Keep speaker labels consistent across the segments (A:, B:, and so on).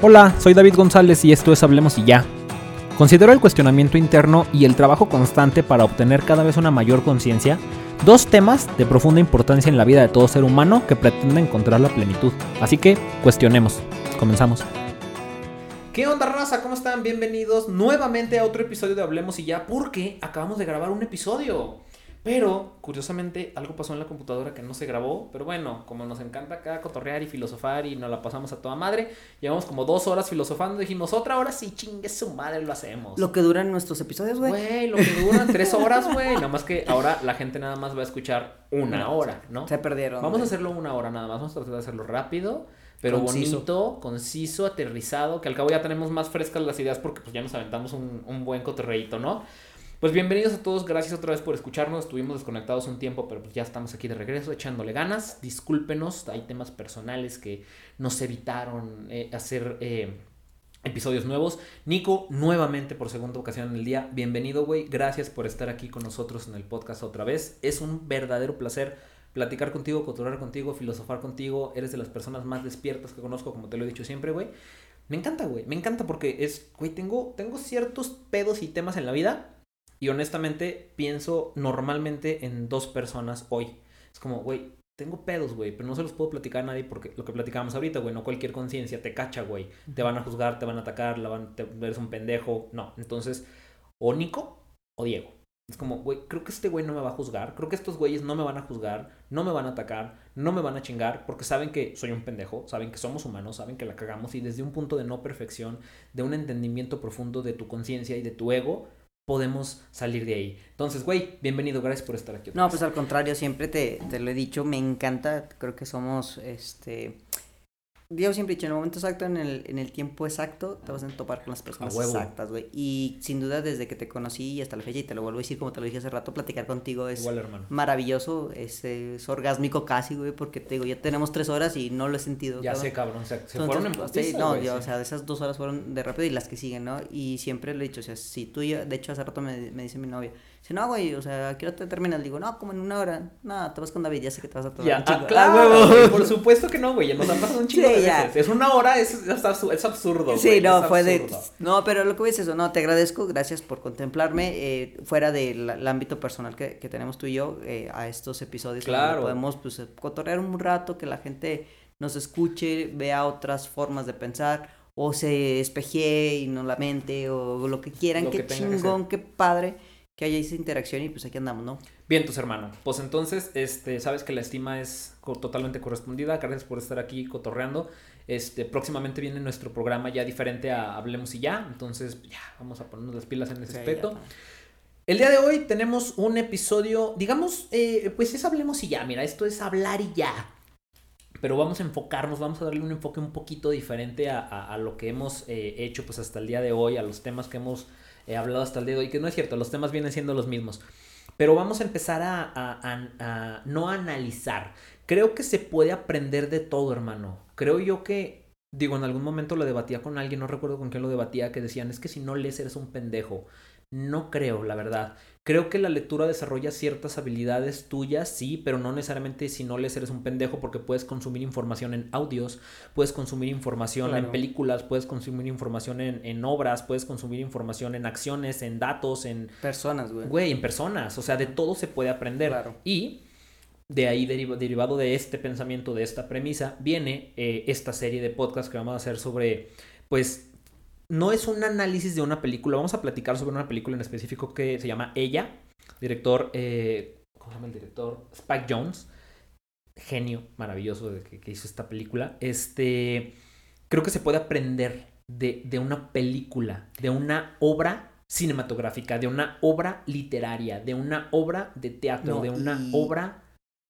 A: Hola, soy David González y esto es Hablemos y ya. Considero el cuestionamiento interno y el trabajo constante para obtener cada vez una mayor conciencia dos temas de profunda importancia en la vida de todo ser humano que pretende encontrar la plenitud. Así que cuestionemos. Comenzamos. ¿Qué onda raza? ¿Cómo están? Bienvenidos nuevamente a otro episodio de Hablemos y ya porque acabamos de grabar un episodio. Pero, curiosamente, algo pasó en la computadora que no se grabó. Pero bueno, como nos encanta acá cotorrear y filosofar y nos la pasamos a toda madre, llevamos como dos horas filosofando. Dijimos, otra hora sí, chingue su madre, lo hacemos.
B: Lo que duran nuestros episodios, güey.
A: Güey, lo que duran tres horas, güey. Nada más que ahora la gente nada más va a escuchar una hora, ¿no?
B: Se perdieron.
A: Vamos a hacerlo una hora nada más. Vamos a tratar de hacerlo rápido. Pero bonito, conciso, aterrizado, que al cabo ya tenemos más frescas las ideas porque pues ya nos aventamos un, un buen cotorreito, ¿no? Pues bienvenidos a todos, gracias otra vez por escucharnos. Estuvimos desconectados un tiempo, pero pues ya estamos aquí de regreso, echándole ganas. Discúlpenos, hay temas personales que nos evitaron eh, hacer eh, episodios nuevos. Nico, nuevamente por segunda ocasión en el día, bienvenido, güey. Gracias por estar aquí con nosotros en el podcast otra vez. Es un verdadero placer platicar contigo, cotorrear contigo, filosofar contigo. Eres de las personas más despiertas que conozco, como te lo he dicho siempre, güey. Me encanta, güey. Me encanta porque es, güey, tengo, tengo ciertos pedos y temas en la vida y honestamente pienso normalmente en dos personas hoy. Es como, güey, tengo pedos, güey, pero no se los puedo platicar a nadie porque lo que platicábamos ahorita, güey, no cualquier conciencia te cacha, güey. Te van a juzgar, te van a atacar, la van, te, eres un pendejo. No, entonces, o Nico o Diego. Es como, güey, creo que este güey no me va a juzgar, creo que estos güeyes no me van a juzgar, no me van a atacar, no me van a chingar, porque saben que soy un pendejo, saben que somos humanos, saben que la cagamos y desde un punto de no perfección, de un entendimiento profundo de tu conciencia y de tu ego, podemos salir de ahí. Entonces, güey, bienvenido, gracias por estar aquí.
B: No, pues al contrario, siempre te, te, lo he dicho, me encanta, creo que somos, este, Dios siempre dicho, en el momento exacto, en el, en el tiempo exacto, te vas a topar con las personas exactas, güey. Y sin duda, desde que te conocí hasta la fecha, y te lo vuelvo a decir como te lo dije hace rato, platicar contigo es maravilloso, es, es, orgásmico casi, güey, porque te digo, ya tenemos tres horas y no lo he sentido.
A: Ya sé, cabrón, o sea, se fueron en
B: sí, No, yo, o sea, esas dos horas fueron de rápido y las que siguen, ¿no? Y siempre lo he dicho, o sea, si tú, y de hecho, hace rato me, me dice mi novia, Dice, no, güey, o sea, quiero te terminas. Digo, no, como en una hora. No, te vas con David, ya sé que te vas a tomar
A: ya, un chingo. Ah, claro, por supuesto que no, güey. Nos han pasado un chingo de veces. Es una hora, es, es, absurdo,
B: Sí, no, fue de... No, pero lo que ves es eso, no, te agradezco, gracias por contemplarme eh, fuera del ámbito personal que, que, tenemos tú y yo eh, a estos episodios.
A: Claro.
B: Podemos, pues, cotorrear un rato, que la gente nos escuche, vea otras formas de pensar o se espejee y no la mente o lo que quieran. Lo qué chingón, qué padre que haya esa interacción y pues aquí andamos, ¿no?
A: Bien, tus hermano. Pues entonces, este, sabes que la estima es totalmente correspondida. Gracias por estar aquí cotorreando. Este, próximamente viene nuestro programa ya diferente a Hablemos y ya. Entonces, ya, vamos a ponernos las pilas en ese aspecto. El día de hoy tenemos un episodio, digamos, eh, pues es Hablemos y ya. Mira, esto es hablar y ya. Pero vamos a enfocarnos, vamos a darle un enfoque un poquito diferente a, lo que hemos eh, hecho pues hasta el día de hoy, a los temas que hemos he hablado hasta el día de hoy, que no es cierto, los temas vienen siendo los mismos. Pero vamos a empezar a, a, no analizar. Creo que se puede aprender de todo, hermano. Creo yo que, digo, en algún momento lo debatía con alguien, no recuerdo con quién lo debatía, que decían, es que si no lees eres un pendejo. No creo, la verdad. Creo que la lectura desarrolla ciertas habilidades tuyas, sí, pero no necesariamente si no lees eres un pendejo porque puedes consumir información en audios, puedes consumir información en películas, puedes consumir información en, en, obras, puedes consumir información en acciones, en datos, en...
B: Personas, güey.
A: Güey, en personas. O sea, de todo se puede aprender. Claro. Y de ahí derivado de este pensamiento, de esta premisa, viene eh, esta serie de podcasts que vamos a hacer sobre, pues, no es un análisis de una película. Vamos a platicar sobre una película en específico que se llama Ella. Director, eh, ¿cómo se llama el director? Spike Jones. Genio maravilloso de que, hizo esta película. Este, creo que se puede aprender de, de una película, de una obra cinematográfica, de una obra literaria, de una obra de teatro, de una obra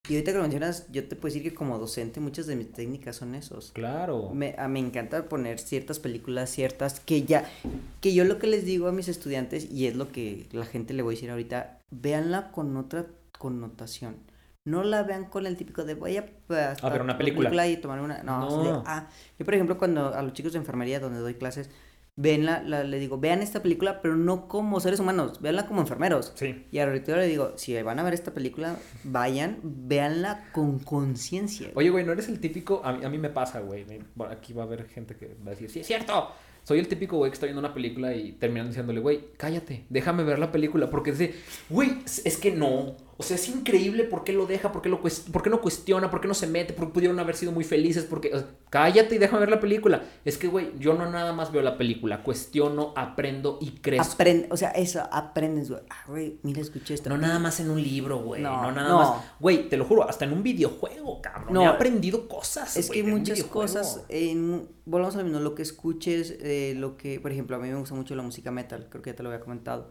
B: y ahorita que lo mencionas, yo te puedo decir que como docente muchas de mis técnicas son esos.
A: Claro.
B: Me, a, me encanta poner ciertas películas, ciertas, que ya, que yo lo que les digo a mis estudiantes, y es lo que la gente le voy a decir ahorita, véanla con otra connotación. No la vean con el típico de voy a,
A: a ver una película.
B: y tomar una. No, ah, yo por ejemplo cuando a los chicos de enfermería donde doy clases, Venla, la, le digo, vean esta película, pero no como seres humanos, veanla como enfermeros. Sí. Y ahorita le digo, si van a ver esta película, vayan, véanla con conciencia.
A: Oye, güey, no eres el típico, a mí, a mí me pasa, güey, aquí va a haber gente que va a decir, sí, es cierto. Soy el típico güey que está viendo una película y terminan diciéndole, güey, cállate, déjame ver la película, porque dice, güey, es que no o sea, es increíble por qué lo deja, por qué, lo por qué no cuestiona, por qué no se mete, por qué pudieron haber sido muy felices, porque... cállate y déjame ver la película. Es que, güey, yo no nada más veo la película, cuestiono, aprendo y crezco.
B: Aprende, o sea, eso, aprendes, güey. Ah, güey, mira, escuché esto.
A: No nada más en un libro, güey. No, nada más. Güey, te lo juro, hasta en un videojuego, cabrón. No, he aprendido cosas.
B: Es que muchas cosas, en, volvamos a lo mismo, lo que escuches, eh, lo que, por ejemplo, a mí me gusta mucho la música metal, creo que ya te lo había comentado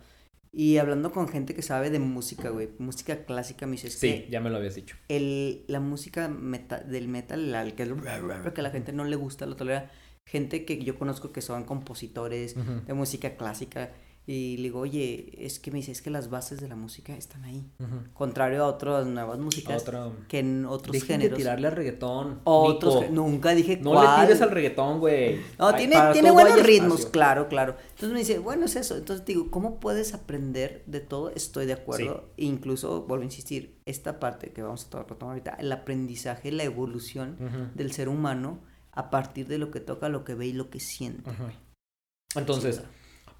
B: y hablando con gente que sabe de música, güey, música clásica, me dices
A: Sí, ya me lo habías dicho.
B: El, la música del metal, al que, que a la gente no le gusta, lo tolera. Gente que yo conozco que son compositores de música clásica y le digo, oye, es que me dice, es que las bases de la música están ahí. Contrario a otras nuevas músicas que en otros Dejen géneros.
A: de tirarle al reggaetón.
B: Otros, nunca dije
A: No le tires al reggaetón, güey.
B: No, tiene, tiene buenos ritmos, claro, claro. Entonces me dice, bueno, es eso. Entonces digo, ¿cómo puedes aprender de todo? Estoy de acuerdo. Incluso, vuelvo a insistir, esta parte que vamos a retomar ahorita, el aprendizaje, la evolución del ser humano a partir de lo que toca, lo que ve y lo que siente.
A: Entonces,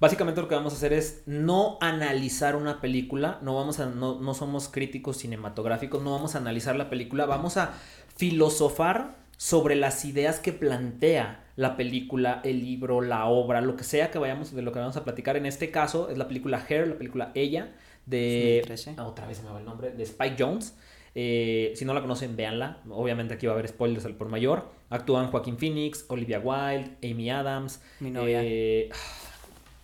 A: Básicamente lo que vamos a hacer es no analizar una película, no, vamos a, no, no somos críticos cinematográficos, no vamos a analizar la película, vamos a filosofar sobre las ideas que plantea la película, el libro, la obra, lo que sea que vayamos, de lo que vamos a platicar. En este caso es la película Hair, la película Ella, de... Ah, otra vez se me va el nombre, de Spike Jones. Eh, si no la conocen, véanla. Obviamente aquí va a haber spoilers al por mayor. Actúan Joaquín Phoenix, Olivia Wilde, Amy Adams.
B: Mi novia.
A: Eh,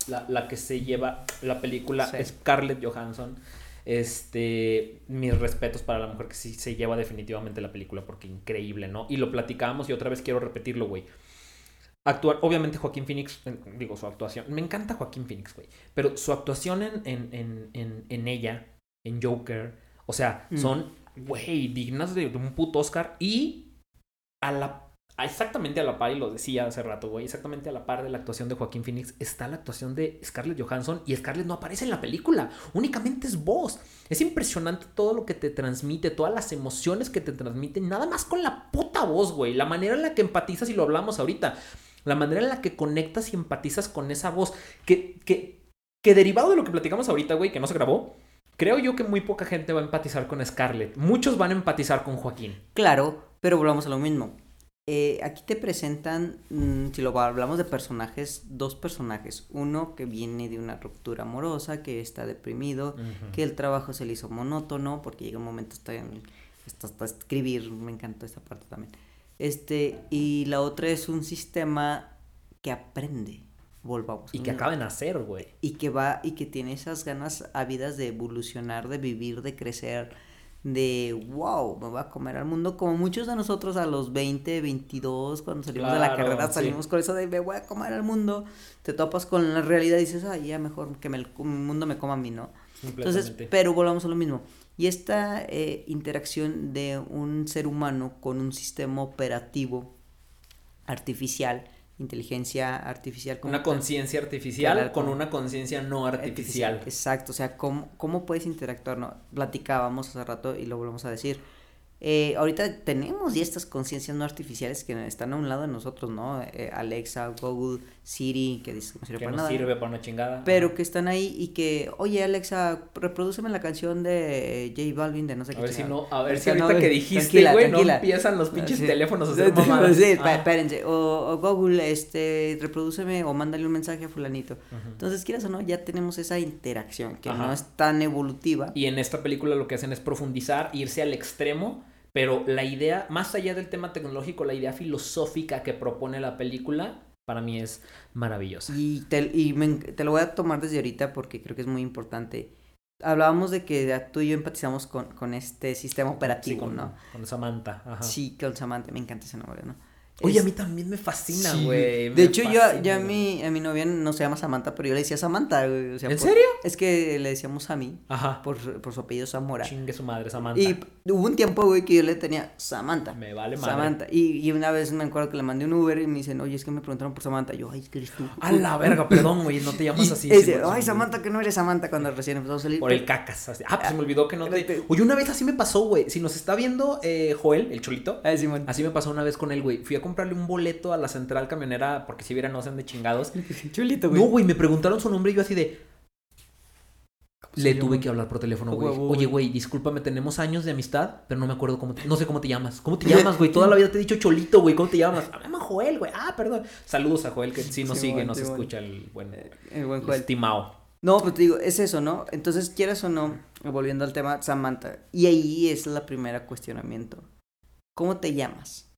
A: la, que se lleva la película Scarlett Johansson. Este, mis respetos para la mujer que sí se lleva definitivamente la película porque increíble, ¿no? Y lo platicamos y otra vez quiero repetirlo, güey. Actuar, obviamente Joaquín Phoenix, digo su actuación, me encanta Joaquín Phoenix, güey, pero su actuación en, en, en, en, ella, en Joker, o sea, mm. son, güey, dignas de, de un puto Oscar y a la exactamente a la par, y lo decía hace rato, güey, exactamente a la par de la actuación de Joaquín Phoenix está la actuación de Scarlett Johansson y Scarlett no aparece en la película, únicamente es voz. Es impresionante todo lo que te transmite, todas las emociones que te transmiten, nada más con la puta voz, güey, la manera en la que empatizas y lo hablamos ahorita, la manera en la que conectas y empatizas con esa voz, que, que, que derivado de lo que platicamos ahorita, güey, que no se grabó, Creo yo que muy poca gente va a empatizar con Scarlett. Muchos van a empatizar con Joaquín.
B: Claro, pero volvamos a lo mismo eh, aquí te presentan, mm, si lo hablamos de personajes, dos personajes. Uno que viene de una ruptura amorosa, que está deprimido, que el trabajo se le hizo monótono, porque llega un momento hasta, hasta, escribir, me encantó esa parte también. Este, y la otra es un sistema que aprende. Volvamos.
A: Y que acaba de nacer, güey.
B: Y que va, y que tiene esas ganas ávidas de evolucionar, de vivir, de crecer de wow, me voy a comer al mundo, como muchos de nosotros a los 20, 22, cuando salimos de la carrera, salimos con eso de me voy a comer al mundo, te topas con la realidad y dices, ay, ya mejor que el mundo me coma a mí, ¿no? Entonces, pero volvamos a lo mismo. Y esta eh, interacción de un ser humano con un sistema operativo artificial inteligencia artificial.
A: Una conciencia artificial con una conciencia no artificial.
B: Exacto, o sea, ¿cómo, cómo puedes interactuar? No, platicábamos hace rato y lo volvemos a decir. Eh, ahorita tenemos ya estas conciencias no artificiales que están a un lado de nosotros, ¿no? Eh, Alexa, Google, Siri, que dice que no
A: sirve para nada. sirve para una chingada.
B: Pero que están ahí y que, oye Alexa, reprodúceme la canción de J Balvin de no sé
A: qué. A ver si no, a ver si ahorita que dijiste, güey, no empiezan los pinches teléfonos a hacer mamadas.
B: Sí, espérense. O, Google, este, reprodúceme o mándale un mensaje a fulanito. Entonces, quieras o no, ya tenemos esa interacción que no es tan evolutiva.
A: Y en esta película lo que hacen es profundizar, irse al extremo pero la idea, más allá del tema tecnológico, la idea filosófica que propone la película, para mí es maravillosa.
B: Y te, y te lo voy a tomar desde ahorita porque creo que es muy importante. Hablábamos de que tú y yo empatizamos con, con este sistema operativo,
A: con,
B: ¿no?
A: Con Samantha. Ajá.
B: Sí, con Samantha, me encanta ese nombre, ¿no?
A: Oye, a mí también me fascina, güey.
B: De hecho, yo ya a mi, a mi novia no se llama Samantha, pero yo le decía Samantha, güey. O sea,
A: ¿En serio?
B: Es que le decíamos a mí. Ajá. Por, por su apellido Zamora.
A: Chingue su madre, Samantha.
B: Y hubo un tiempo, güey, que yo le tenía Samantha.
A: Me vale madre.
B: Samantha. Y, y una vez me acuerdo que le mandé un Uber y me dicen, oye, es que me preguntaron por Samantha. Yo, ay, ¿qué eres tú?
A: A la verga, perdón, güey, no te llamas así.
B: Ese, ay, Samantha, que no eres Samantha cuando recién empezó a salir.
A: Por el cacas. Ah, pues se me olvidó que no te. Oye, una vez así me pasó, güey. Si nos está viendo eh, Joel, el cholito.
B: Ay, Simón.
A: Así me pasó una vez con él, güey. Fui a comprarle un boleto a la central camionera porque si vieran no sean de chingados.
B: Chulito, güey.
A: No, güey, me preguntaron su nombre y yo así de. Le tuve que hablar por teléfono, güey. Oye, güey, discúlpame, tenemos años de amistad, pero no me acuerdo cómo te... No sé cómo te llamas. ¿Cómo te llamas, güey? Toda la vida te he dicho Cholito, güey. ¿Cómo te llamas? Me llama Joel, güey. Ah, perdón. Saludos a Joel, que sí nos sigue, nos escucha el buen...
B: El buen Joel.
A: Estimado.
B: No, pues te digo, es eso, ¿no? Entonces, quieras o no, volviendo al tema, Samantha. Y ahí es la primera cuestionamiento. ¿Cómo te llamas?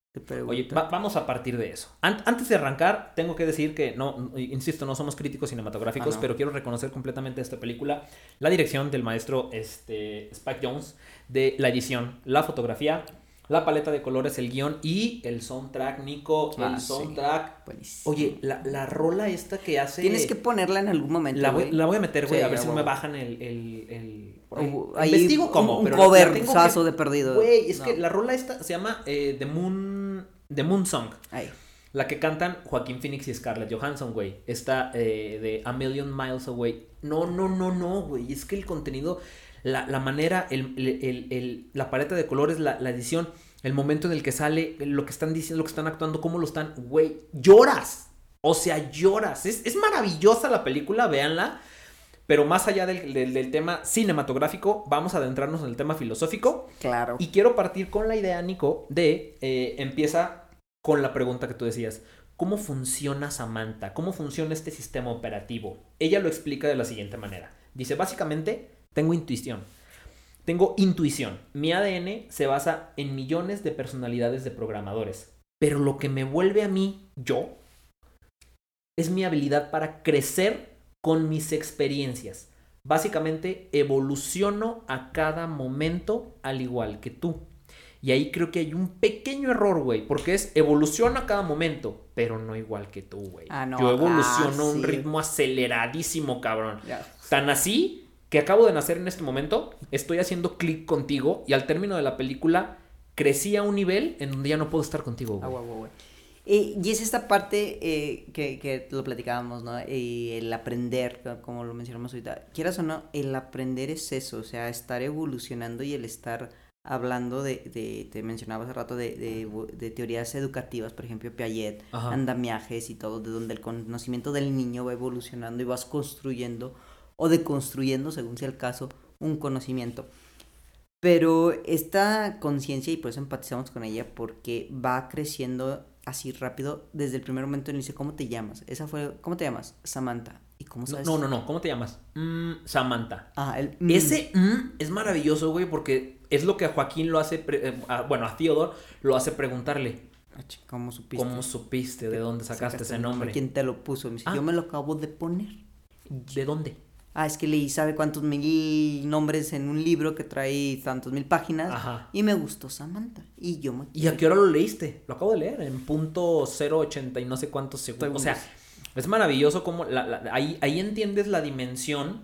A: Oye, vamos a partir de eso. antes de arrancar, tengo que decir que, no, insisto, no somos críticos cinematográficos, ah, pero quiero reconocer completamente esta película, la dirección del maestro este, Spike Jones, de la edición, la fotografía, la paleta de colores, el guion y el soundtrack, Nico, el ah, soundtrack. Oye, la, la, rola esta que hace...
B: Tienes que ponerla en algún momento.
A: La voy, la voy a meter, güey, a ver si no me bajan el... el, el... Investigo cómo,
B: un, pero... Un coverzazo de perdido.
A: Güey, es que la rola esta se llama eh, The Moon... The Moon Song. Ahí. La que cantan Joaquín Phoenix y Scarlett Johansson, güey. Esta eh, de A Million Miles Away. No, no, no, no, güey. Es que el contenido la, manera, el, la paleta de colores, la, edición, el momento en el que sale, lo que están diciendo, lo que están actuando, cómo lo están, güey, lloras. O sea, lloras. Es, maravillosa la película, véanla. Pero más allá del, tema cinematográfico, vamos a adentrarnos en el tema filosófico.
B: Claro.
A: Y quiero partir con la idea, Nico, de eh, empieza con la pregunta que tú decías. ¿Cómo funciona Samantha? ¿Cómo funciona este sistema operativo? Ella lo explica de la siguiente manera. Dice, básicamente, tengo intuición. Tengo intuición. Mi ADN se basa en millones de personalidades de programadores. Pero lo que me vuelve a mí, yo, es mi habilidad para crecer con mis experiencias. Básicamente evoluciono a cada momento al igual que tú. Y ahí creo que hay un pequeño error, güey, porque es evoluciono a cada momento, pero no igual que tú, güey.
B: Ah,
A: yo evoluciono a un ah, ritmo aceleradísimo, cabrón. Tan así que acabo de nacer en este momento, estoy haciendo clic contigo y al término de la película crecí a un nivel en donde ya no puedo estar contigo.
B: Güey. Eh, y es esta parte eh, que, que, lo platicábamos, ¿no? Y el aprender, como lo mencionamos ahorita. Quieras o no, el aprender es eso, o sea, estar evolucionando y el estar hablando de, de te mencionaba hace rato, de, de, de teorías educativas, por ejemplo, Piaget, andamiajes y todo, de donde el conocimiento del niño va evolucionando y vas construyendo o deconstruyendo, según sea el caso, un conocimiento. Pero esta conciencia, y por eso empatizamos con ella, porque va creciendo así rápido desde el primer momento en el dice, ¿cómo te llamas? Esa fue, ¿cómo te llamas? Samantha. ¿Y cómo sabes?
A: No, no, no, ¿cómo te llamas? Mm, Samantha.
B: Ah, el...
A: Mm. Ese mm es maravilloso, güey, porque es lo que a Joaquín lo hace, eh, bueno, a Theodore lo hace preguntarle.
B: Ah, ¿Cómo supiste?
A: ¿Cómo supiste? ¿De dónde sacaste, ese nombre?
B: ¿Quién te lo puso? Me dice, yo ah. me lo acabo de poner.
A: ¿De dónde?
B: Ah, es que leí sabe cuántos mil nombres en un libro que trae tantos mil páginas Ajá. y me gustó Samantha y yo me...
A: ¿Y a qué hora lo leíste? Lo acabo de leer en punto 080 y no sé cuántos segundos. O sea, es maravilloso como ahí, ahí entiendes la dimensión,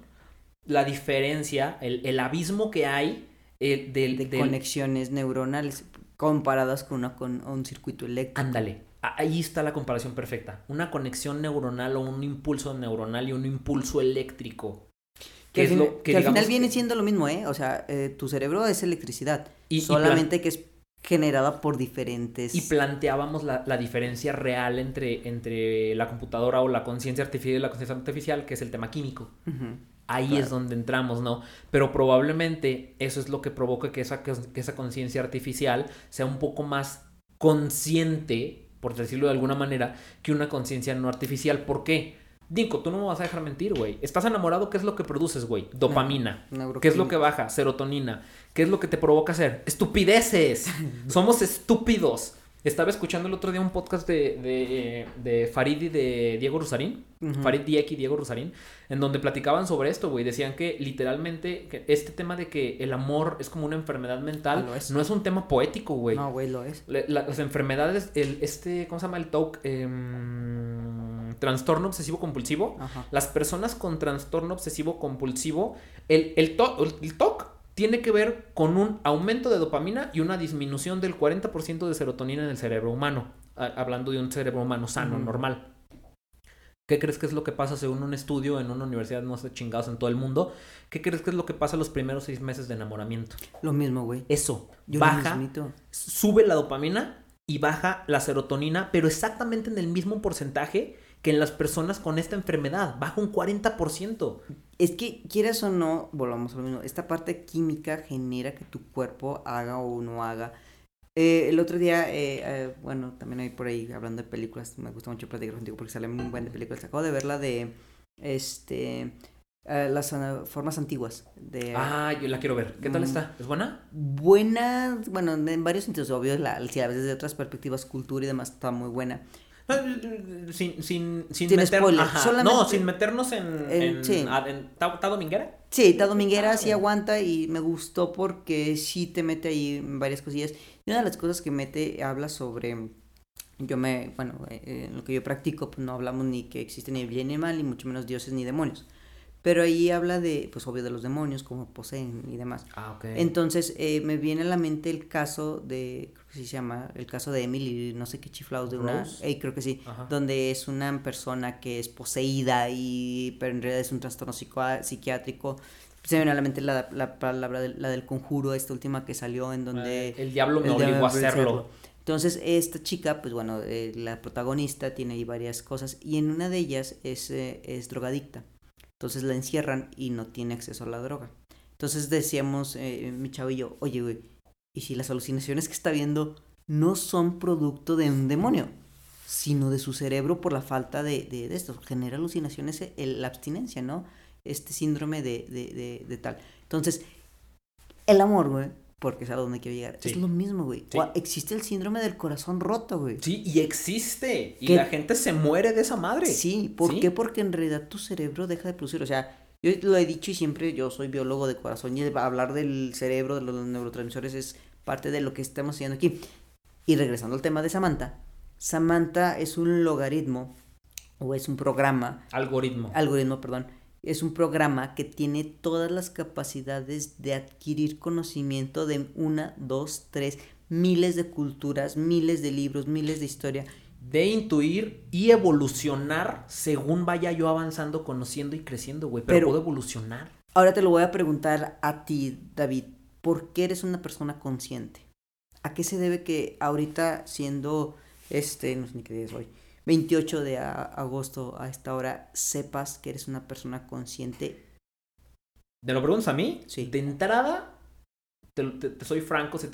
A: la diferencia, el, abismo que hay eh, de
B: conexiones neuronales comparadas con, una, con un circuito eléctrico.
A: Ándale, ahí está la comparación perfecta. Una conexión neuronal o un impulso neuronal y un impulso eléctrico.
B: Que, es lo, que, al final viene siendo lo mismo, ¿eh? O sea, eh, tu cerebro es electricidad. Y, solamente que es generada por diferentes...
A: Y planteábamos la, diferencia real entre, entre la computadora o la conciencia artificial y la conciencia artificial, que es el tema químico. Ahí es donde entramos, ¿no? Pero probablemente eso es lo que provoca que esa, que esa conciencia artificial sea un poco más consciente por decirlo de alguna manera, que una conciencia no artificial. ¿Por qué? Dinko, tú no me vas a dejar mentir, güey. Estás enamorado, ¿qué es lo que produces, güey? Dopamina. ¿Qué es lo que baja? Serotonina. ¿Qué es lo que te provoca hacer? Estupideces. Somos estúpidos. Estaba escuchando el otro día un podcast de, de, de Farid y de Diego Rusarín. Farid Diek y Diego Rusarín. En donde platicaban sobre esto, güey. Decían que literalmente que este tema de que el amor es como una enfermedad mental. Ah, no es un tema poético, güey.
B: No, güey, lo es.
A: las enfermedades, el, este, ¿cómo se llama? El TOC. Em, trastorno obsesivo compulsivo. Las personas con trastorno obsesivo compulsivo. El, el, el TOC tiene que ver con un aumento de dopamina y una disminución del 40% de serotonina en el cerebro humano, hablando de un cerebro humano sano, normal. ¿Qué crees que es lo que pasa según un estudio en una universidad, no sé, chingados en todo el mundo? ¿Qué crees que es lo que pasa los primeros seis meses de enamoramiento?
B: Lo mismo, güey.
A: Eso, baja, sube la dopamina y baja la serotonina, pero exactamente en el mismo porcentaje que en las personas con esta enfermedad, baja un 40%.
B: Es que, quieras o no, volvamos a lo mismo, esta parte química genera que tu cuerpo haga o no haga. Eh, el otro día, eh, eh, bueno, también hay por ahí hablando de películas, me gusta mucho platicar contigo porque sale muy buena de películas. Acabo de ver la de, este, las formas antiguas. De,
A: ah, yo la quiero ver. ¿Qué tal está? ¿Es buena?
B: Buena, bueno, en varios sentidos, obvio, la, si a veces de otras perspectivas, cultura y demás, está muy buena.
A: Sin, sin, sin, meter, No, sin meternos en, en, sí. en ¿ta, Dominguera.
B: Sí, Ta Dominguera ah, sí aguanta y me gustó porque sí te mete ahí varias cosillas. Y una de las cosas que mete habla sobre. Yo me. Bueno, eh, en lo que yo practico, pues no hablamos ni que existe ni bien ni mal, ni mucho menos dioses ni demonios. Pero ahí habla de, pues obvio, de los demonios, como poseen y demás.
A: Ah, ok.
B: Entonces, eh, me viene a la mente el caso de, creo que sí se llama, el caso de Emily, no sé qué chiflados de una, eh, creo que sí, donde es una persona que es poseída y, pero en realidad es un trastorno psiquiátrico. Se me viene a la mente la, la palabra, de, la del conjuro, esta última que salió en donde...
A: Eh, el diablo me obligó a hacerlo.
B: Entonces, esta chica, pues bueno, eh, la protagonista tiene ahí varias cosas y en una de ellas es, es drogadicta. Entonces la encierran y no tiene acceso a la droga. Entonces decíamos, eh, mi chavo y yo, oye, güey, ¿y si las alucinaciones que está viendo no son producto de un demonio, sino de su cerebro por la falta de, de, esto? Genera alucinaciones eh, la abstinencia, ¿no? Este síndrome de, de, de tal. Entonces, el amor, güey, porque es a donde quiero llegar. Es lo mismo, güey. Existe el síndrome del corazón roto, güey.
A: Sí, y existe. Y la gente se muere de esa madre.
B: Sí, ¿por qué? Porque en realidad tu cerebro deja de producir. O sea, yo lo he dicho y siempre yo soy biólogo de corazón y hablar del cerebro, de los neurotransmisores es parte de lo que estamos haciendo aquí. Y regresando al tema de Samantha. Samantha es un logaritmo o es un programa.
A: Algoritmo.
B: Algoritmo, perdón es un programa que tiene todas las capacidades de adquirir conocimiento de una, dos, tres, miles de culturas, miles de libros, miles de historia.
A: De intuir y evolucionar según vaya yo avanzando, conociendo y creciendo, güey. Pero, puedo evolucionar.
B: Ahora te lo voy a preguntar a ti, David. ¿Por qué eres una persona consciente? ¿A qué se debe que ahorita siendo este, no sé ni qué día es hoy, 28 de agosto a esta hora sepas que eres una persona consciente.
A: ¿Te lo preguntas a mí?
B: Sí.
A: De entrada, te, soy franco, si,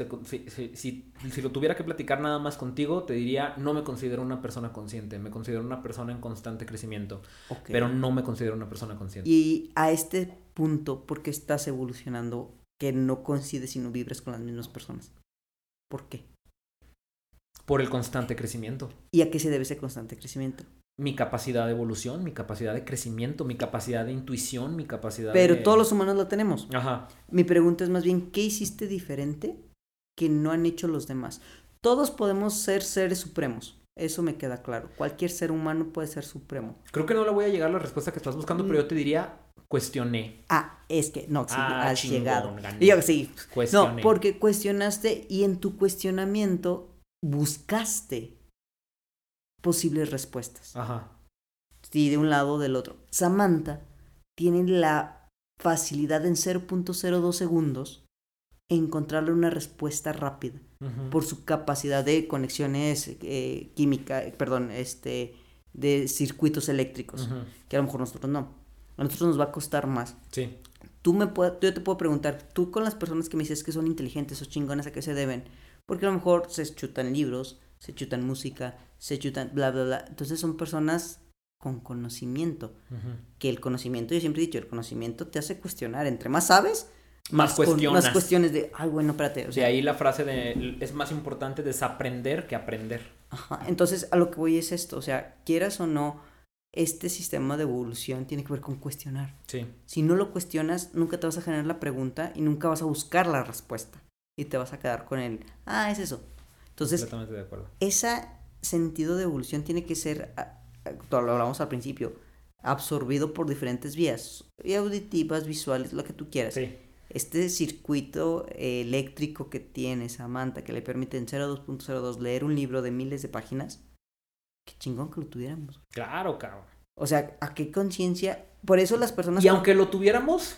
A: si, si, lo tuviera que platicar nada más contigo, te diría, no me considero una persona consciente, me considero una persona en constante crecimiento, pero no me considero una persona consciente.
B: Y a este punto, ¿por qué estás evolucionando que no coincides y no vibres con las mismas personas? ¿Por qué?
A: Por el constante crecimiento.
B: ¿Y a qué se debe ese constante crecimiento?
A: Mi capacidad de evolución, mi capacidad de crecimiento, mi capacidad de intuición, mi capacidad
B: Pero todos los humanos lo tenemos.
A: Ajá.
B: Mi pregunta es más bien, ¿qué hiciste diferente que no han hecho los demás? Todos podemos ser seres supremos. Eso me queda claro. Cualquier ser humano puede ser supremo.
A: Creo que no le voy a llegar a la respuesta que estás buscando, pero yo te diría, cuestioné.
B: Ah, es que no, sí, ah, has llegado. Yo sí. Cuestioné. No, porque cuestionaste y en tu cuestionamiento buscaste posibles respuestas.
A: Ajá.
B: Sí, de un lado o del otro. Samantha tiene la facilidad en 0.02 segundos encontrarle una respuesta rápida por su capacidad de conexiones eh, químicas, perdón, este, de circuitos eléctricos, que a lo mejor nosotros no. A nosotros nos va a costar más.
A: Sí.
B: Tú me yo te puedo preguntar, tú con las personas que me dices que son inteligentes o chingones, ¿a qué se deben? Porque a lo mejor se chutan libros, se chutan música, se chutan bla, bla, bla. Entonces son personas con conocimiento. Que el conocimiento, yo siempre he dicho, el conocimiento te hace cuestionar. Entre más sabes, más, cuestiones. más cuestiones de, ay, bueno, espérate.
A: O sea, de ahí la frase de, es más importante desaprender que aprender.
B: Ajá, entonces a lo que voy es esto, o sea, quieras o no, este sistema de evolución tiene que ver con cuestionar. Sí. Si no lo cuestionas, nunca te vas a generar la pregunta y nunca vas a buscar la respuesta. Y te vas a quedar con el, ah, es eso. Entonces, de ese sentido de evolución tiene que ser, lo hablamos al principio, absorbido por diferentes vías, auditivas, visuales, lo que tú quieras. Sí. Este circuito eléctrico que tiene Samantha, que le permite en 02.02 leer un libro de miles de páginas, qué chingón que lo tuviéramos.
A: Claro, cabrón.
B: O sea, ¿a qué conciencia? Por eso las personas...
A: Y aunque lo tuviéramos,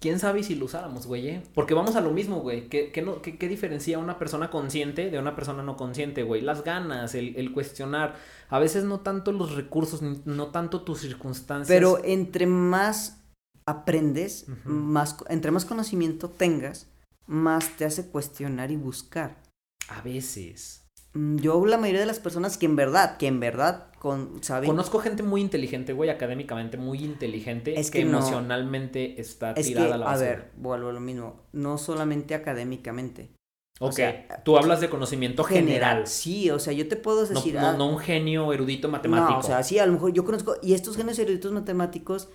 A: quién sabe si lo usáramos, güey, ¿eh? Porque vamos a lo mismo, güey. ¿Qué, qué, no, qué, diferencia una persona consciente de una persona no consciente, güey? Las ganas, el, el, cuestionar. A veces no tanto los recursos, no tanto tus circunstancias.
B: Pero entre más aprendes, más, entre más conocimiento tengas, más te hace cuestionar y buscar.
A: A veces.
B: Mm, yo la mayoría de las personas que en verdad, que en verdad con.
A: Conozco gente muy inteligente, güey, académicamente muy inteligente, es que, emocionalmente está tirada a la
B: base. A ver, vuelvo a lo mismo, no solamente académicamente.
A: Ok, tú hablas de conocimiento general.
B: Sí, o sea, yo te puedo decir...
A: No, no, un genio erudito matemático. No,
B: o sea, sí, a lo mejor yo conozco... Y estos genios eruditos matemáticos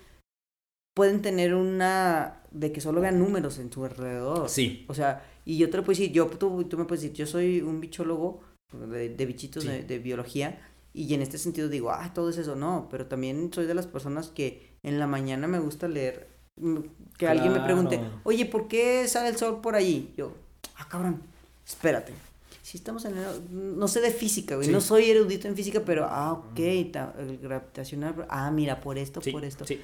B: pueden tener una... de que solo vean números en su alrededor. Sí. O sea, y yo te lo puedo decir, yo, tú, tú me puedes decir, yo soy un bichólogo de, bichitos de, biología. Y en este sentido digo, ah, todo es eso, no, pero también soy de las personas que en la mañana me gusta leer, mm, que alguien me pregunte, oye, ¿por qué sale el sol por allí? Yo, ah, cabrón, espérate. Si estamos en el, no sé de física, güey, no soy erudito en física, pero, ah, ok, el gravitacional, ah, mira, por esto, por esto. Sí,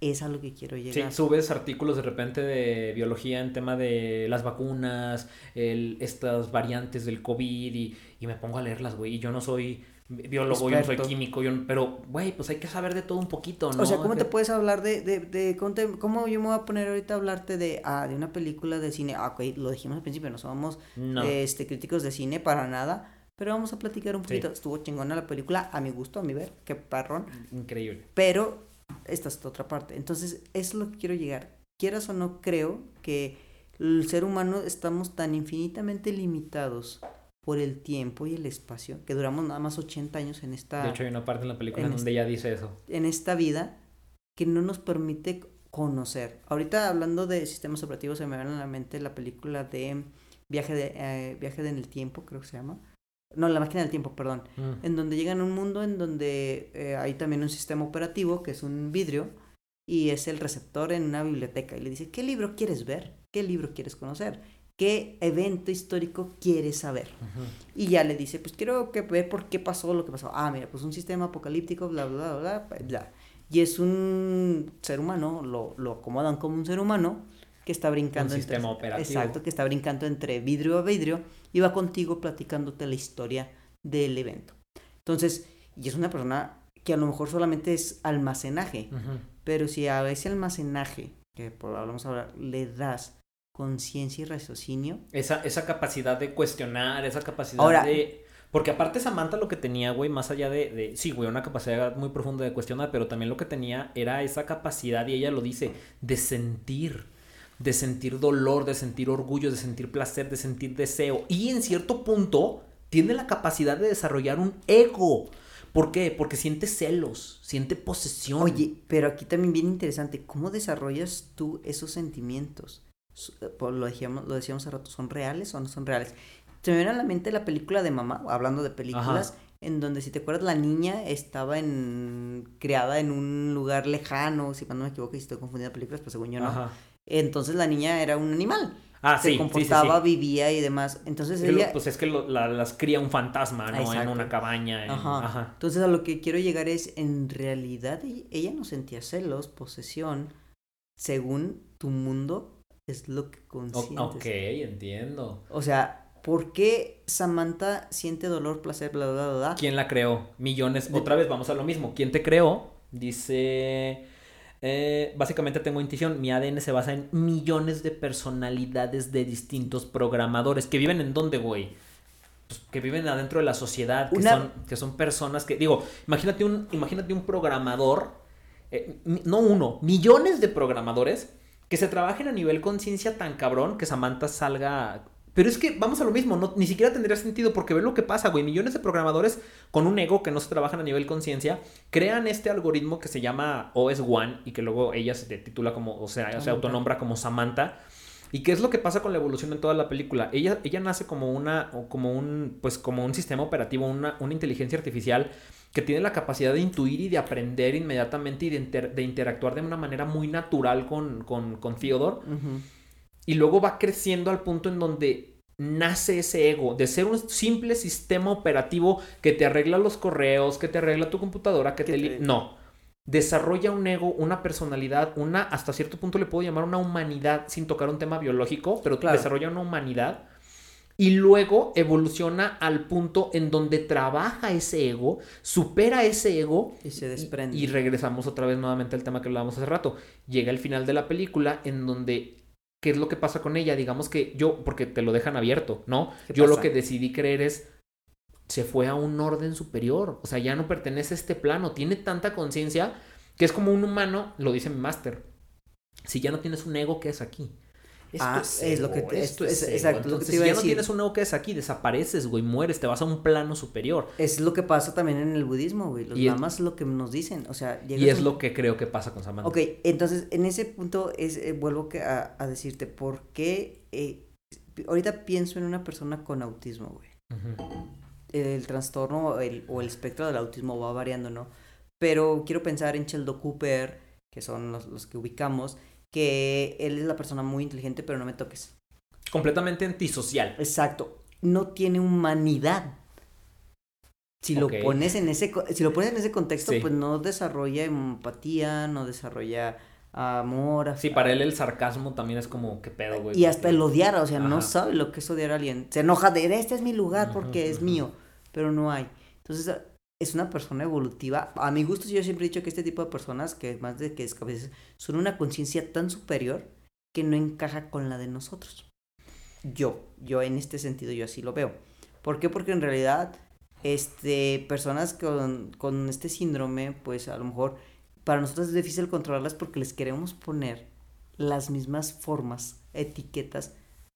B: es a lo que quiero llegar.
A: Sí, subes artículos de repente de biología en tema de las vacunas, el, estas variantes del COVID y, y me pongo a leerlas, güey, y yo no soy biólogo, yo no soy químico, yo pero, güey, pues hay que saber de todo un poquito, ¿no?
B: O sea, ¿cómo te puedes hablar de, de, de, cómo yo me voy a poner ahorita a hablarte de, ah, de una película de cine? Ah, ok, lo dijimos al principio, no somos este, críticos de cine para nada, pero vamos a platicar un poquito. Estuvo chingona la película, a mi gusto, a mi ver, qué parrón.
A: Increíble.
B: Pero, esta es otra parte. Entonces, es lo que quiero llegar. Quieras o no, creo que el ser humano estamos tan infinitamente limitados por el tiempo y el espacio, que duramos nada más 80 años en esta...
A: De hecho, hay una parte en la película en donde ella dice eso.
B: En esta vida que no nos permite conocer. Ahorita hablando de sistemas operativos, se me viene a la mente la película de Viaje, de, eh, Viaje en el Tiempo, creo que se llama. No, La Máquina del Tiempo, perdón. Mm. En donde llegan a un mundo en donde eh, hay también un sistema operativo, que es un vidrio, y es el receptor en una biblioteca. Y le dice, ¿qué libro quieres ver? ¿Qué libro quieres conocer? Qué evento histórico quieres saber. Y ya le dice, pues quiero que ver por qué pasó lo que pasó. Ah, mira, pues un sistema apocalíptico, bla, bla, bla, bla, Y es un ser humano, lo, lo acomodan como un ser humano que está brincando.
A: Un sistema operativo.
B: Exacto, que está brincando entre vidrio a vidrio y va contigo platicándote la historia del evento. Entonces, y es una persona que a lo mejor solamente es almacenaje, pero si a ese almacenaje, que por hablamos ahora, le das conciencia y raciocinio.
A: Esa, esa capacidad de cuestionar, esa capacidad de... Porque aparte Samantha lo que tenía, güey, más allá de, de, Sí, güey, una capacidad muy profunda de cuestionar, pero también lo que tenía era esa capacidad, y ella lo dice, de sentir. De sentir dolor, de sentir orgullo, de sentir placer, de sentir deseo. Y en cierto punto tiene la capacidad de desarrollar un ego. ¿Por qué? Porque siente celos, siente posesión.
B: Oye, pero aquí también bien interesante, ¿cómo desarrollas tú esos sentimientos? Lo decíamos, lo decíamos hace rato, ¿son reales o no son reales? Se me viene a la mente la película de mamá, hablando de películas, en donde si te acuerdas la niña estaba en criada en un lugar lejano, si no me equivoco, si estoy confundiendo películas, pero según yo no. Entonces la niña era un animal. Ah, se comportaba, vivía y demás. Entonces ella...
A: Pues es que las cría un fantasma, ¿no? En una cabaña.
B: Ajá. Entonces a lo que quiero llegar es, en realidad ella no sentía celos, posesión, según tu mundo es lo que consientes.
A: Ok, entiendo.
B: O sea, ¿por qué Samantha siente dolor, placer, bla, bla, bla, bla?
A: ¿Quién la creó? Millones. Otra vez, vamos a lo mismo. ¿Quién te creó? Dice... Eh, básicamente tengo intuición, mi ADN se basa en millones de personalidades de distintos programadores que viven en dónde, güey. Pues, que viven adentro de la sociedad, que, son, que son personas que, digo, imagínate un, imagínate un programador, eh, no uno, millones de programadores que se trabajen a nivel conciencia tan cabrón que Samantha salga pero es que vamos a lo mismo, no, ni siquiera tendría sentido porque ve lo que pasa, güey. Millones de programadores con un ego que no se trabajan a nivel conciencia crean este algoritmo que se llama OS One y que luego ella se titula como, o sea, se autonombra como Samantha. ¿Y qué es lo que pasa con la evolución en toda la película? Ella, ella nace como una, como un, pues como un sistema operativo, una, una inteligencia artificial que tiene la capacidad de intuir y de aprender inmediatamente y de, interactuar de una manera muy natural con, con, con Theodore. Y luego va creciendo al punto en donde nace ese ego de ser un simple sistema operativo que te arregla los correos, que te arregla tu computadora, que te... No. Desarrolla un ego, una personalidad, una, hasta cierto punto le puedo llamar una humanidad sin tocar un tema biológico, pero desarrolla una humanidad y luego evoluciona al punto en donde trabaja ese ego, supera ese ego
B: y se desprende.
A: Y, y, regresamos otra vez nuevamente al tema que hablábamos hace rato. Llega el final de la película en donde ¿qué es lo que pasa con ella? Digamos que yo, porque te lo dejan abierto, ¿no? Yo lo que decidí creer es, se fue a un orden superior, o sea, ya no pertenece a este plano, tiene tanta conciencia que es como un humano, lo dice mi máster, si ya no tienes un ego, ¿qué es aquí?
B: Esto ah, es, lo que te,
A: esto es, exacto, lo que te iba si ya no tienes un ego que es aquí, desapareces, güey, mueres, te vas a un plano superior.
B: Es lo que pasa también en el budismo, güey. Los lamas es lo que nos dicen, o sea,
A: y es lo que creo que pasa con Samantha.
B: Ok, entonces en ese punto es eh, vuelvo a, a, decirte por qué eh, ahorita pienso en una persona con autismo, güey. El trastorno el, o el espectro del autismo va variando, ¿no? Pero quiero pensar en Sheldon Cooper, que son los, los que ubicamos que él es la persona muy inteligente, pero no me toques.
A: Completamente antisocial.
B: Exacto. No tiene humanidad. Si lo pones en ese si lo pones en ese contexto, pues no desarrolla empatía, no desarrolla amor.
A: Sí, para él el sarcasmo también es como, qué pedo, güey.
B: Y hasta el odiar, o sea, no sabe lo que es odiar a alguien. Se enoja de, este es mi lugar porque es mío, pero no hay. Entonces, es una persona evolutiva. A mi gusto, yo siempre he dicho que este tipo de personas, que más de que es son una conciencia tan superior que no encaja con la de nosotros. Yo, yo en este sentido, yo así lo veo. ¿Por qué? Porque en realidad, este, personas con, con este síndrome, pues a lo mejor para nosotros es difícil controlarlas porque les queremos poner las mismas formas, etiquetas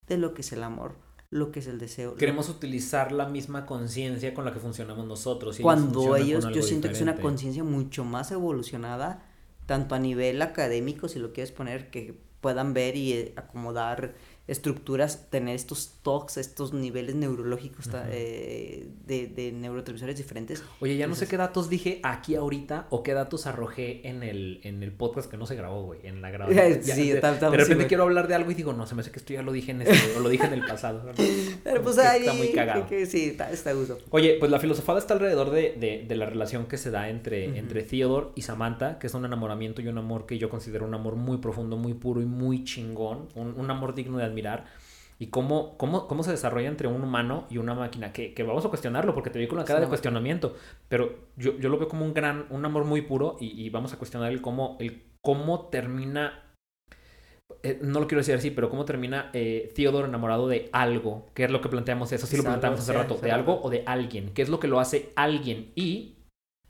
B: de lo que es el amor, lo que es el deseo.
A: Queremos utilizar la misma conciencia con la que funcionamos nosotros.
B: Cuando ellos, yo siento que es una conciencia mucho más evolucionada, tanto a nivel académico, si lo quieres poner, que puedan ver y eh, acomodar estructuras, tener estos talks, estos niveles neurológicos eh, de, de, neurotransmisores diferentes.
A: Oye, ya no sé qué datos dije aquí ahorita o qué datos arrojé en el, en el podcast que no se grabó, güey, en la grabación. sí, de, repente quiero hablar de algo y digo, no, se me hace que esto ya lo dije en este, o lo dije en el pasado.
B: Pero pues ahí, está muy cagado. sí, está, está gusto.
A: Oye, pues la filosofada está alrededor de, de la relación que se da entre, entre Theodore y Samantha, que es un enamoramiento y un amor que yo considero un amor muy profundo, muy puro y muy chingón, un, un amor digno de admirar mirar y cómo, cómo, cómo se desarrolla entre un humano y una máquina, que, que vamos a cuestionarlo porque te vi con la cara de cuestionamiento, pero yo, yo, lo veo como un gran, un amor muy puro y, vamos a cuestionar el cómo, el cómo termina, eh, no lo quiero decir así, pero cómo termina eh, Theodore enamorado de algo, que es lo que planteamos, eso sí lo planteamos hace rato, de algo o de alguien, qué es lo que lo hace alguien y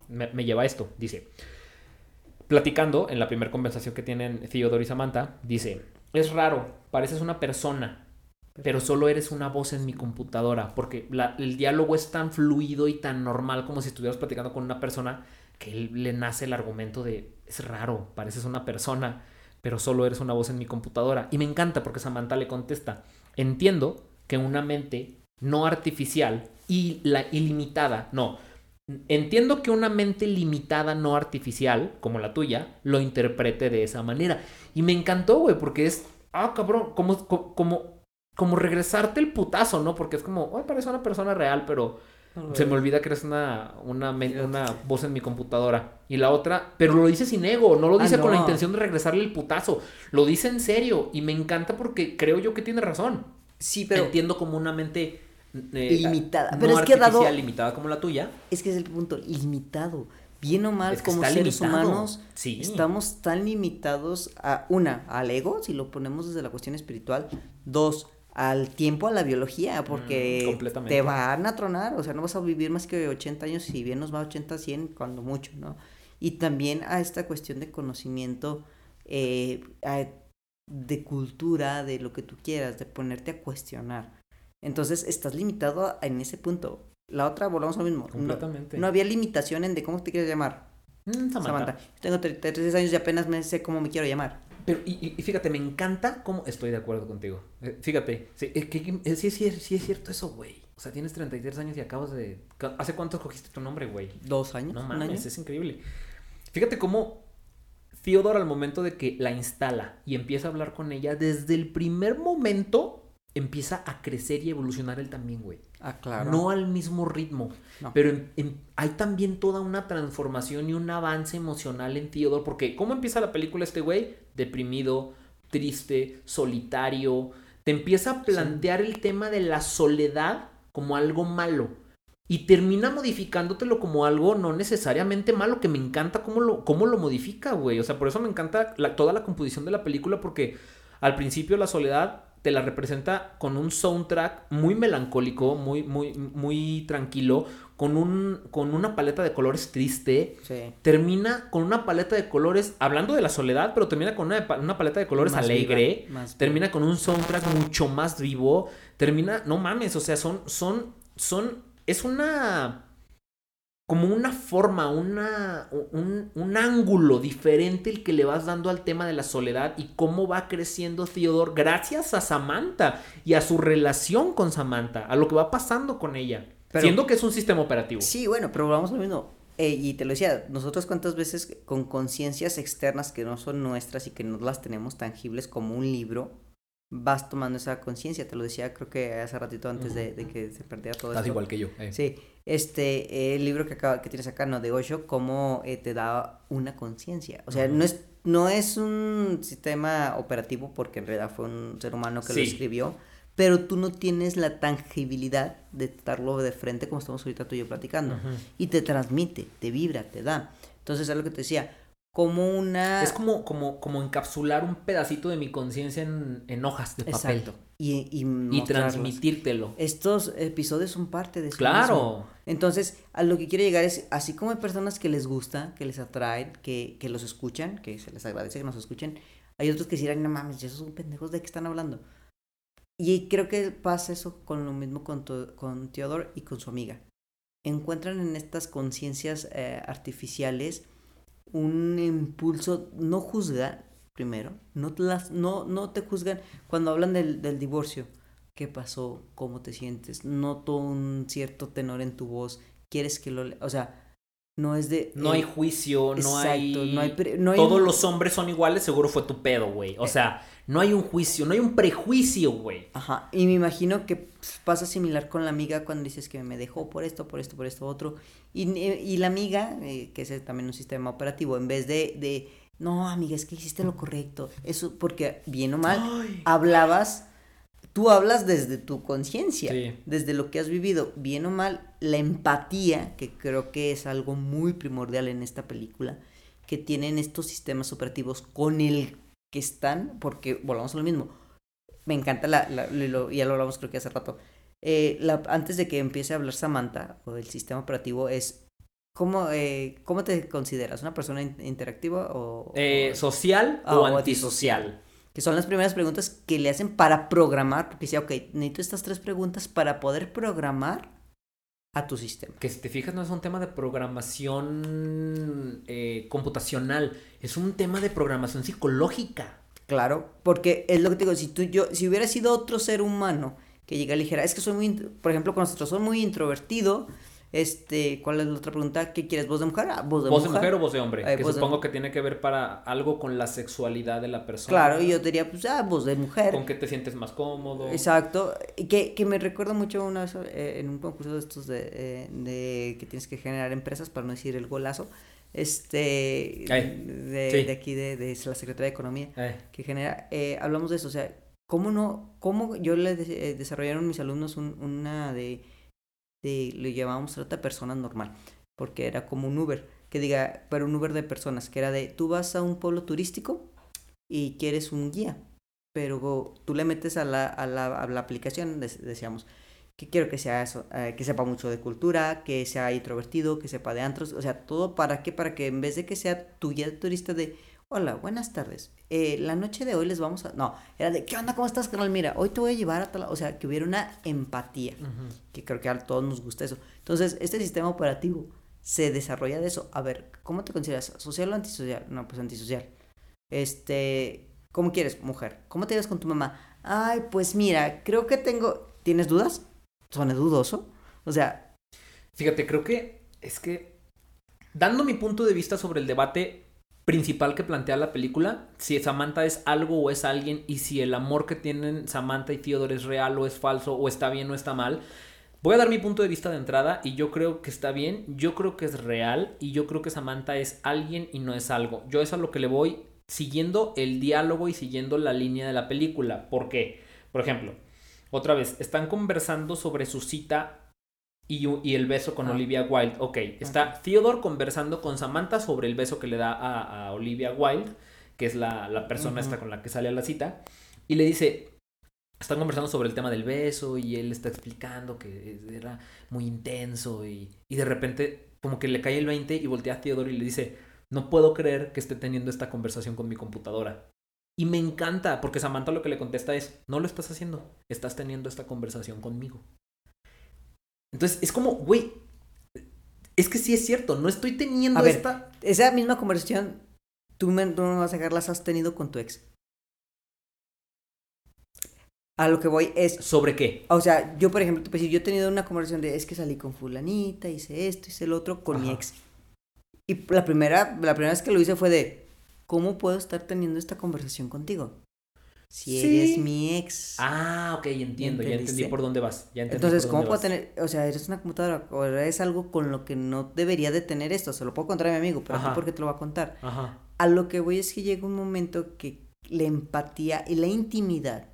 A: me, me lleva a esto, dice, platicando en la primera conversación que tienen Theodore y Samantha, dice, es raro, pareces una persona, pero solo eres una voz en mi computadora, porque el diálogo es tan fluido y tan normal como si estuvieras platicando con una persona que le nace el argumento de, es raro, pareces una persona, pero solo eres una voz en mi computadora. Y me encanta porque Samantha le contesta, entiendo que una mente no artificial y la ilimitada, no, entiendo que una mente limitada, no artificial, como la tuya, lo interprete de esa manera. Y me encantó, güey, porque es, ah, cabrón, como, como, como regresarte el putazo, ¿no? Porque es como, ay, parece una persona real, pero se me olvida que eres una, una, una voz en mi computadora. Y la otra, pero lo dice sin ego, no lo ah, dice con la intención de regresarle el putazo, lo dice en serio. Y me encanta porque creo yo que tiene razón. Sí, pero... Entiendo como una mente...
B: Eh, limitada. pero es que dado...
A: limitada como la tuya.
B: Es que es el punto, limitado bien o mal, como seres humanos, estamos tan limitados a, una, al ego, si lo ponemos desde la cuestión espiritual, dos, al tiempo, a la biología, porque mm, te van a tronar, o sea, no vas a vivir más que 80 años, si bien nos va a 80, 100, cuando mucho, ¿no? Y también a esta cuestión de conocimiento, eh, de cultura, de lo que tú quieras, de ponerte a cuestionar. Entonces estás limitado en ese punto. La otra, volvamos a lo mismo. Completamente. No, había limitación en de cómo te quieres llamar. Mm, Samantha. tengo 33 años y apenas me sé cómo me quiero llamar.
A: Pero, y, fíjate, me encanta cómo estoy de acuerdo contigo. Eh, fíjate, sí, es que, sí, sí, sí, es cierto eso, güey. O sea, tienes 33 años y acabas de... ¿Hace cuánto cogiste tu nombre, güey?
B: Dos años.
A: No mames, es increíble. Fíjate cómo Theodore al momento de que la instala y empieza a hablar con ella, desde el primer momento empieza a crecer y evolucionar él también, güey.
B: Ah, claro.
A: No al mismo ritmo, pero hay también toda una transformación y un avance emocional en Theodore, porque ¿cómo empieza la película este güey? Deprimido, triste, solitario. Te empieza a plantear el tema de la soledad como algo malo. Y termina modificándotelo como algo no necesariamente malo, que me encanta cómo lo, cómo lo modifica, güey. O sea, por eso me encanta toda la composición de la película, porque al principio la soledad te la representa con un soundtrack muy melancólico, muy, muy, muy tranquilo, con, un, con una paleta de colores triste. Termina con una paleta de colores, hablando de la soledad, pero termina con una, una paleta de colores alegre. termina con un soundtrack mucho más vivo. Termina, no mames, o sea, son, son, son, es una como una forma, una, un, un, ángulo diferente el que le vas dando al tema de la soledad y cómo va creciendo Theodore gracias a Samantha y a su relación con Samantha, a lo que va pasando con ella, siendo que es un sistema operativo.
B: Sí, bueno, pero vamos lo mismo. Eh, y te lo decía, nosotros cuántas veces con conciencias externas que no son nuestras y que no las tenemos tangibles como un libro, vas tomando esa conciencia. Te lo decía, creo que hace ratito antes de, que se perdiera todo
A: Estás igual que yo.
B: Eh. Sí. Este, el libro que, acaba, que tienes acá, ¿no? De Osho, cómo eh, te da una conciencia. O sea, no, es, no es un sistema operativo porque en realidad fue un ser humano que lo escribió, pero tú no tienes la tangibilidad de estarlo de frente como estamos ahorita tú y yo platicando. Y te transmite, te vibra, te da. Entonces, es lo que te decía como una...
A: Es como, como, como encapsular un pedacito de mi conciencia en, hojas de papel.
B: Y,
A: y, transmitírtelo.
B: Estos episodios son parte de
A: eso. Claro.
B: Entonces, a lo que quiero llegar es, así como hay personas que les gusta, que les atraen, que, que los escuchan, que se les agradece que nos escuchen, hay otros que dirán, no mames, esos son pendejos de qué están hablando. Y creo que pasa eso con lo mismo con, con Theodore y con su amiga. Encuentran en estas conciencias eh, artificiales un impulso, no juzgan primero, no, las, no, no te juzgan cuando hablan del, del divorcio. ¿Qué pasó? ¿Cómo te sientes? Noto un cierto tenor en tu voz. ¿Quieres que lo... O sea, no es de...
A: No hay juicio, no hay... No hay, no hay Todos los hombres son iguales, seguro fue tu pedo, güey. O eh. sea, no hay un juicio, no hay un prejuicio, güey.
B: Ajá, y me imagino que pasa similar con la amiga cuando dices que me dejó por esto, por esto, por esto, otro. Y, y la amiga, eh, que es también un sistema operativo, en vez de, de, no, amiga, es que hiciste lo correcto. Eso, porque bien o mal, hablabas, tú hablas desde tu conciencia, desde lo que has vivido, bien o mal, la empatía, que creo que es algo muy primordial en esta película, que tienen estos sistemas operativos con el que están, porque volvamos a lo mismo. Me encanta la, la ya lo hablamos creo que hace rato. Eh, la, antes de que empiece a hablar Samantha o del sistema operativo es ¿Cómo, eh, ¿Cómo te consideras? ¿Una persona interactiva o...?
A: Eh, ¿Social ah, o, antisocial?
B: Que son las primeras preguntas que le hacen para programar, porque decía, ok, necesito estas tres preguntas para poder programar a tu sistema.
A: Que si te fijas no es un tema de programación eh, computacional, es un tema de programación psicológica.
B: Claro, porque es lo que te digo, si tú yo, si hubiera sido otro ser humano que llega y dijera, es que soy muy, por ejemplo, con nosotros soy muy introvertido, este, ¿cuál es la otra pregunta? ¿Qué quieres? ¿Voz de mujer? Ah,
A: ¿Voz de, mujer? o voz de hombre? Eh, que supongo que tiene que ver para algo con la sexualidad de la persona.
B: Claro, y yo diría, pues, ah, voz de mujer.
A: ¿Con qué te sientes más cómodo?
B: Exacto. Y que, que me recuerdo mucho una vez eh, en un concurso de estos de, eh, de, que tienes que generar empresas, para no decir el golazo, este, de, de, aquí de, de, la Secretaría de Economía, que genera, hablamos de eso, o sea, ¿cómo no, cómo yo le desarrollaron mis alumnos una de de, lo llevábamos a otra persona normal, porque era como un Uber, que diga, pero un Uber de personas, que era de, tú vas a un pueblo turístico y quieres un guía, pero tú le metes a la, a la, a la aplicación, decíamos, que quiero que sea eso, eh, que sepa mucho de cultura, que sea introvertido, que sepa de antros, o sea, todo para qué, para que en vez de que sea tu guía turista de, hola, buenas tardes. Eh, la noche de hoy les vamos a... No, era de, ¿qué onda? ¿Cómo estás, carnal? Mira, hoy te voy a llevar a tal... O sea, que hubiera una empatía, que creo que a todos nos gusta eso. Entonces, este sistema operativo se desarrolla de eso. A ver, ¿cómo te consideras? ¿Social o antisocial? No, pues antisocial. Este, ¿cómo quieres, mujer? ¿Cómo te ves con tu mamá? Ay, pues mira, creo que tengo... ¿Tienes dudas? ¿Suena dudoso? O sea...
A: Fíjate, creo que es que... Dando mi punto de vista sobre el debate principal que plantea la película, si Samantha es algo o es alguien y si el amor que tienen Samantha y Theodore es real o es falso o está bien o está mal. Voy a dar mi punto de vista de entrada y yo creo que está bien, yo creo que es real y yo creo que Samantha es alguien y no es algo. Yo es a lo que le voy siguiendo el diálogo y siguiendo la línea de la película. ¿Por qué? Por ejemplo, otra vez, están conversando sobre su cita y, el beso con Olivia Wilde. Ok, está Theodore conversando con Samantha sobre el beso que le da a, Olivia Wilde, que es la, persona esta con la que sale a la cita, y le dice, están conversando sobre el tema del beso y él está explicando que era muy intenso y, y de repente como que le cae el 20 y voltea a Theodore y le dice, no puedo creer que esté teniendo esta conversación con mi computadora. Y me encanta porque Samantha lo que le contesta es, no lo estás haciendo, estás teniendo esta conversación conmigo. Entonces, es como, güey, es que sí es cierto, no estoy teniendo
B: a esta... esa misma conversación, tú, me, no vas a dejar, las has tenido con tu ex. A lo que voy es...
A: ¿Sobre qué?
B: O sea, yo, por ejemplo, pues, yo he tenido una conversación de, es que salí con fulanita, hice esto, hice el otro, con mi ex. Y la primera, la primera vez que lo hice fue de, ¿cómo puedo estar teniendo esta conversación contigo? Si eres mi ex.
A: Ah, ok, entiendo, ya entendí por dónde vas.
B: Entonces, ¿cómo puedo tener, o sea, eres una computadora, o es algo con lo que no debería de tener esto, se lo puedo contar a mi amigo, pero ¿por qué te lo va a contar? Ajá. A lo que voy es que llega un momento que la empatía y la intimidad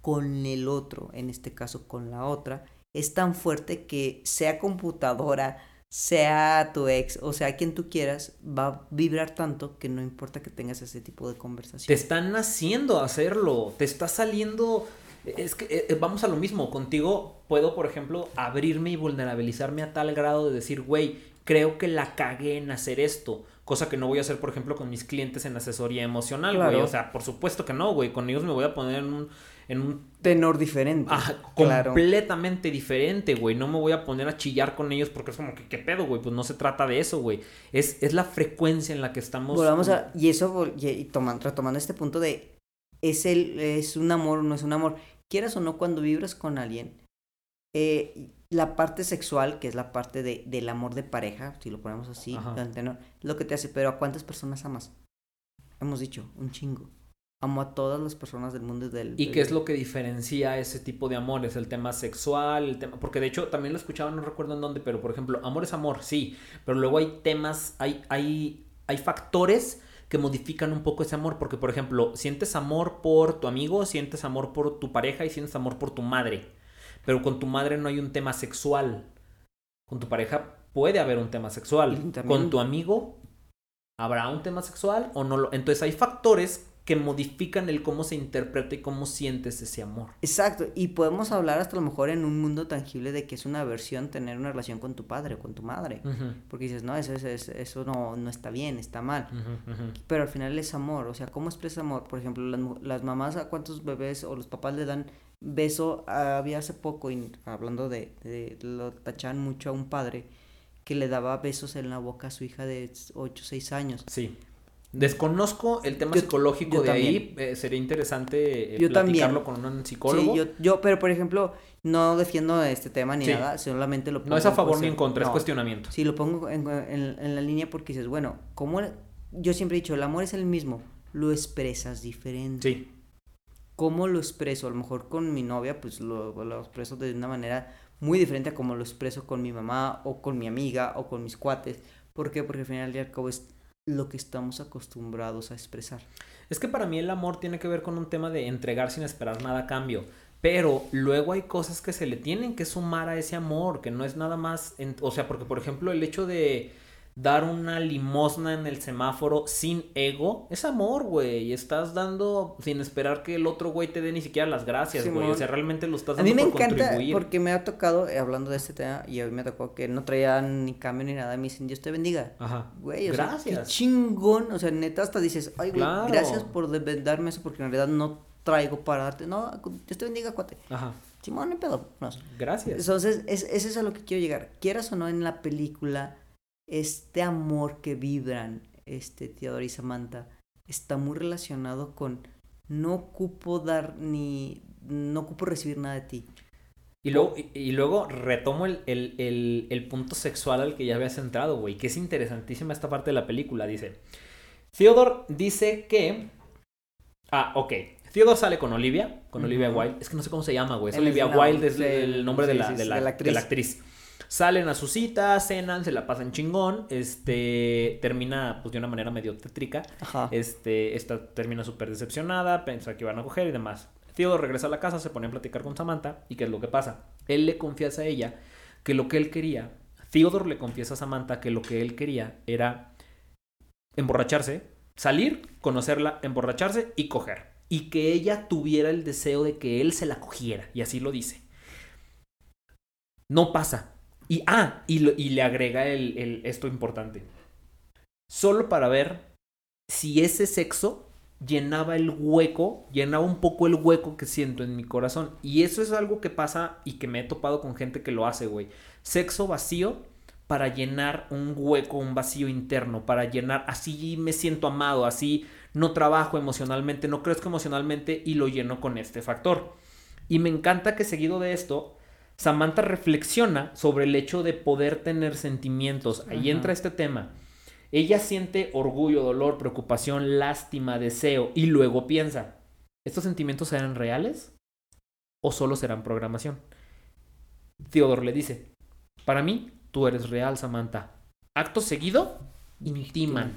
B: con el otro, en este caso con la otra, es tan fuerte que sea computadora, sea tu ex o sea quien tú quieras, va a vibrar tanto que no importa que tengas ese tipo de conversación.
A: Te están haciendo hacerlo, te está saliendo... Es que eh, eh, vamos a lo mismo, contigo puedo, por ejemplo, abrirme y vulnerabilizarme a tal grado de decir, güey, creo que la cagué en hacer esto. Cosa que no voy a hacer, por ejemplo, con mis clientes en asesoría emocional, güey. O sea, por supuesto que no, güey. Con ellos me voy a poner en un, en un
B: tenor diferente.
A: completamente diferente, güey. No me voy a poner a chillar con ellos porque es como que, ¿qué pedo, güey? Pues no se trata de eso, güey. Es, es la frecuencia en la que estamos.
B: Volvamos a, y eso, y, tomando, retomando este punto de, ¿es, el, ¿es un amor o no es un amor? Quieras o no, cuando vibras con alguien, eh, la parte sexual, que es la parte de, del amor de pareja, si lo ponemos así, lo que te hace, pero ¿a cuántas personas amas? Hemos dicho, un chingo amo a todas las personas del mundo del...
A: ¿Y qué es lo que diferencia ese tipo de amor? ¿Es el tema sexual? El tema... Porque de hecho también lo escuchaba, no recuerdo en dónde, pero por ejemplo, amor es amor, sí, pero luego hay temas, hay, hay, hay factores que modifican un poco ese amor, porque por ejemplo, sientes amor por tu amigo, sientes amor por tu pareja y sientes amor por tu madre, pero con tu madre no hay un tema sexual. Con tu pareja puede haber un tema sexual. Con tu amigo habrá un tema sexual o no lo... Entonces hay factores que modifican el cómo se interpreta y cómo sientes ese amor.
B: Exacto, y podemos hablar hasta a lo mejor en un mundo tangible de que es una aversión tener una relación con tu padre o con tu madre, porque dices, no, eso, eso, eso no, no está bien, está mal, pero al final es amor, o sea, ¿cómo expresa amor? Por ejemplo, las, las mamás a cuántos bebés o los papás le dan beso, había hace poco, y hablando de, de, lo tachan mucho a un padre, que le daba besos en la boca a su hija de 8 o 6 años.
A: Sí. Desconozco el tema psicológico de ahí. Eh, sería interesante eh, platicarlo con un psicólogo.
B: Sí, yo, yo, pero por ejemplo, no defiendo este tema ni nada, solamente lo
A: pongo. No es a favor ni en contra, es cuestionamiento.
B: Sí, lo pongo en, la línea porque dices, bueno, como yo siempre he dicho, el amor es el mismo, lo expresas diferente. Sí. ¿Cómo lo expreso? A lo mejor con mi novia, pues lo, lo expreso de una manera muy diferente a como lo expreso con mi mamá o con mi amiga o con mis cuates. ¿Por qué? Porque al final y al cabo es lo que estamos acostumbrados a expresar.
A: Es que para mí el amor tiene que ver con un tema de entregar sin esperar nada a cambio. Pero luego hay cosas que se le tienen que sumar a ese amor, que no es nada más, o sea, porque por ejemplo el hecho de, dar una limosna en el semáforo sin ego, es amor, güey. Estás dando sin esperar que el otro güey te dé ni siquiera las gracias, güey. o sea, realmente lo estás
B: dando A mí me encanta porque me ha tocado, eh, hablando de este tema, y hoy me tocó que no traía ni cambio ni nada, me dicen, Dios te bendiga. Ajá. Güey, o gracias. Sea, qué chingón. O sea, neta, hasta dices, ay, güey, gracias por darme eso porque en realidad no traigo para darte. No, Dios te bendiga, cuate. Ajá. Simón, no pedo.
A: Gracias.
B: Entonces, es, es eso a lo que quiero llegar. Quieras o no en la película este amor que vibran este Teodoro y Samantha está muy relacionado con no ocupo dar ni no ocupo recibir nada de ti.
A: Y luego, y, luego retomo el, el, el, punto sexual al que ya había centrado, güey, que es interesantísima esta parte de la película. Dice, Theodore dice que... Ah, ok. Theodore sale con Olivia, con Olivia Wilde. Es que no sé cómo se llama, güey. Es Olivia Wilde, es el nombre de la actriz. Salen a su cita, cenan, se la pasan chingón. Este termina pues de una manera medio tétrica. Este, esta termina súper decepcionada, piensa que iban a coger y demás. Theodore regresa a la casa, se pone a platicar con Samantha. ¿Y qué es lo que pasa? Él le confiesa a ella que lo que él quería. Theodore le confiesa a Samantha que lo que él quería era emborracharse, salir, conocerla, emborracharse y coger. Y que ella tuviera el deseo de que él se la cogiera. Y así lo dice. No pasa. Y, ah, y, le agrega el, esto importante. Solo para ver si ese sexo llenaba el hueco, llenaba un poco el hueco que siento en mi corazón. Y eso es algo que pasa y que me he topado con gente que lo hace, güey. Sexo vacío para llenar un hueco, un vacío interno, para llenar, así me siento amado, así no trabajo emocionalmente, no crezco emocionalmente y lo lleno con este factor. Y me encanta que seguido de esto Samantha reflexiona sobre el hecho de poder tener sentimientos. Ahí entra este tema. Ella siente orgullo, dolor, preocupación, lástima, deseo y luego piensa, ¿estos sentimientos serán reales o solo serán programación? Theodore le dice, para mí, tú eres real, Samantha. Acto seguido, intiman.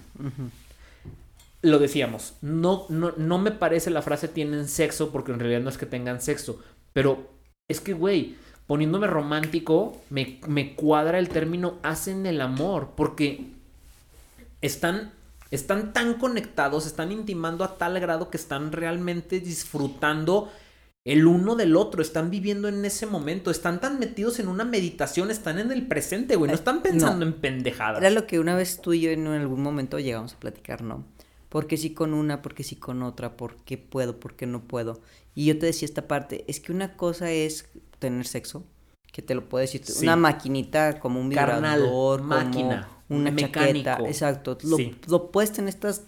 A: Lo decíamos, no, no, no me parece la frase tienen sexo porque en realidad no es que tengan sexo, pero es que, güey, poniéndome romántico, me, me cuadra el término hacen el amor, porque están, están tan conectados, están intimando a tal grado que están realmente disfrutando el uno del otro, están viviendo en ese momento, están tan metidos en una meditación, están en el presente, güey, no están pensando en pendejadas.
B: Era lo que una vez tú y yo en algún momento llegamos a platicar, ¿no? Porque sí con una, porque sí con otra, por qué puedo, por qué no puedo. Y yo te decía esta parte, es que una cosa es tener sexo, que te lo puedo decir, una maquinita como un vibrador, máquina, una mecánico. chaqueta, exacto, lo, lo puedes tener estas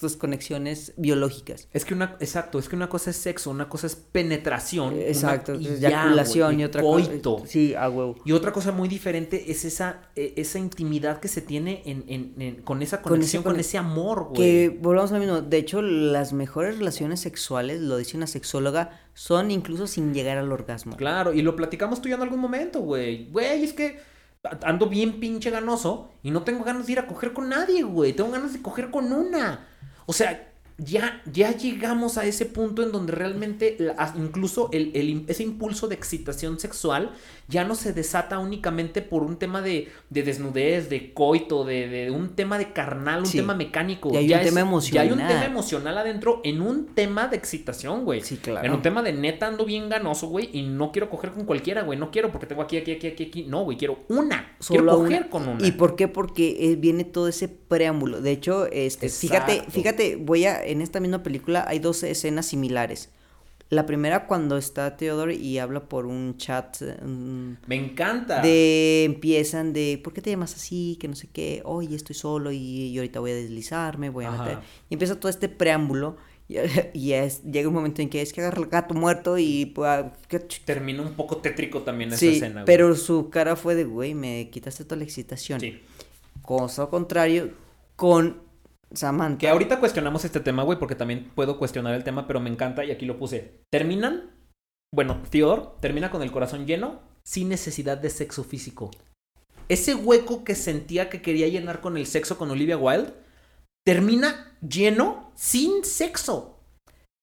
B: tus conexiones biológicas.
A: Es que una, exacto, es que una cosa es sexo, una cosa es penetración.
B: Exacto, eyaculación y otra cosa. Sí, a huevo.
A: Y otra cosa muy diferente es esa, e, esa intimidad que se tiene en, en, con esa conexión, con, ese, amor, güey.
B: Que volvamos a lo mismo. De hecho, las mejores relaciones sexuales, lo dice una sexóloga, son incluso sin llegar al orgasmo.
A: Claro, y lo platicamos tú ya en algún momento, güey. Güey, es que ando bien pinche ganoso y no tengo ganas de ir a coger con nadie, güey. Tengo ganas de coger con una. O sea, ya, ya llegamos a ese punto en donde realmente incluso ese impulso de excitación sexual ya no se desata únicamente por un tema de, desnudez, de coito, de, un tema de carnal, un tema mecánico.
B: Ya hay un tema emocional.
A: Ya hay un tema emocional adentro en un tema de excitación, güey. Sí, claro. En un tema de neta ando bien ganoso, güey, y no quiero coger con cualquiera, güey. No quiero porque tengo aquí, aquí, aquí, aquí, aquí. No, güey, quiero una. Solo quiero coger con una.
B: ¿Y por qué? Porque eh, viene todo ese preámbulo. De hecho, este, fíjate, fíjate, voy a, en esta misma película hay dos escenas similares. La primera cuando está Theodore y habla por un chat.
A: Me encanta.
B: De empiezan de, ¿por qué te llamas así? Que no sé qué. Oye, estoy solo y, ahorita voy a deslizarme, voy a meter. Y empieza todo este preámbulo. Y, es, llega un momento en que es que agarra el gato muerto y pues,
A: termina un poco tétrico también esa escena.
B: Pero su cara fue de, güey, me quitaste toda la excitación. Sí. Cosa contrario con Samantha.
A: Que ahorita cuestionamos este tema, güey, porque también puedo cuestionar el tema, pero me encanta y aquí lo puse. Terminan, bueno, Theodore termina con el corazón lleno sin necesidad de sexo físico. Ese hueco que sentía que quería llenar con el sexo con Olivia Wilde, termina lleno sin sexo.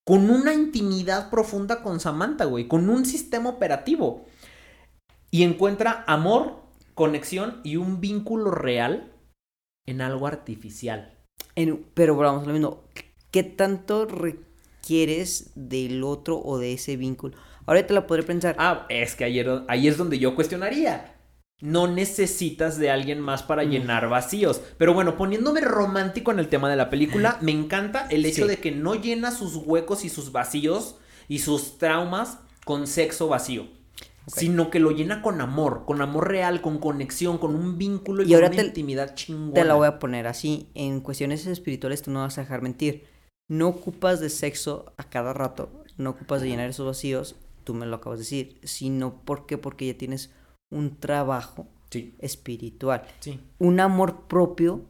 A: Con una intimidad profunda con Samantha, güey, con un sistema operativo. Y encuentra amor, conexión y un vínculo real en algo artificial.
B: En, pero vamos a lo mismo. ¿Qué tanto requieres del otro o de ese vínculo? Ahora te la podré pensar.
A: Ah, es que ayer, ahí es donde yo cuestionaría. No necesitas de alguien más para mm. llenar vacíos. Pero bueno, poniéndome romántico en el tema de la película, me encanta el hecho de que no llena sus huecos y sus vacíos y sus traumas con sexo vacío sino que lo llena con amor, con amor real, con conexión, con un vínculo y, con una intimidad chingona.
B: Te la voy a poner así, en cuestiones espirituales tú no vas a dejar mentir. No ocupas de sexo a cada rato, no ocupas de llenar esos vacíos, tú me lo acabas de decir, sino porque porque ya tienes un trabajo espiritual, sí. un amor propio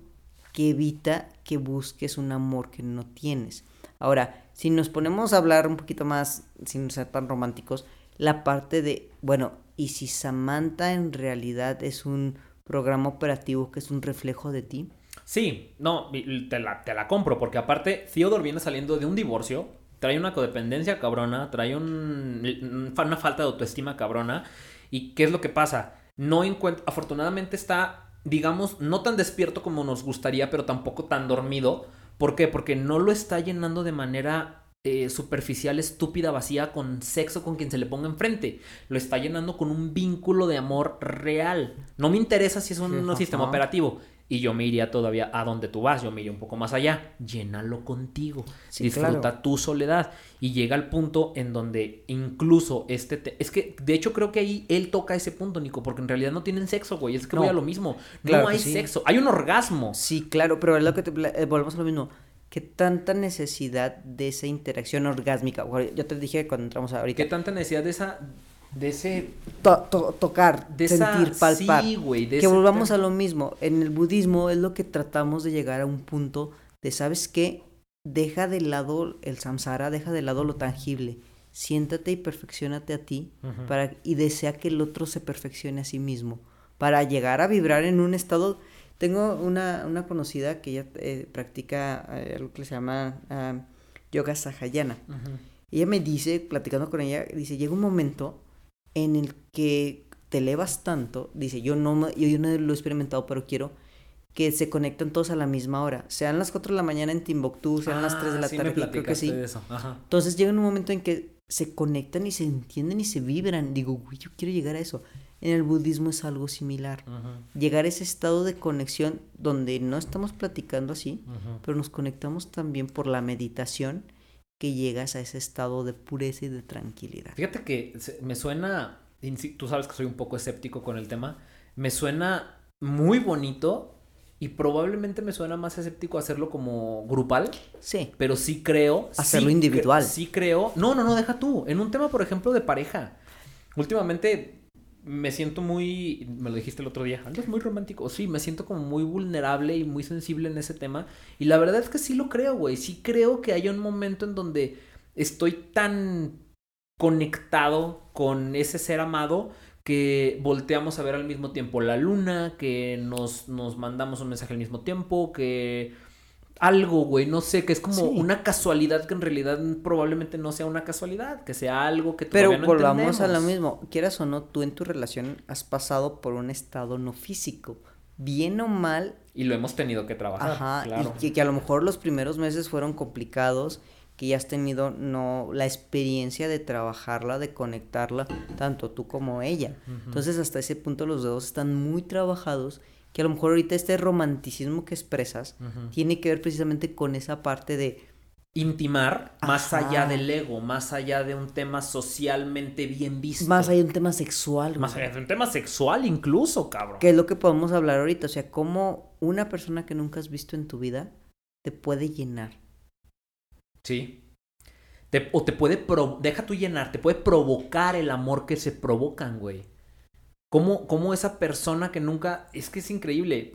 B: que evita que busques un amor que no tienes. Ahora, si nos ponemos a hablar un poquito más, sin ser tan románticos, la parte de, bueno, ¿y si Samantha en realidad es un programa operativo que es un reflejo de ti?
A: Sí, no, te la, te la compro, porque aparte Theodore viene saliendo de un divorcio, trae una codependencia cabrona, trae un, una falta de autoestima cabrona, y ¿qué es lo que pasa? No encuentra, afortunadamente está, digamos, no tan despierto como nos gustaría, pero tampoco tan dormido. ¿Por qué? Porque no lo está llenando de manera eh, superficial, estúpida, vacía, con sexo con quien se le ponga enfrente. Lo está llenando con un vínculo de amor real. No me interesa si es un, sistema operativo. Y yo me iría todavía a donde tú vas, yo me iría un poco más allá. Llénalo contigo. Disfruta tu soledad. Y llega al punto en donde incluso este... Es que, de hecho, creo que ahí él toca ese punto, Nico, porque en realidad no tienen sexo, güey. Es que voy a lo mismo. No hay sexo. Hay un orgasmo.
B: Sí, claro, pero es lo que te... Eh, volvemos a lo mismo ¿Qué tanta necesidad de esa interacción orgásmica? Yo te dije cuando entramos ahorita.
A: ¿Qué tanta necesidad de esa de ese
B: tocar, de sentir, palpar. Sí, que volvamos a lo mismo. En el budismo es lo que tratamos de llegar a un punto de, ¿sabes qué? Deja de lado el samsara, deja de lado lo tangible. Siéntate y perfeccionate a ti para, y desea que el otro se perfeccione a sí mismo. Para llegar a vibrar en un estado tengo una, una conocida que ella eh, practica eh, algo que se llama uh, yoga sahayana. Ella me dice, platicando con ella, dice, llega un momento en el que te elevas tanto, dice, yo no, yo, no lo he experimentado, pero quiero que se conecten todos a la misma hora. Sean las 4 de la mañana en Timbuktu, sean las 3 de la ah, tarde, creo que sí. Entonces llega un momento en que se conectan y se entienden y se vibran. Digo, güey, yo quiero llegar a eso. En el budismo es algo similar. Llegar a ese estado de conexión donde no estamos platicando así, pero nos conectamos también por la meditación que llegas a ese estado de pureza y de tranquilidad.
A: Fíjate que me suena, tú sabes que soy un poco escéptico con el tema, me suena muy bonito y probablemente me suena más escéptico hacerlo como grupal. Sí. Pero sí creo.
B: Hacerlo individual.
A: Sí creo. No, no, no, deja tú. En un tema, por ejemplo, de pareja. Últimamente me siento muy, me lo dijiste el otro día, es muy romántico. Sí, me siento como muy vulnerable y muy sensible en ese tema. Y la verdad es que sí lo creo, güey. Sí creo que hay un momento en donde estoy tan conectado con ese ser amado que volteamos a ver al mismo tiempo la luna, que nos, nos mandamos un mensaje al mismo tiempo, que algo, güey, no sé, que es como una casualidad que en realidad probablemente no sea una casualidad, que sea algo que
B: todavía Pero volvamos a lo mismo, quieras o no, tú en tu relación has pasado por un estado no físico, bien o mal.
A: Y lo hemos tenido que trabajar. Ajá, claro.
B: y que, a lo mejor los primeros meses fueron complicados, que ya has tenido no la experiencia de trabajarla, de conectarla, tanto tú como ella. Entonces hasta ese punto los dos están muy trabajados que a lo mejor ahorita este romanticismo que expresas tiene que ver precisamente con esa parte de
A: intimar más allá del ego, más allá de un tema socialmente bien visto.
B: Más allá de un tema sexual.
A: Más allá de un tema sexual incluso, cabrón.
B: Que es lo que podemos hablar ahorita, o sea, cómo una persona que nunca has visto en tu vida te puede llenar.
A: Sí. o te puede, deja tú llenar, te puede provocar el amor que se provocan, güey. Cómo, esa persona que nunca, es que es increíble.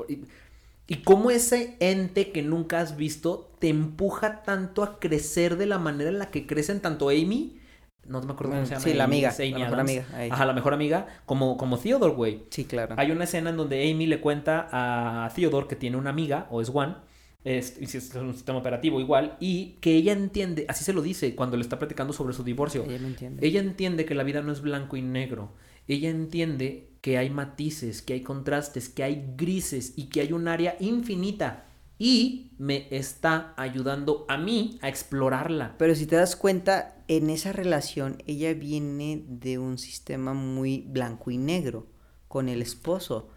A: Y, cómo ese ente que nunca has visto te empuja tanto a crecer de la manera en la que crecen tanto Amy, no me acuerdo cómo se llama.
B: Sí, la amiga. la mejor amiga.
A: Ajá, la mejor amiga, como, como Theodore, güey.
B: Sí, claro.
A: Hay una escena en donde Amy le cuenta a Theodore que tiene una amiga, o es One, es, es un sistema operativo igual, y que ella entiende, así se lo dice cuando le está platicando sobre su divorcio.
B: Ella
A: entiende. Ella entiende que la vida no es blanco y negro ella entiende que hay matices, que hay contrastes, que hay grises y que hay un área infinita y me está ayudando a mí a explorarla.
B: Pero si te das cuenta, en esa relación ella viene de un sistema muy blanco y negro con el esposo.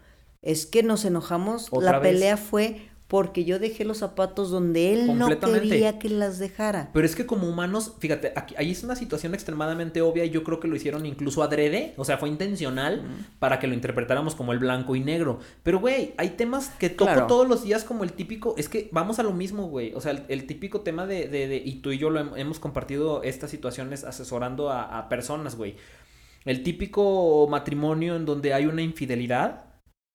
B: Es que nos enojamos, la pelea fue porque yo dejé los zapatos donde él no quería que las dejara.
A: Pero es que como humanos, fíjate, aquí, ahí es una situación extremadamente obvia y yo creo que lo hicieron incluso adrede, o sea, fue intencional para que lo interpretáramos como el blanco y negro. Pero, güey, hay temas que toco todos los días como el típico, es que vamos a lo mismo, güey, o sea, el, típico tema de, de, y tú y yo lo hemos compartido estas situaciones asesorando a, a personas, güey. El típico matrimonio en donde hay una infidelidad.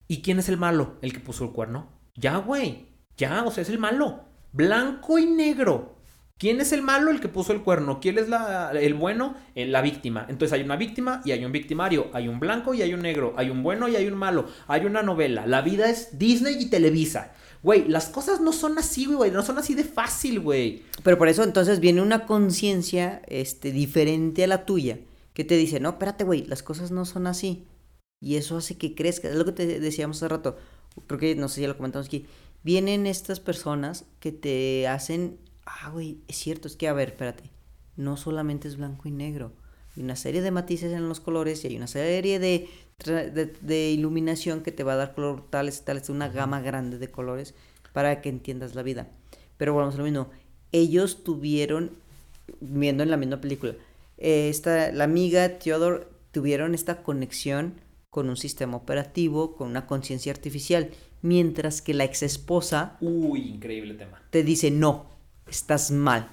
A: ¿Y quién es el malo? El que puso el cuerno. Ya, güey. Ya, o sea, es el malo. Blanco y negro. ¿Quién es el malo? El que puso el cuerno. ¿Quién es la, el bueno? Eh, la víctima. Entonces hay una víctima y hay un victimario. Hay un blanco y hay un negro. Hay un bueno y hay un malo. Hay una novela. La vida es Disney y Televisa. Güey, las cosas no son así, güey. No son así de fácil, güey.
B: Pero por eso entonces viene una conciencia este, diferente a la tuya. Que te dice, no, espérate, güey, las cosas no son así. Y eso hace que crezca. Es lo que te decíamos hace rato creo que no sé si ya lo comentamos aquí, vienen estas personas que te hacen, ah, güey, es cierto, es que, a ver, espérate, no solamente es blanco y negro, hay una serie de matices en los colores y hay una serie de, de, iluminación que te va a dar color tales, tales, una gama grande de colores para que entiendas la vida. Pero bueno, lo mismo, ellos tuvieron, viendo en la misma película, eh, esta, la amiga Theodore tuvieron esta conexión con un sistema operativo, con una conciencia artificial, mientras que la ex esposa...
A: Uy, increíble tema.
B: Te dice, no, estás mal.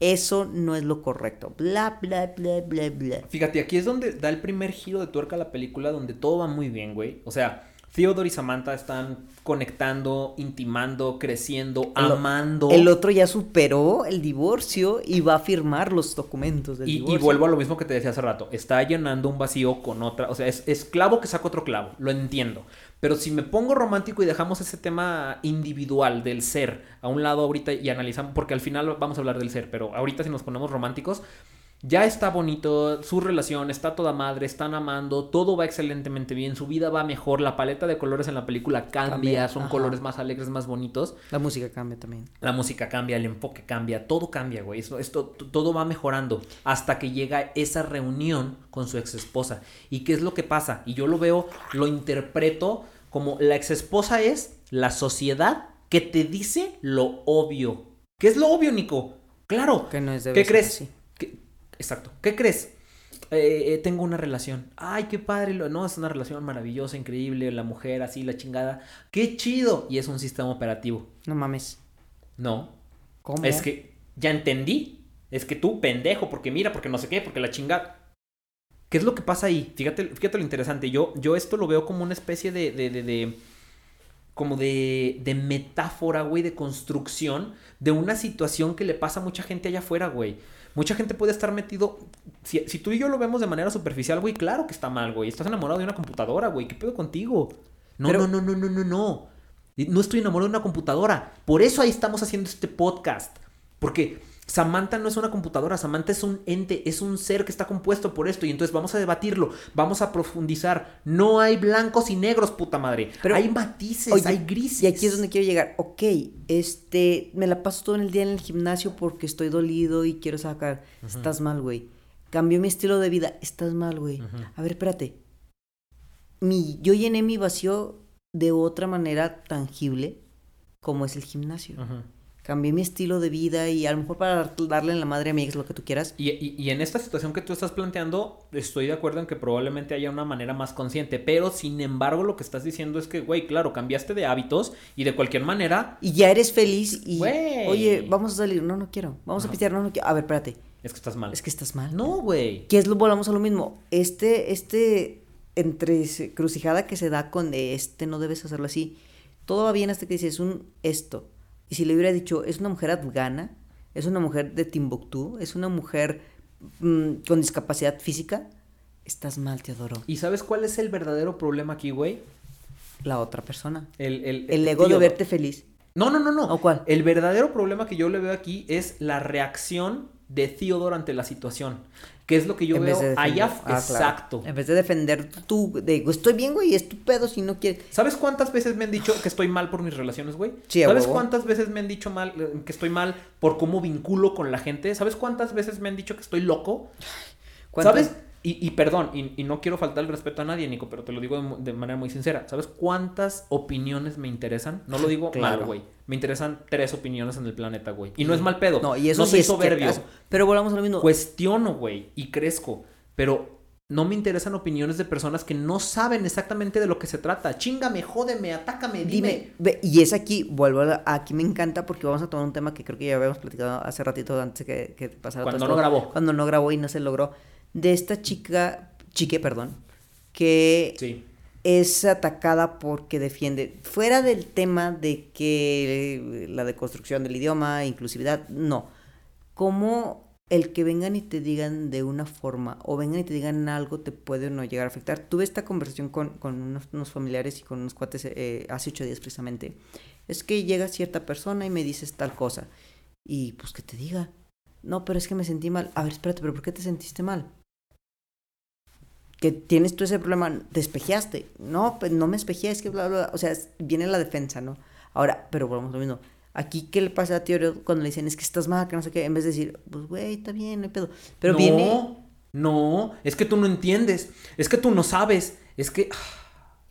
B: Eso no es lo correcto. Bla, bla, bla, bla, bla.
A: Fíjate, aquí es donde da el primer giro de tuerca a la película, donde todo va muy bien, güey. O sea, Theodore y Samantha están conectando, intimando, creciendo, amando.
B: El otro ya superó el divorcio y va a firmar los documentos del
A: y,
B: divorcio.
A: Y vuelvo a lo mismo que te decía hace rato. Está llenando un vacío con otra. O sea, es, es clavo que saca otro clavo. Lo entiendo. Pero si me pongo romántico y dejamos ese tema individual del ser a un lado ahorita y analizamos, porque al final vamos a hablar del ser, pero ahorita si nos ponemos románticos, ya está bonito, su relación está toda madre, están amando, todo va excelentemente bien, su vida va mejor, la paleta de colores en la película cambia, son colores más alegres, más bonitos.
B: La música cambia también.
A: La música cambia, el enfoque cambia, todo cambia, güey. Esto, esto, todo va mejorando hasta que llega esa reunión con su ex esposa. ¿Y qué es lo que pasa? Y yo lo veo, lo interpreto como la ex esposa es la sociedad que te dice lo obvio. ¿Qué es lo obvio, Nico? Claro. Que no es de ¿Qué crees? Exacto. ¿Qué crees? Eh, eh, tengo una relación. Ay, qué padre. No, es una relación maravillosa, increíble. La mujer así, la chingada. Qué chido. Y es un sistema operativo.
B: No mames.
A: No. ¿Cómo? Es que ya entendí. Es que tú, pendejo, porque mira, porque no sé qué, porque la chingada. ¿Qué es lo que pasa ahí? Fíjate, fíjate lo interesante. Yo, yo esto lo veo como una especie de, de, de, de como de, de metáfora, güey, de construcción de una situación que le pasa a mucha gente allá afuera, güey. Mucha gente puede estar metido. Si, tú y yo lo vemos de manera superficial, güey, claro que está mal, güey. Estás enamorado de una computadora, güey. ¿Qué pedo contigo? No, no, no, no, no, no, no. No estoy enamorado de una computadora. Por eso ahí estamos haciendo este podcast. Porque Samantha no es una computadora, Samantha es un ente, es un ser que está compuesto por esto y entonces vamos a debatirlo, vamos a profundizar. No hay blancos y negros, puta madre. Pero hay matices, hay grises.
B: Y aquí es donde quiero llegar. Ok, este, me la paso todo el día en el gimnasio porque estoy dolido y quiero sacar. Estás mal, güey. Cambió mi estilo de vida. Estás mal, güey. A ver, espérate. Mi, yo llené mi vacío de otra manera tangible como es el gimnasio cambié mi estilo de vida y a lo mejor para darle en la madre a mi ex lo que tú quieras.
A: Y, y, en esta situación que tú estás planteando, estoy de acuerdo en que probablemente haya una manera más consciente, pero sin embargo lo que estás diciendo es que, güey, claro, cambiaste de hábitos y de cualquier manera...
B: Y ya eres feliz y... Oye, vamos a salir, no, no quiero, vamos a pistear, no, no quiero. A ver, espérate.
A: Es que estás mal.
B: Es que estás mal.
A: No, güey.
B: ¿Qué es lo, volvamos a lo mismo? Este, este, entre crucijada que se da con este no debes hacerlo así. Todo va bien hasta que dices un esto y si le hubiera dicho, es una mujer afgana, es una mujer de Timbuktu, es una mujer mm, con discapacidad física, estás mal, Teodoro.
A: ¿Y sabes cuál es el verdadero problema aquí, güey?
B: La otra persona.
A: El, el,
B: el ego de verte feliz.
A: No, no, no, no.
B: ¿O cuál?
A: El verdadero problema que yo le veo aquí es la reacción de Theodore ante la situación. Que es lo que yo veo allá. Ah, exacto.
B: En vez de defender tú, de estoy bien, güey, es tu pedo si no quieres.
A: ¿Sabes cuántas veces me han dicho que estoy mal por mis relaciones, güey? ¿Sabes cuántas veces me han dicho mal, eh, que estoy mal por cómo vinculo con la gente? ¿Sabes cuántas veces me han dicho que estoy loco? ¿Sabes? Y, perdón, y, no quiero faltar el respeto a nadie, Nico, pero te lo digo de, manera muy sincera. ¿Sabes cuántas opiniones me interesan? No lo digo claro. mal, güey. Me interesan tres opiniones en el planeta, güey. Y no es mal pedo. No, y eso no soy soberbio.
B: pero volvamos a lo mismo.
A: Cuestiono, güey, y crezco. Pero no me interesan opiniones de personas que no saben exactamente de lo que se trata. Chingame, jódeme, atácame, dime.
B: y es aquí, vuelvo a, aquí me encanta porque vamos a tomar un tema que creo que ya habíamos platicado hace ratito antes que, que pasara.
A: Cuando no grabó.
B: Cuando no grabó y no se logró de esta chica, chique, perdón, que es atacada porque defiende, fuera del tema de que la deconstrucción del idioma, inclusividad, no, como el que vengan y te digan de una forma o vengan y te digan algo te puede o no llegar a afectar. Tuve esta conversación con, unos, familiares y con unos cuates eh, hace ocho días precisamente. Es que llega cierta persona y me dices tal cosa. Y pues que te diga. No, pero es que me sentí mal. A ver, espérate, pero ¿por qué te sentiste mal? Que tienes tú ese problema, te espejeaste. No, pues no me espejé, es que bla, bla, bla. O sea, viene la defensa, ¿no? Ahora, pero volvemos a lo mismo. Aquí, ¿qué le pasa a Teorio cuando le dicen es que estás mal, que no sé qué? En vez de decir, pues, güey, está bien, no hay pedo. Pero
A: no,
B: viene.
A: No, es que tú no entiendes. Es que tú no sabes. Es que.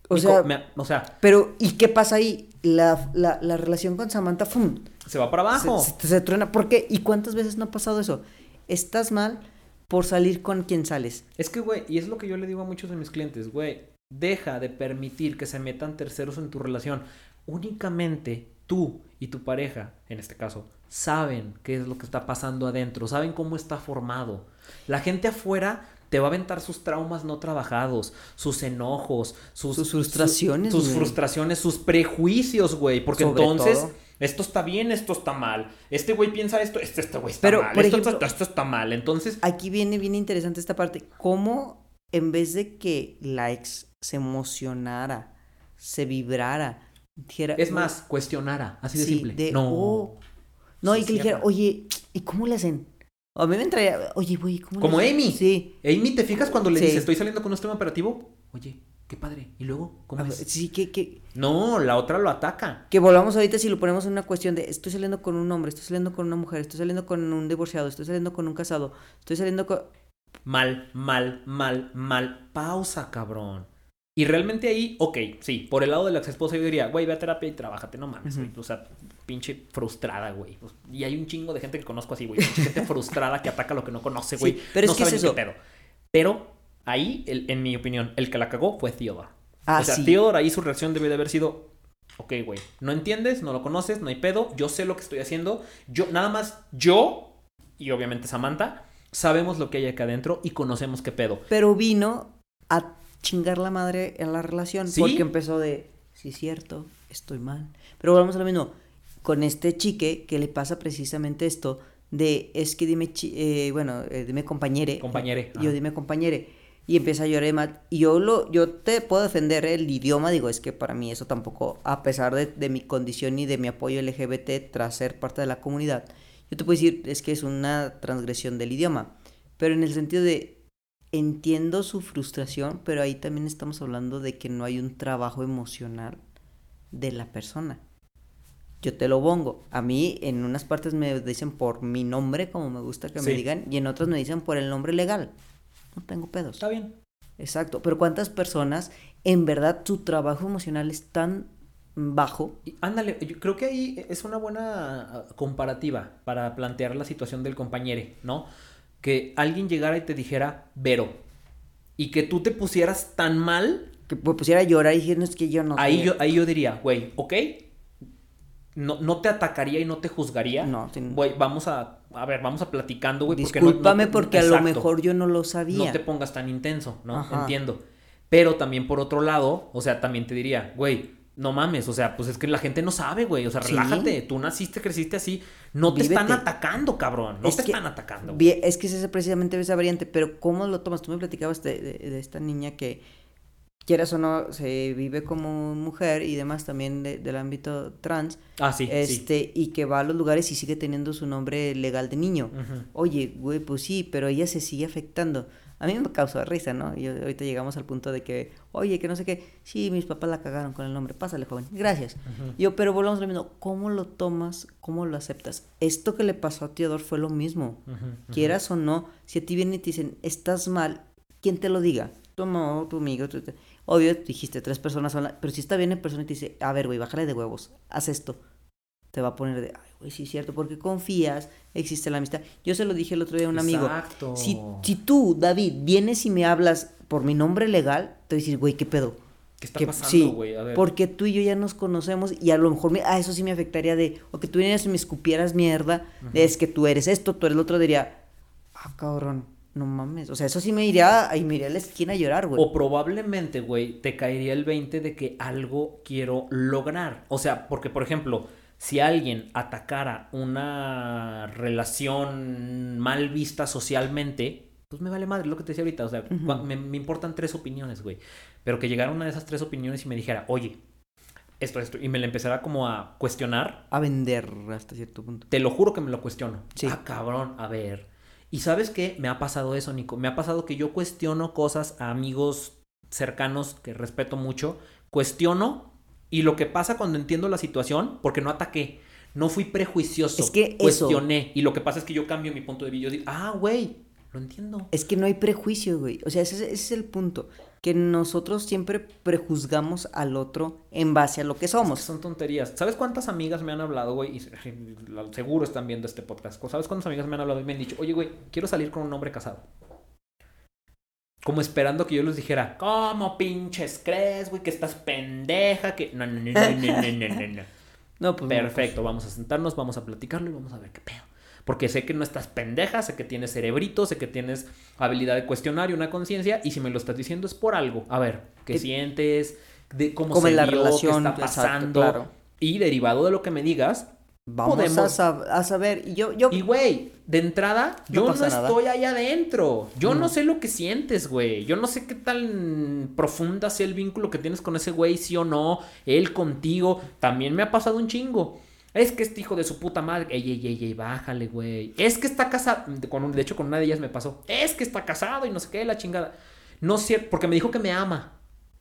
B: O, sea, o sea. Pero, ¿y qué pasa ahí? La, la, la relación con Samantha, ¡fum!
A: Se va para abajo.
B: Se, se truena. ¿Por qué? ¿Y cuántas veces no ha pasado eso? Estás mal por salir con quien sales.
A: Es que, güey, y es lo que yo le digo a muchos de mis clientes, güey, deja de permitir que se metan terceros en tu relación. Únicamente tú y tu pareja, en este caso, saben qué es lo que está pasando adentro, saben cómo está formado. La gente afuera te va a aventar sus traumas no trabajados, sus enojos, sus,
B: frustraciones.
A: sus frustraciones, sus prejuicios, güey. Porque entonces esto está bien, esto está mal. Este güey piensa esto, este, este güey está Pero, mal. esto, esto, está mal. Entonces.
B: Aquí viene bien interesante esta parte. ¿Cómo en vez de que la ex se emocionara, se vibrara,
A: dijera. Es más, cuestionara, así de simple. no.
B: Oh". no, y que dijera, oye, ¿y cómo le hacen? A mí me entraría, oye, güey, ¿cómo
A: Como Amy. Sí. Amy, ¿te fijas cuando le dice, estoy saliendo con un sistema operativo? Oye, qué padre. ¿Y luego? ¿Cómo es?
B: Sí, que,
A: No, la otra lo ataca.
B: Que volvamos ahorita si lo ponemos en una cuestión de estoy saliendo con un hombre, estoy saliendo con una mujer, estoy saliendo con un divorciado, estoy saliendo con un casado, estoy saliendo con...
A: Mal, mal, mal, mal. Pausa, cabrón. Y realmente ahí, ok, sí, por el lado de la ex esposa yo diría, güey, ve a terapia y trabájate, no mames, O sea, pinche frustrada, güey. Pues, y hay un chingo de gente que conozco así, güey. Gente frustrada que ataca lo que no conoce, güey. pero es que es eso. Pero ahí, en mi opinión, el que la cagó fue Theodore. Ah, o sea, Theodore ahí su reacción debe de haber sido, ok, güey, no entiendes, no lo conoces, no hay pedo, yo sé lo que estoy haciendo, yo, nada más, yo, y obviamente Samantha, sabemos lo que hay acá adentro y conocemos qué pedo.
B: Pero vino a chingar la madre en la relación, porque empezó de, sí, cierto, estoy mal. Pero volvamos a lo mismo, con este chique que le pasa precisamente esto de, es que dime, eh, bueno, eh, dime compañere.
A: Compañere.
B: Yo dime compañere y empieza a llorar y yo lo yo te puedo defender el idioma digo es que para mí eso tampoco a pesar de, mi condición y de mi apoyo LGBT tras ser parte de la comunidad yo te puedo decir es que es una transgresión del idioma pero en el sentido de entiendo su frustración pero ahí también estamos hablando de que no hay un trabajo emocional de la persona yo te lo pongo. A mí en unas partes me dicen por mi nombre, como me gusta que me digan, y en otras me dicen por el nombre legal no tengo pedos.
A: Está bien.
B: Exacto, pero ¿cuántas personas en verdad su trabajo emocional es tan bajo?
A: ándale, yo creo que ahí es una buena ah, comparativa para plantear la situación del compañero, ¿no? Que alguien llegara y te dijera, Vero, y que tú te pusieras tan mal.
B: Que pusiera a llorar y dijera, es que yo no.
A: Ahí, yo, ahí yo diría, güey, ok, no, no te atacaría y no te juzgaría. No, Güey, vamos a, a ver, vamos a platicando, güey.
B: Discúlpame porque, a lo mejor yo no lo sabía.
A: No te pongas tan intenso, ¿no? Entiendo. Pero también por otro lado, o sea, también te diría, güey, no mames, o sea, pues es que la gente no sabe, güey, o sea, relájate, tú naciste, creciste así, no te están atacando, cabrón, no te están atacando.
B: Es que es precisamente esa variante, pero ¿cómo lo tomas? Tú me platicabas de esta niña que quieras o no, se vive como mujer y demás también del ámbito trans.
A: Ah, sí.
B: Este, y que va a los lugares y sigue teniendo su nombre legal de niño. Oye, güey, pues sí, pero ella se sigue afectando. A mí me causa risa, ¿no? Y ahorita llegamos al punto de que, oye, que no sé qué, sí, mis papás la cagaron con el nombre, pásale, joven, gracias. Yo, pero volvamos a lo mismo, ¿cómo lo tomas? ¿Cómo lo aceptas? Esto que le pasó a Teodor fue lo mismo. Quieras o no, si a ti vienen y te dicen, estás mal, ¿quién te lo diga? Tu mamá, tu amigo, tu... Obvio, dijiste tres personas, pero si está bien en persona y te dice, a ver, güey, bájale de huevos, haz esto. Te va a poner de, ay, güey, sí es cierto, porque confías, existe la amistad. Yo se lo dije el otro día a un amigo. Exacto. Si, si tú, David, vienes y me hablas por mi nombre legal, te voy a decir, güey, ¿qué pedo?
A: ¿Qué está pasando, güey? a ver.
B: Porque tú y yo ya nos conocemos y a lo mejor, me, ah, eso sí me afectaría de, o que tú vienes y me escupieras mierda, es que tú eres esto, tú eres el otro, diría, ah, cabrón, no mames. O sea, eso sí me iría, ahí me iría a la esquina a llorar, güey.
A: O probablemente, güey, te caería el 20 de que algo quiero lograr. O sea, porque, por ejemplo, si alguien atacara una relación mal vista socialmente, pues me vale madre lo que te decía ahorita. O sea, me, me, importan tres opiniones, güey. Pero que llegara una de esas tres opiniones y me dijera, oye, esto, esto, y me la empezara como a cuestionar.
B: A vender hasta cierto punto.
A: Te lo juro que me lo cuestiono. Sí. Ah, cabrón, a ver y sabes qué, me ha pasado eso, Nico. Me ha pasado que yo cuestiono cosas a amigos cercanos que respeto mucho. Cuestiono y lo que pasa cuando entiendo la situación, porque no ataqué, no fui prejuicioso.
B: Es que
A: cuestioné. Y lo que pasa es que yo cambio mi punto de vista. Yo digo, ah, güey, lo entiendo.
B: Es que no hay prejuicio, güey. O sea, ese, es el punto. Que nosotros siempre prejuzgamos al otro en base a lo que somos.
A: son tonterías. ¿Sabes cuántas amigas me han hablado, güey? Y seguro están viendo este podcast. ¿Sabes cuántas amigas me han hablado y me han dicho, oye, güey, quiero salir con un hombre casado? Como esperando que yo les dijera, ¿cómo pinches crees, güey, que estás pendeja? Que. No, no, no, no, no, no, no. no pues, Perfecto, vamos a sentarnos, vamos a platicarlo y vamos a ver qué pedo. Porque sé que no estás pendeja, sé que tienes cerebrito, sé que tienes habilidad de cuestionar y una conciencia. Y si me lo estás diciendo es por algo. A ver, ¿qué, sientes? De cómo se la relación, qué está pasando. Y derivado de lo que me digas,
B: Vamos a, saber. Y yo, yo.
A: Y güey, de entrada, yo no, estoy ahí adentro. Yo no. sé lo que sientes, güey. Yo no sé qué tan profunda sea el vínculo que tienes con ese güey, sí o no. Él contigo. También me ha pasado un chingo. Es que este hijo de su puta madre. Ey, ey, ey, ey, bájale, güey. Es que está casado. Con, de hecho, con una de ellas me pasó. Es que está casado y no sé qué, la chingada. No es cierto, porque me dijo que me ama.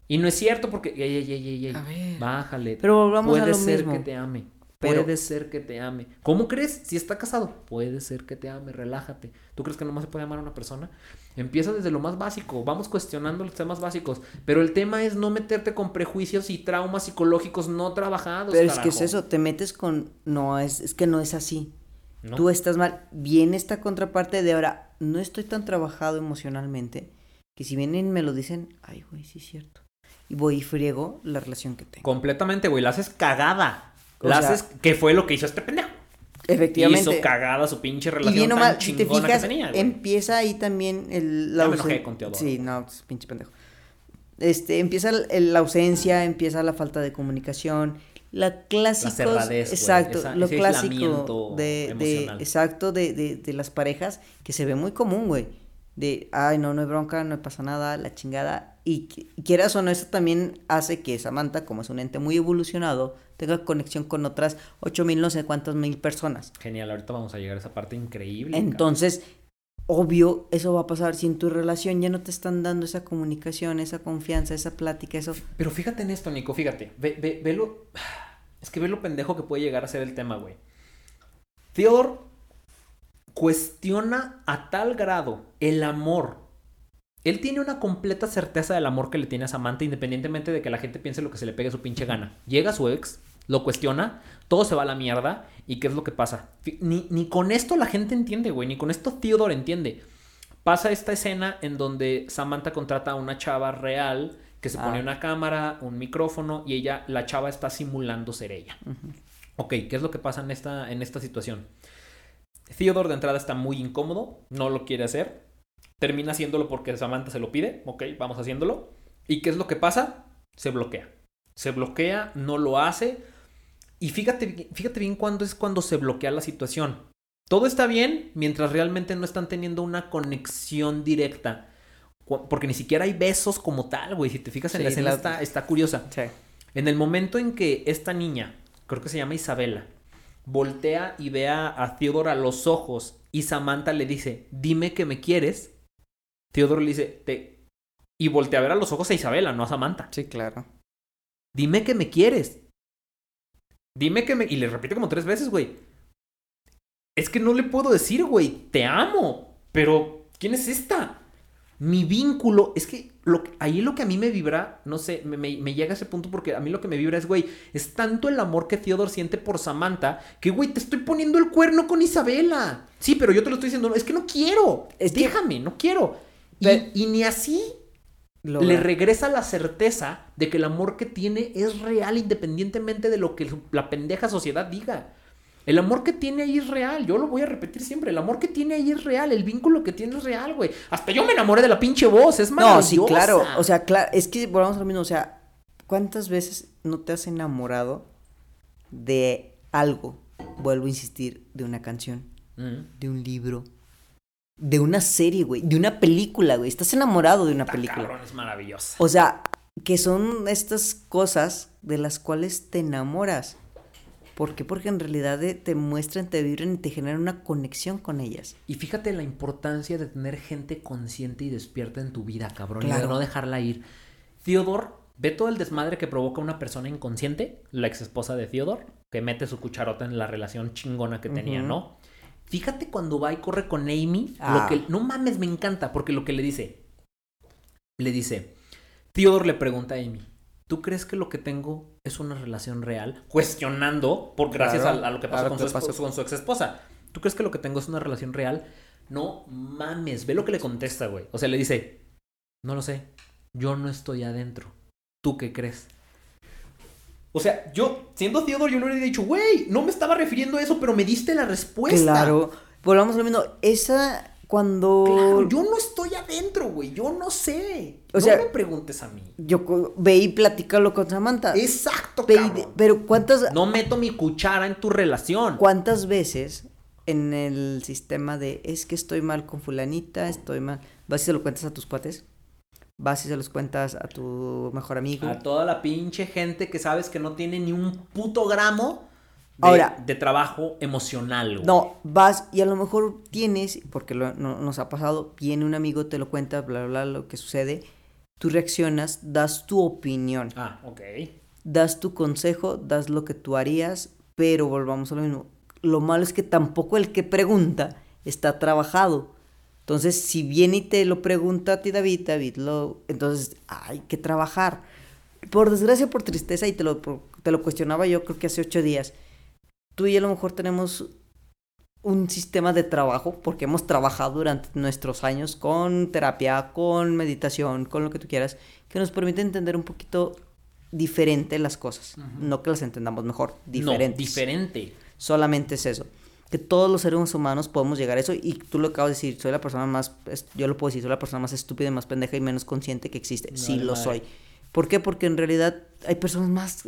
A: Y no es cierto porque. Ey, ey, ey, ey, ey. Bájale.
B: Pero vamos
A: Puede
B: a lo
A: ser que te ame. Puede ser que te ame. ¿Cómo crees? Si está casado, puede ser que te ame, relájate. ¿Tú crees que nomás se puede amar a una persona? Empieza desde lo más básico, vamos cuestionando los temas básicos, pero el tema es no meterte con prejuicios y traumas psicológicos no trabajados.
B: Pero es que es eso, te metes con, no, es, es que no es así. Tú estás mal. Viene esta contraparte de ahora, no estoy tan trabajado emocionalmente, que si vienen y me lo dicen, ay, güey, sí es cierto. Y voy y friego la relación que tengo.
A: Completamente, güey, la haces cagada. La haces, que fue lo que hizo este pendejo.
B: Efectivamente.
A: Hizo cagada su pinche relación y bien tan si te fijas,
B: empieza ahí también el, la
A: ausencia. con Teodoro.
B: Sí, no, pinche pendejo. Este, empieza la ausencia, empieza la falta de comunicación, la clásica exacto, lo clásico de, de, exacto de, de, de las parejas que se ve muy común, güey. De, ay, no, no hay bronca, no pasa nada, la chingada. Y quieras o no, eso también hace que Samantha, como es un ente muy evolucionado, tenga conexión con otras ocho mil, no sé cuántas mil personas.
A: Genial, ahorita vamos a llegar a esa parte increíble.
B: Entonces, obvio, eso va a pasar si en tu relación ya no te están dando esa comunicación, esa confianza, esa plática, eso.
A: Pero fíjate en esto, Nico, fíjate, ve, ve, ve lo... Es que ve lo pendejo que puede llegar a ser el tema, güey. Theodore cuestiona a tal grado el amor. Él tiene una completa certeza del amor que le tiene a Samantha, independientemente de que la gente piense lo que se le pegue a su pinche gana. Llega su ex, lo cuestiona, todo se va a la mierda. ¿Y qué es lo que pasa? Ni, ni con esto la gente entiende, güey. Ni con esto Theodore entiende. Pasa esta escena en donde Samantha contrata a una chava real que se pone ah. una cámara, un micrófono y ella, la chava está simulando ser ella. Ok, ¿qué es lo que pasa en esta, en esta situación? Theodore de entrada está muy incómodo, no lo quiere hacer. Termina haciéndolo porque Samantha se lo pide. Ok, vamos haciéndolo. ¿Y qué es lo que pasa? Se bloquea. Se bloquea, no lo hace y fíjate, fíjate bien cuándo es cuando se bloquea la situación. Todo está bien mientras realmente no están teniendo una conexión directa. porque ni siquiera hay besos como tal, güey. Si te fijas en la escena, está, está curiosa. Sí. En el momento en que esta niña, creo que se llama Isabela, voltea y ve a, Theodore a los ojos y Samantha le dice, dime que me quieres. Theodore le dice, te... Y voltea a ver a los ojos a Isabela, no a Samantha.
B: Sí, claro.
A: Dime que me quieres. Dime que me... Y le repite como tres veces, güey. Es que no le puedo decir, güey, te amo. Pero, ¿quién es esta? Mi vínculo, es que lo, ahí lo que a mí me vibra, no sé, me, me, llega a ese punto porque a mí lo que me vibra es, güey, es tanto el amor que Theodore siente por Samantha que, güey, te estoy poniendo el cuerno con Isabela. Sí, pero yo te lo estoy diciendo, es que no quiero, déjame, no quiero. Y, ni así le regresa la certeza de que el amor que tiene es real independientemente de lo que la pendeja sociedad diga. El amor que tiene ahí es real, yo lo voy a repetir siempre, el amor que tiene ahí es real, el vínculo que tiene es real, güey. Hasta yo me enamoré de la pinche voz, es maravillosa. No, sí,
B: claro, o sea, claro, es que volvamos a lo mismo, o sea, ¿cuántas veces no te has enamorado de algo? Vuelvo a insistir, de una canción, mm. de un libro, de una serie, güey, de una película, güey. Estás enamorado de una película.
A: Cabrón, es maravillosa.
B: O sea, que son estas cosas de las cuales te enamoras. ¿Por qué? Porque en realidad te muestran, te vibran y te generan una conexión con ellas.
A: Y fíjate la importancia de tener gente consciente y despierta en tu vida, cabrón. Y de no dejarla ir. Theodore ve todo el desmadre que provoca una persona inconsciente, la ex esposa de Theodore, que mete su cucharota en la relación chingona que tenía, ¿no? Fíjate cuando va y corre con Amy, lo ah. que no mames, me encanta, porque lo que le dice, le dice, Theodore le pregunta a Amy, ¿tú crees que lo que tengo es una relación real? Cuestionando, por gracias a, lo que pasó, con, su con, su ex esposa. ¿Tú crees que lo que tengo es una relación real? No mames, ve lo que le contesta, güey. O sea, le dice, no lo sé, yo no estoy adentro. ¿Tú qué crees? O sea, yo, siendo Theodore, yo no le hubiera dicho, güey, no me estaba refiriendo a eso, pero me diste la respuesta.
B: Claro, volvamos a lo mismo. Esa cuando...
A: Claro, yo no estoy adentro, güey, yo no sé. O no sea, me preguntes a mí.
B: Yo ve y platícalo con Samantha.
A: Exacto,
B: Pero ¿cuántas...
A: No meto mi cuchara en tu relación.
B: ¿Cuántas veces en el sistema de es que estoy mal con fulanita, estoy mal... ¿Vas y se lo cuentas a tus cuates? ¿Vas y se los cuentas a tu mejor amigo?
A: A toda la pinche gente que sabes que no tiene ni un puto gramo Ahora, de trabajo emocional.
B: No, vas y a lo mejor tienes, porque no, nos ha pasado, viene un amigo, te lo cuenta, bla, bla, bla, lo que sucede, tú reaccionas, das tu opinión.
A: Ah, ok.
B: Das tu consejo, das lo que tú harías, pero volvamos a lo mismo. Lo malo es que tampoco el que pregunta está trabajado. Entonces, si viene y te lo pregunta a ti, David, David, lo, entonces hay que trabajar. Por desgracia, por tristeza, y te lo, te lo cuestionaba yo creo que hace ocho días tú y a lo mejor tenemos un sistema de trabajo, porque hemos trabajado durante nuestros años con terapia, con meditación, con lo que tú quieras, que nos permite entender un poquito diferente las cosas. No que las entendamos mejor, diferentes.
A: No, diferente.
B: Solamente es eso. Que todos los seres humanos podemos llegar a eso y tú lo acabas de decir, soy la persona más, yo lo puedo decir, soy la persona más estúpida, más pendeja y menos consciente que existe. sí, lo soy. ¿Por qué? Porque en realidad hay personas más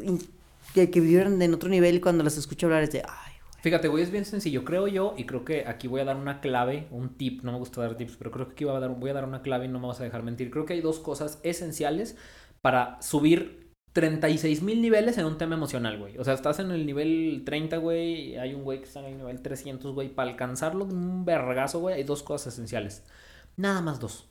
B: que, que vivieron en otro nivel y cuando las escucho hablar es de, ay,
A: Fíjate, güey, es bien sencillo. Creo yo, y creo que aquí voy a dar una clave, un tip. No me gusta dar tips, pero creo que aquí voy a dar, voy a dar una clave y no me vas a dejar mentir. Creo que hay dos cosas esenciales para subir 36 mil niveles en un tema emocional, güey. O sea, estás en el nivel 30, güey, hay un güey que está en el nivel 300, güey. Para alcanzarlo de un vergazo, güey, hay dos cosas esenciales. Nada más dos.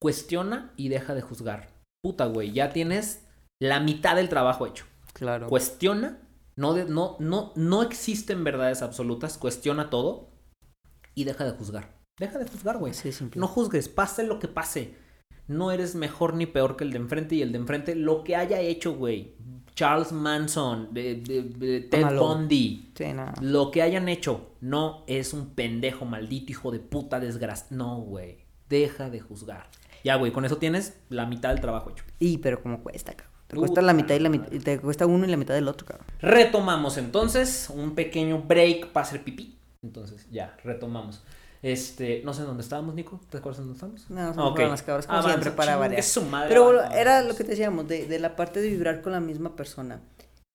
A: Cuestiona y deja de juzgar. Puta, güey, ya tienes la mitad del trabajo hecho.
B: Claro.
A: Cuestiona, no, no, no, no existen verdades absolutas, cuestiona todo y deja de juzgar. Deja de juzgar, güey.
B: Sí,
A: no juzgues, pase lo que pase. No eres mejor ni peor que el de enfrente y el de enfrente, lo que haya hecho, güey. Charles Manson, de, Ted Bundy, lo que hayan hecho, no es un pendejo maldito hijo de puta desgraciado. No, güey. Deja de juzgar. Ya, güey, con eso tienes la mitad del trabajo hecho.
B: Y, pero ¿cómo cuesta, cabrón? Te cuesta la mitad y la mitad, te cuesta uno y la mitad del otro, cabrón.
A: Retomamos entonces, un pequeño break para hacer pipí. Entonces, ya, retomamos. Este, no sé dónde estábamos, Nico. ¿Te acuerdas dónde estamos?
B: No, no okay. las cabras, como siempre, para variar. Pero era lo que te decíamos, de, de, la parte de vibrar con la misma persona.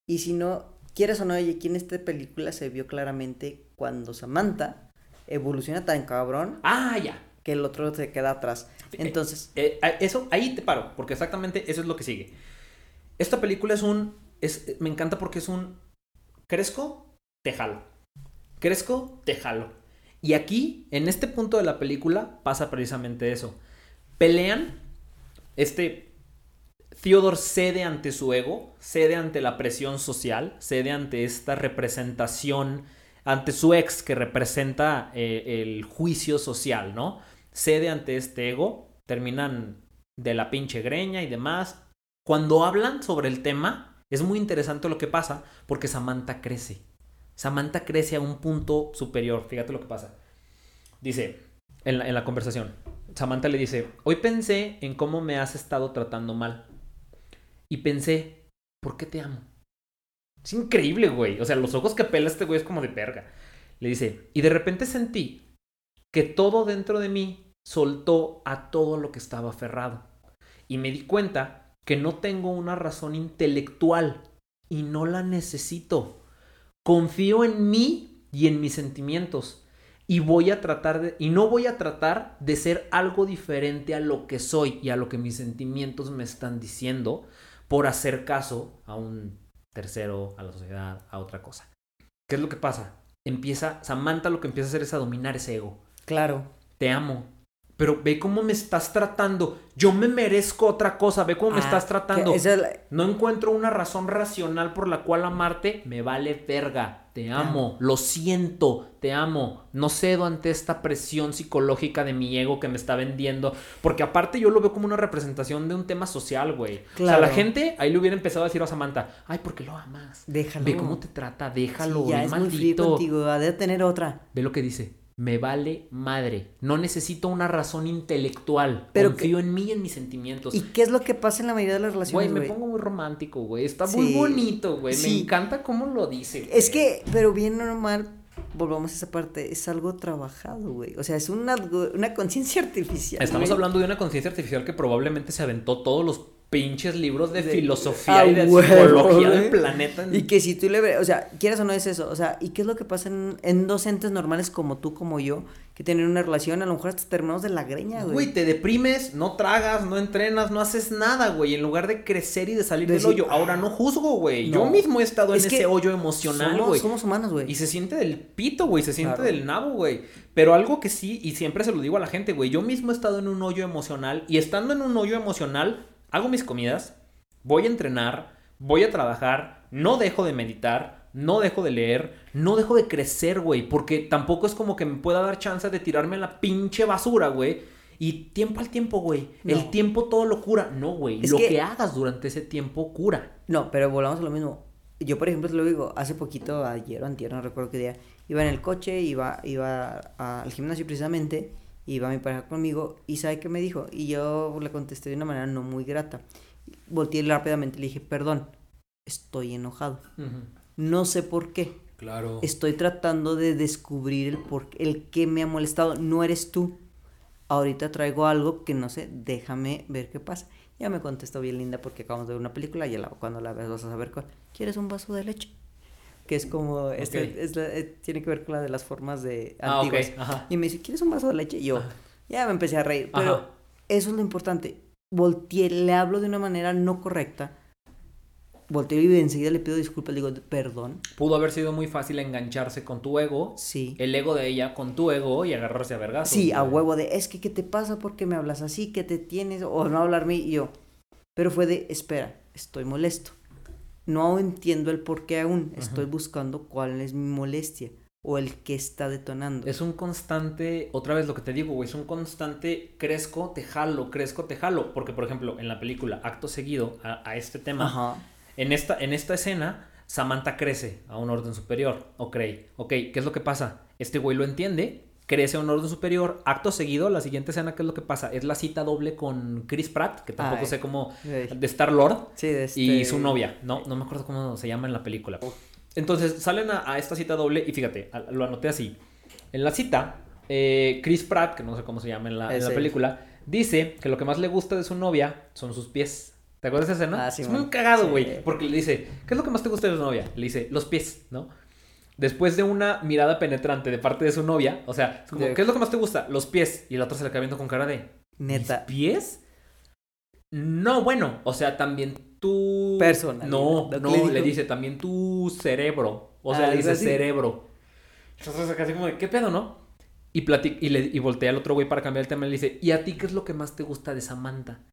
B: Y si no, quieres o no, oye, aquí en esta película se vio claramente cuando Samantha evoluciona tan cabrón.
A: Ah, ya.
B: que el otro se queda atrás. Entonces...
A: Eh, eh, eso, ahí te paro, porque exactamente eso es lo que sigue. Esta película es un... Es, me encanta porque es un... Crezco, te jalo. Crezco, te jalo. Y aquí, en este punto de la película, pasa precisamente eso. Pelean, este Theodore cede ante su ego, cede ante la presión social, cede ante esta representación, ante su ex que representa eh, el juicio social, ¿no? Cede ante este ego, terminan de la pinche greña y demás. Cuando hablan sobre el tema, es muy interesante lo que pasa porque Samantha crece. Samantha crece a un punto superior. Fíjate lo que pasa. Dice, en la, conversación, Samantha le dice, hoy pensé en cómo me has estado tratando mal. Y pensé, ¿por qué te amo? Es increíble, güey. O sea, los ojos que pela este güey es como de perga. Le dice, y de repente sentí que todo dentro de mí soltó a todo lo que estaba aferrado. Y me di cuenta que no tengo una razón intelectual y no la necesito. Confío en mí y en mis sentimientos. Y voy a tratar de. Y no voy a tratar de ser algo diferente a lo que soy y a lo que mis sentimientos me están diciendo por hacer caso a un tercero, a la sociedad, a otra cosa. ¿Qué es lo que pasa? Empieza. Samantha lo que empieza a hacer es a dominar ese ego.
B: Claro.
A: Te amo, pero ve cómo me estás tratando. Yo me merezco otra cosa, ve cómo me ah, estás tratando. No encuentro una razón racional por la cual amarte. Me vale verga. Te amo, lo siento, te amo. No cedo ante esta presión psicológica de mi ego que me está vendiendo. Porque aparte yo lo veo como una representación de un tema social, güey. O sea, la gente ahí le hubiera empezado a decir a Samantha, ay, ¿por qué lo amas?
B: Déjalo.
A: Ve cómo te trata, déjalo,
B: ya es maldito. Muy contigo, ha de tener otra.
A: Ve lo que dice me vale madre. No necesito una razón intelectual. Pero Confío en mí y en mis sentimientos.
B: ¿Y qué es lo que pasa en la mayoría de las relaciones,
A: güey? me pongo muy romántico, güey. Está muy bonito, güey. Me encanta cómo lo dice.
B: Es que, pero bien normal, volvamos a esa parte, es algo trabajado, güey. O sea, es una, una conciencia artificial.
A: Estamos hablando de una conciencia artificial que probablemente se aventó todos los pinches libros de, filosofía y de psicología del planeta.
B: Y que si tú le ves, o sea, quieras o no es eso, o sea, ¿y qué es lo que pasa en, en dos entes normales como tú, como yo, que tienen una relación, a lo mejor hasta terminamos de la greña, güey?
A: Güey, te deprimes, no tragas, no entrenas, no haces nada, güey, en lugar de crecer y de salir del hoyo. Ahora no juzgo, güey. Yo mismo he estado en ese hoyo emocional, güey.
B: Somos, humanos, güey.
A: Y se siente del pito, güey, se siente del nabo, güey. Pero algo que sí, y siempre se lo digo a la gente, güey, yo mismo he estado en un hoyo emocional y estando en un hoyo emocional hago mis comidas, voy a entrenar, voy a trabajar, no dejo de meditar, no dejo de leer, no dejo de crecer, güey, porque tampoco es como que me pueda dar chance de tirarme a la pinche basura, güey. Y tiempo al tiempo, güey. El tiempo todo lo cura. No, güey. Lo que... hagas durante ese tiempo cura.
B: No, pero volvamos a lo mismo. Yo, por ejemplo, te lo digo, hace poquito, ayer o antier, no recuerdo qué día, iba en el coche, iba, iba al gimnasio precisamente, iba mi pareja conmigo y ¿sabe qué me dijo? Y yo le contesté de una manera no muy grata. Volteé rápidamente y le dije, perdón, estoy enojado. No sé por qué.
A: Claro.
B: Estoy tratando de descubrir el por el que me ha molestado. No eres tú. Ahorita traigo algo que no sé, déjame ver qué pasa. Ya me contestó bien linda porque acabamos de ver una película y cuando la ves vas a saber cuál. ¿Quieres un vaso de leche? Que es como, este, es eh, tiene que ver con la de las formas de ah, antiguas. Y me dice, ¿quieres un vaso de leche? Y yo, ya me empecé a reír, pero eso es lo importante. Volteé, le hablo de una manera no correcta. Volteo y enseguida le pido disculpas, le digo, perdón.
A: Pudo haber sido muy fácil engancharse con tu ego.
B: Sí.
A: El ego de ella con tu ego y agarrarse a vergas.
B: Sí, a huevo de, es que, ¿qué te pasa? ¿Por qué me hablas así? ¿Qué te tienes? O no hablarme y yo. Pero fue de, espera, estoy molesto no entiendo el por qué aún. Estoy buscando cuál es mi molestia o el que está detonando.
A: Es un constante, otra vez lo que te digo, güey, es un constante crezco, te jalo, crezco, te jalo. Porque, por ejemplo, en la película, acto seguido a, este tema, En, esta, en esta escena, Samantha crece a un orden superior, ok, ok, ¿qué es lo que pasa? Este güey lo entiende, crece a un orden superior. Acto seguido, la siguiente escena, ¿qué es lo que pasa? Es la cita doble con Chris Pratt, que tampoco sé cómo. de Star Lord.
B: Sí, de este...
A: Y su novia. No, no me acuerdo cómo se llama en la película. Entonces salen a, esta cita doble y fíjate, lo anoté así. En la cita, eh, Chris Pratt, que no sé cómo se llama en la, película, dice que lo que más le gusta de su novia son sus pies. ¿Te acuerdas de esa escena? Ah, es muy cagado, güey. Porque le dice, ¿qué es lo que más te gusta de su novia? Le dice, los pies, ¿no? Después de una mirada penetrante de parte de su novia, o sea, es como, ¿qué es lo que más te gusta? Los pies. Y el otro se le viendo con cara de.
B: Neta.
A: pies? No, bueno, o sea, también tu.
B: Personal.
A: No, no, le dice también tu cerebro. O sea, ah, le dice cerebro. Entonces, casi como, ¿qué pedo, no? Y, y, le, y voltea al otro güey para cambiar el tema y le dice, ¿y a ti qué es lo que más te gusta de Samantha?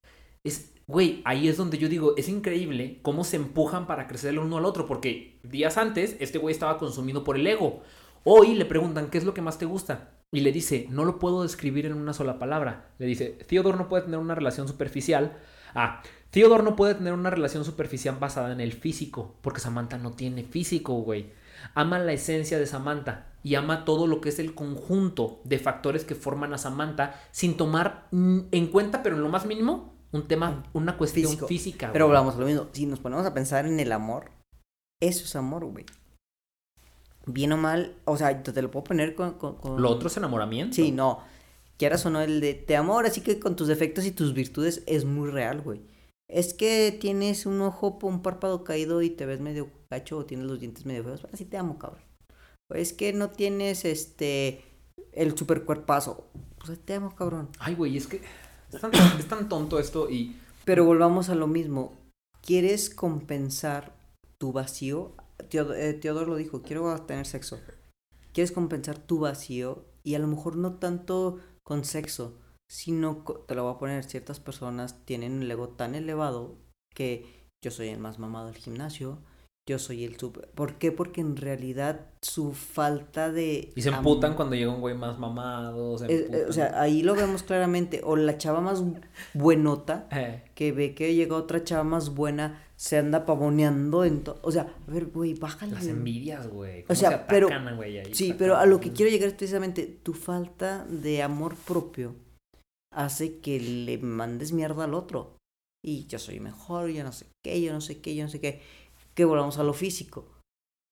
A: Es, güey, ahí es donde yo digo, es increíble cómo se empujan para crecer el uno al otro, porque días antes este güey estaba consumido por el ego. Hoy le preguntan, ¿qué es lo que más te gusta? Y le dice, no lo puedo describir en una sola palabra. Le dice, Theodore no puede tener una relación superficial. Ah, Theodore no puede tener una relación superficial basada en el físico, porque Samantha no tiene físico, güey. Ama la esencia de Samantha y ama todo lo que es el conjunto de factores que forman a Samantha sin tomar en cuenta, pero en lo más mínimo, un tema, una cuestión física.
B: Pero hablamos lo mismo, si nos ponemos a pensar en el amor, eso es amor, güey. Bien o mal, o sea, te lo puedo poner con,
A: Lo otro es enamoramiento.
B: Sí, no. Quieras o no, el de te amor, así que con tus defectos y tus virtudes es muy real, güey. Es que tienes un ojo, un párpado caído y te ves medio cacho o tienes los dientes medio feos. Así te amo, cabrón. Es que no tienes este el super cuerpazo. Pues te amo, cabrón.
A: Ay, güey, es que es tan, tonto esto y...
B: Pero volvamos a lo mismo. ¿Quieres compensar tu vacío? Eh, Teodoro, lo dijo, quiero tener sexo. ¿Quieres compensar tu vacío? Y a lo mejor no tanto con sexo, sino, te lo voy a poner, ciertas personas tienen un ego tan elevado que yo soy el más mamado del gimnasio, yo soy el super. ¿Por qué? Porque en realidad su falta de.
A: Y se emputan cuando llega un güey más mamado.
B: Eh, o sea, ahí lo vemos claramente. O la chava más buenota eh. que ve que llega otra chava más buena, se anda pavoneando en todo. O sea, a ver, güey, bájale.
A: Las envidias, güey.
B: O sea, pero. sí, pero a lo que quiero llegar es precisamente tu falta de amor propio hace que le mandes mierda al otro. Y yo soy mejor, yo no sé qué, yo no sé qué, yo no sé qué que volvamos a lo físico.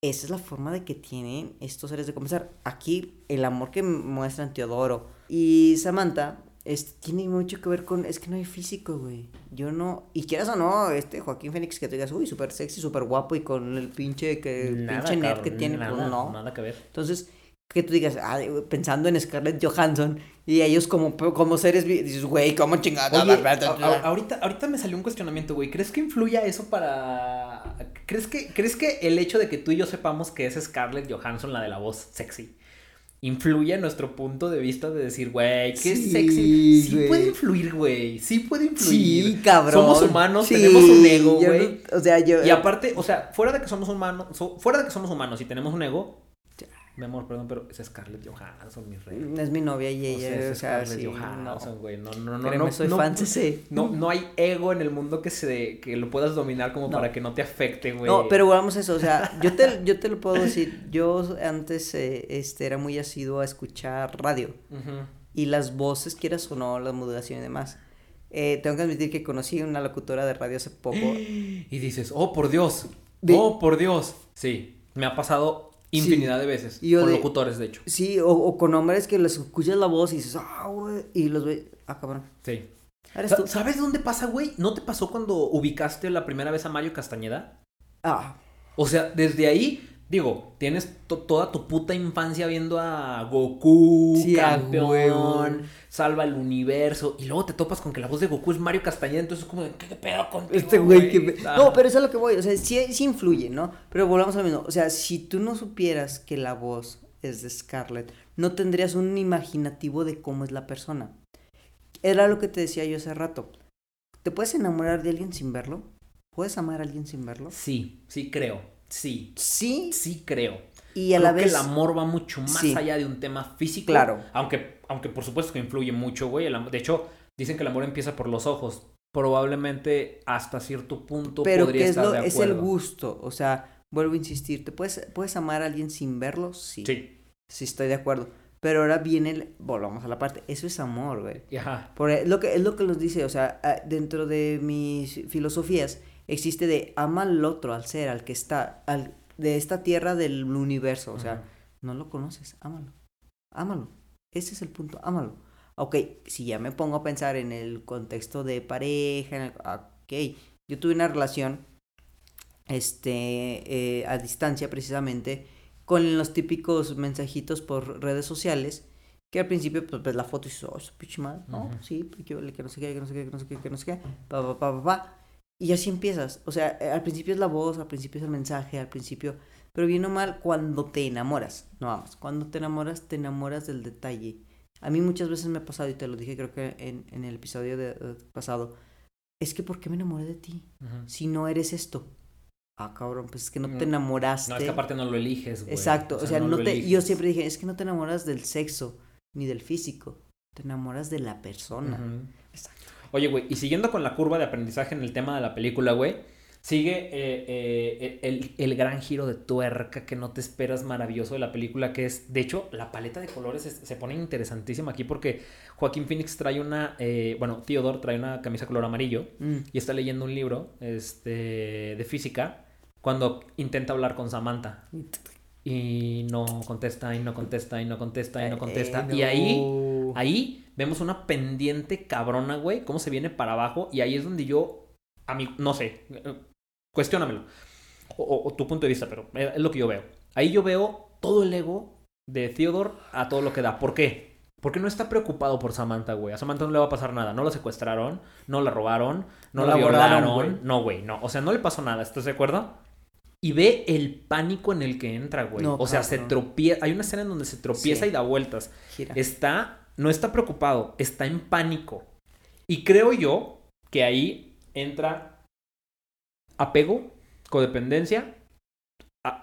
B: Esa es la forma de que tienen estos seres de comenzar. Aquí el amor que muestran Teodoro y Samantha es, tiene mucho que ver con, es que no hay físico, güey. Yo no, y quieras o no, este Joaquín Fénix que te digas, uy, súper sexy, súper guapo y con el pinche, que, pinche net que tiene, pues no.
A: Nada que ver.
B: Entonces, que tú digas, ah, pensando en Scarlett Johansson y ellos como, como seres, dices, güey, ¿cómo chingada?
A: ahorita, ahorita me salió un cuestionamiento, güey. ¿Crees que influya eso para... ¿Crees que, ¿Crees que el hecho de que tú y yo sepamos que es Scarlett Johansson la de la voz sexy? influye en nuestro punto de vista de decir, güey, qué sexy. Sí puede influir, güey. Sí puede influir.
B: Sí, cabrón.
A: Somos humanos, tenemos un ego, güey.
B: o sea, yo.
A: Y aparte, o sea, fuera de que somos humanos, fuera de que somos humanos y tenemos un ego, mi amor, perdón, pero es Scarlett Johansson, mi rey.
B: Es mi novia y ella, o sea, es Scarlett
A: Johansson, güey. No, no, no, no,
B: soy fan, sí.
A: No, no hay ego en el mundo que se que lo puedas dominar como para que no te afecte, güey.
B: No, pero vamos a eso, o sea, yo te, yo te lo puedo decir. Yo antes eh, este era muy asiduo a escuchar radio. Y las voces, quieras o no, la modulación y demás. Eh, tengo que admitir que conocí una locutora de radio hace poco.
A: Y dices, oh, por Dios. Oh, por Dios. Sí, me ha pasado Infinidad de veces. con locutores, de hecho.
B: Sí, o, con hombres que les escuchas la voz y dices, ah, güey. Y los ve, ah, cabrón.
A: Sí. ¿Sabes dónde pasa, güey? ¿No te pasó cuando ubicaste la primera vez a Mario Castañeda?
B: Ah.
A: O sea, desde ahí Digo, tienes toda tu puta infancia viendo a Goku, campeón, salva el universo, y luego te topas con que la voz de Goku es Mario Castañeda, entonces es como, ¿qué pedo con
B: este güey? Que... No, pero eso es lo que voy, o sea, sí, sí influye, ¿no? Pero volvamos a lo mismo, o sea, si tú no supieras que la voz es de Scarlett, no tendrías un imaginativo de cómo es la persona. Era lo que te decía yo hace rato. ¿Te puedes enamorar de alguien sin verlo? ¿Puedes amar a alguien sin verlo?
A: Sí, sí creo. Sí.
B: Sí.
A: Sí creo.
B: Y a la vez.
A: que el amor va mucho más allá de un tema físico.
B: Claro.
A: Aunque, aunque por supuesto que influye mucho, güey. de hecho, dicen que el amor empieza por los ojos. Probablemente hasta cierto punto
B: Pero podría es, lo, es el gusto. O sea, vuelvo a insistir. ¿Te puedes, puedes amar a alguien sin verlo? Sí.
A: Sí.
B: Sí, estoy de acuerdo. Pero ahora viene el. Volvamos a la parte. Eso es amor, güey.
A: Ajá.
B: Por, es, lo que, es lo que nos dice. O sea, dentro de mis filosofías existe de ama al otro, al ser, al que está, al, de esta tierra del universo. O sea, no lo conoces, ámalo. Ámalo. Ese es el punto, ámalo. Ok, si ya me pongo a pensar en el contexto de pareja, ok, yo tuve una relación este, eh, a distancia precisamente con los típicos mensajitos por redes sociales, que al principio pues ves la foto y dices, oh, pinche mal, ¿no? Sí, que no sé qué, que no sé qué, que no sé qué, que no sé qué, pa, pa, pa, pa, pa. Y así empiezas. O sea, al principio es la voz, al principio es el mensaje, al principio... Pero bien o mal, cuando te enamoras, no vamos, cuando te enamoras, te enamoras del detalle. A mí muchas veces me ha pasado, y te lo dije creo que en, en el episodio de, de pasado, es que ¿por qué me enamoré de ti? Si no eres esto. Ah, cabrón, pues es que no te enamoraste.
A: No, es que aparte no lo eliges, güey.
B: Exacto, o sea, no, te, yo siempre dije, es que no te enamoras del sexo ni del físico, te enamoras de la persona.
A: Exacto. Oye, güey, y siguiendo con la curva de aprendizaje en el tema de la película, güey, sigue eh, eh, el, el, gran giro de tuerca que no te esperas maravilloso de la película, que es, de hecho, la paleta de colores se pone interesantísima aquí porque Joaquín Phoenix trae una, eh, bueno, Theodore trae una camisa color amarillo mm. y está leyendo un libro este, de física cuando intenta hablar con Samantha. Y no contesta, y no contesta, y no contesta, y no contesta. Y ahí, ahí vemos una pendiente cabrona, güey, cómo se viene para abajo. Y ahí es donde yo, a mí, no sé, cuestiónamelo. O, o, tu punto de vista, pero es lo que yo veo. Ahí yo veo todo el ego de Theodore a todo lo que da. ¿Por qué? Porque no está preocupado por Samantha, güey. A Samantha no le va a pasar nada. No la secuestraron, no la robaron, no, la violaron. No, güey, no. O sea, no le pasó nada. ¿Estás de acuerdo? Y ve el pánico en el que entra, güey. o sea, se tropieza. Hay una escena en donde se tropieza y da vueltas. Está, no está preocupado, está en pánico. Y creo yo que ahí entra apego, codependencia.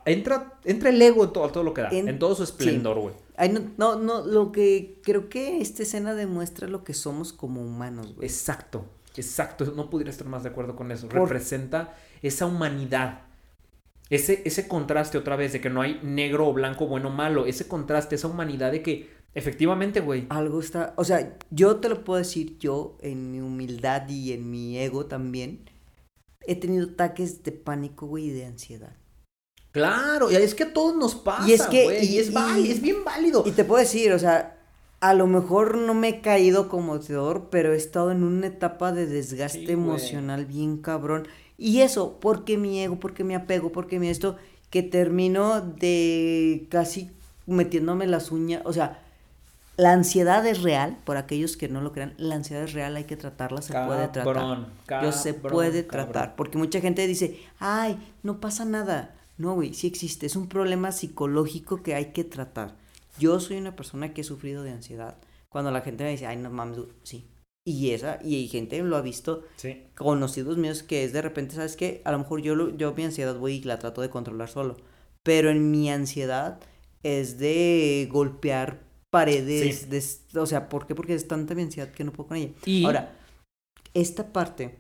A: entra, entra el ego en todo, todo lo que da, en, todo su esplendor, güey.
B: no, no, no, lo que creo que esta escena demuestra lo que somos como humanos, güey.
A: Exacto, exacto. No pudiera estar más de acuerdo con eso. Representa esa humanidad ese, ese contraste otra vez de que no hay negro o blanco, bueno o malo, ese contraste, esa humanidad de que efectivamente, güey.
B: Algo está, o sea, yo te lo puedo decir, yo en mi humildad y en mi ego también, he tenido ataques de pánico, güey, y de ansiedad.
A: Claro, y es que a todos nos pasa, y es que y, es, es bien válido.
B: Y te puedo decir, o sea, a lo mejor no me he caído como Teodor, pero he estado en una etapa de desgaste emocional bien cabrón. Y eso, porque mi ego, porque mi apego, porque mi esto, que termino de casi metiéndome las uñas, o sea, la ansiedad es real, por aquellos que no lo crean, la ansiedad es real, hay que tratarla, se puede tratar. Yo se puede tratar, porque mucha gente dice, ay, no pasa nada. No, güey, sí existe, es un problema psicológico que hay que tratar. Yo soy una persona que he sufrido de ansiedad. Cuando la gente me dice, ay, no mames, sí, y esa, y hay gente lo ha visto, conocidos míos, que es de repente, ¿sabes qué? A lo mejor yo, yo mi ansiedad voy y la trato de controlar solo. Pero en mi ansiedad es de golpear paredes, de, o sea, ¿por qué? Porque es tanta mi ansiedad que no puedo con ella. Y... Ahora, esta parte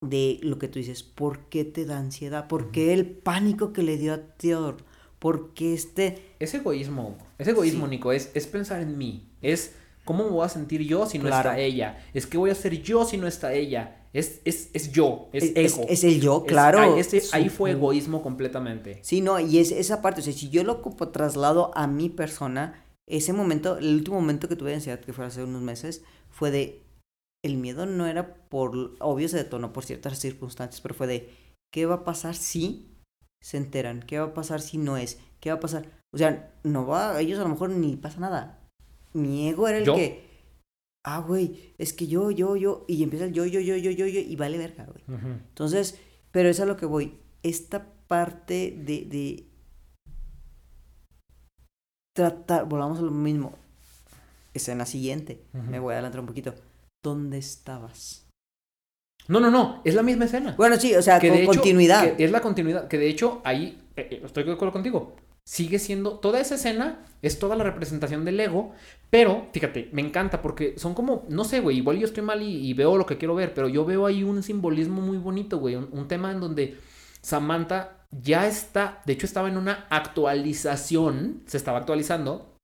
B: de lo que tú dices, ¿por qué te da ansiedad? ¿Por qué el pánico que le dio a Theodore? ¿Por qué este...
A: Es egoísmo, es egoísmo, Nico, es, es pensar en mí, es ¿Cómo me voy a sentir yo si no está ella? Es que voy a ser yo si no está ella. Es, es, es yo, es, ego.
B: Es, el yo, claro.
A: ahí, fue egoísmo completamente.
B: Sí, no, y es esa parte, o sea, si yo lo traslado a mi persona, ese momento, el último momento que tuve de ansiedad, que fue hace unos meses, fue de, el miedo no era por, obvio se detonó por ciertas circunstancias, pero fue de, ¿qué va a pasar si se enteran? ¿Qué va a pasar si no es? ¿Qué va a pasar? O sea, no va, a ellos a lo mejor ni pasa nada mi ego era el que, ah, güey, es que yo, yo, yo, y empieza el yo, yo, yo, yo, yo, yo, y vale verga, güey. Entonces, pero es a lo que voy. Esta parte de, de tratar, volvamos a lo mismo. Escena siguiente, me voy a adelantar un poquito. ¿Dónde estabas?
A: No, no, no, es la misma escena.
B: Bueno, sí, o sea, con continuidad.
A: es la continuidad, que de hecho ahí, eh, eh, estoy de acuerdo contigo, sigue siendo, toda esa escena es toda la representación del ego, pero fíjate, me encanta porque son como, no sé, güey, igual yo estoy mal y, veo lo que quiero ver, pero yo veo ahí un simbolismo muy bonito, güey, un, tema en donde Samantha ya está, de hecho estaba en una actualización, se estaba actualizando,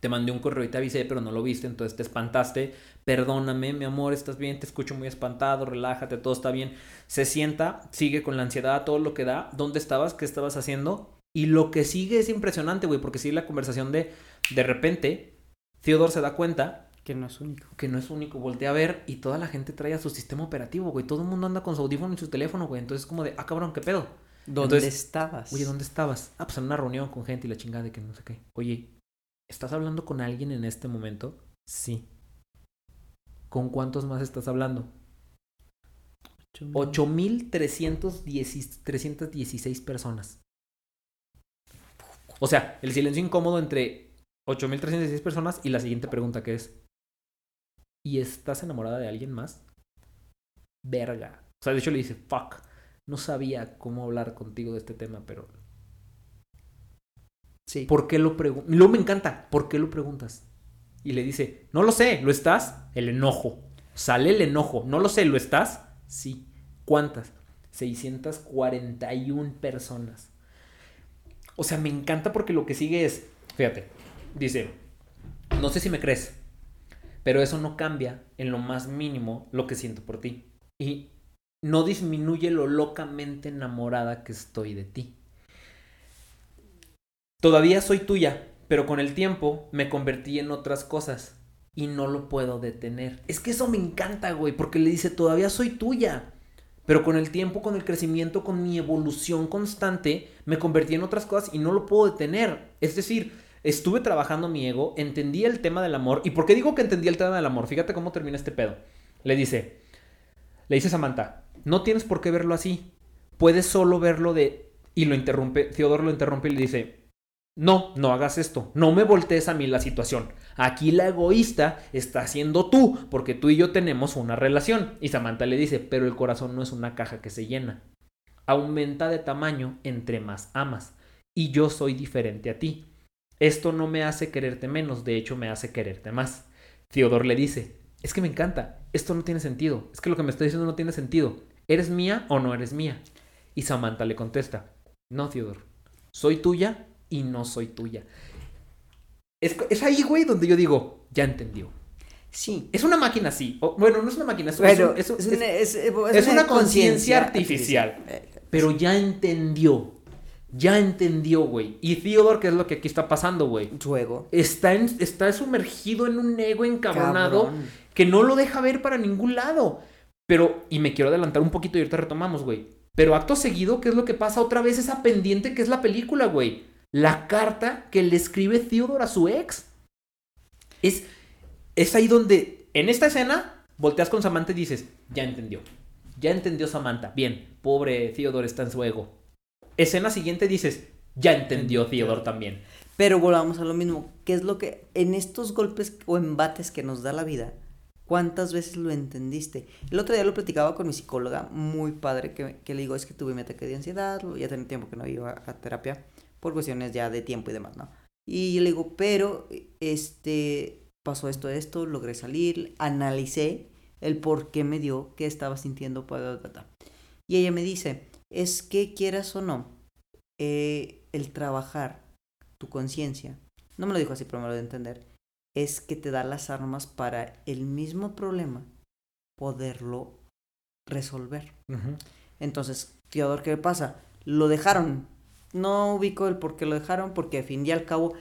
A: te mandé un correo y te avisé, pero no lo viste, entonces te espantaste. Perdóname, mi amor, estás bien, te escucho muy espantado, relájate, todo está bien. Se sienta, sigue con la ansiedad, todo lo que da. ¿Dónde estabas? ¿Qué estabas haciendo? Y lo que sigue es impresionante, güey, porque sigue la conversación de, de repente, Theodore se da cuenta.
B: Que no es único.
A: Que no es único. Voltea a ver y toda la gente trae a su sistema operativo, güey. Todo el mundo anda con su audífono y su teléfono, güey. Entonces es como de, ah, cabrón, ¿qué pedo?
B: ¿Dónde estabas?
A: Oye, ¿dónde estabas? Ah, pues en una reunión con gente y la chingada de que no sé qué. Oye, ¿estás hablando con alguien en este momento? Sí. ¿Con cuántos más estás hablando? 8.316 personas. O sea, el silencio incómodo entre 8.316 personas y la siguiente pregunta que es, ¿y estás enamorada de alguien más? Verga. O sea, de hecho le dice, fuck, no sabía cómo hablar contigo de este tema, pero... Sí. ¿Por qué lo preguntas? Luego me encanta, ¿por qué lo preguntas? Y le dice, no lo sé, ¿lo estás? El enojo. Sale el enojo, no lo sé, ¿lo estás? Sí. ¿Cuántas? 641 personas. O sea, me encanta porque lo que sigue es, fíjate, dice, no sé si me crees, pero eso no cambia en lo más mínimo lo que siento por ti. Y no disminuye lo locamente enamorada que estoy de ti. Todavía soy tuya, pero con el tiempo me convertí en otras cosas y no lo puedo detener. Es que eso me encanta, güey, porque le dice, todavía soy tuya, pero con el tiempo, con el crecimiento, con mi evolución constante, me convertí en otras cosas y no lo puedo detener. Es decir, estuve trabajando mi ego, entendí el tema del amor. ¿Y por qué digo que entendí el tema del amor? Fíjate cómo termina este pedo. Le dice, le dice Samantha, no tienes por qué verlo así. Puedes solo verlo de... Y lo interrumpe, Teodoro lo interrumpe y le dice, no, no hagas esto, no me voltees a mí la situación. Aquí la egoísta está siendo tú, porque tú y yo tenemos una relación. Y Samantha le dice, pero el corazón no es una caja que se llena. Aumenta de tamaño entre más amas. Y yo soy diferente a ti. Esto no me hace quererte menos, de hecho me hace quererte más. Theodore le dice, es que me encanta, esto no tiene sentido, es que lo que me está diciendo no tiene sentido. ¿Eres mía o no eres mía? Y Samantha le contesta, no, Theodore, soy tuya y no soy tuya. Es, ahí, güey, donde yo digo, ya entendió. Sí. Es una máquina, sí. bueno, no es una máquina, es, es, una conciencia artificial. Pero ya entendió. Ya entendió, güey. Y Theodore, ¿qué es lo que aquí está pasando, güey? Su ego. Está, está sumergido en un ego encabronado que no lo deja ver para ningún lado. Pero, y me quiero adelantar un poquito y ahorita retomamos, güey. Pero acto seguido, ¿qué es lo que pasa? Otra vez esa pendiente que es la película, güey la carta que le escribe Theodore a su ex. Es, es ahí donde, en esta escena, volteas con Samantha y dices, ya entendió. Ya entendió Samantha. Bien, pobre Theodore está en su ego. Escena siguiente dices, ya entendió Theodore también.
B: Pero volvamos a lo mismo. ¿Qué es lo que en estos golpes o embates que nos da la vida, cuántas veces lo entendiste? El otro día lo platicaba con mi psicóloga, muy padre, que, que le digo, es que tuve mi ataque de ansiedad, ya tenía tiempo que no iba a terapia por cuestiones ya de tiempo y demás, ¿no? Y yo le digo, pero, este, pasó esto, esto, logré salir, analicé el por qué me dio, qué estaba sintiendo, y ella me dice, es que quieras o no, eh, el trabajar tu conciencia, no me lo dijo así, pero me lo de entender, es que te da las armas para el mismo problema poderlo resolver. Entonces, Teodor, ¿qué pasa? Lo dejaron no ubico el por qué lo dejaron, porque al fin y al cabo,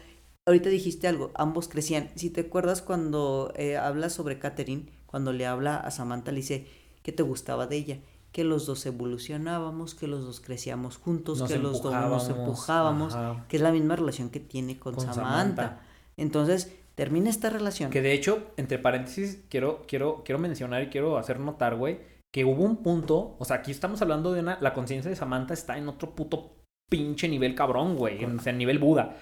B: ahorita dijiste algo, ambos crecían. Si te acuerdas cuando eh, hablas sobre Catherine, cuando le habla a Samantha, le dice que te gustaba de ella, que los dos evolucionábamos, que los dos crecíamos juntos, que los dos nos empujábamos, que es la misma relación que tiene con, Samantha. Entonces, termina esta relación.
A: Que de hecho, entre paréntesis, quiero, quiero, quiero mencionar y quiero hacer notar, güey, que hubo un punto, o sea, aquí estamos hablando de una, la conciencia de Samantha está en otro puto pinche nivel cabrón, güey. O sea, nivel Buda.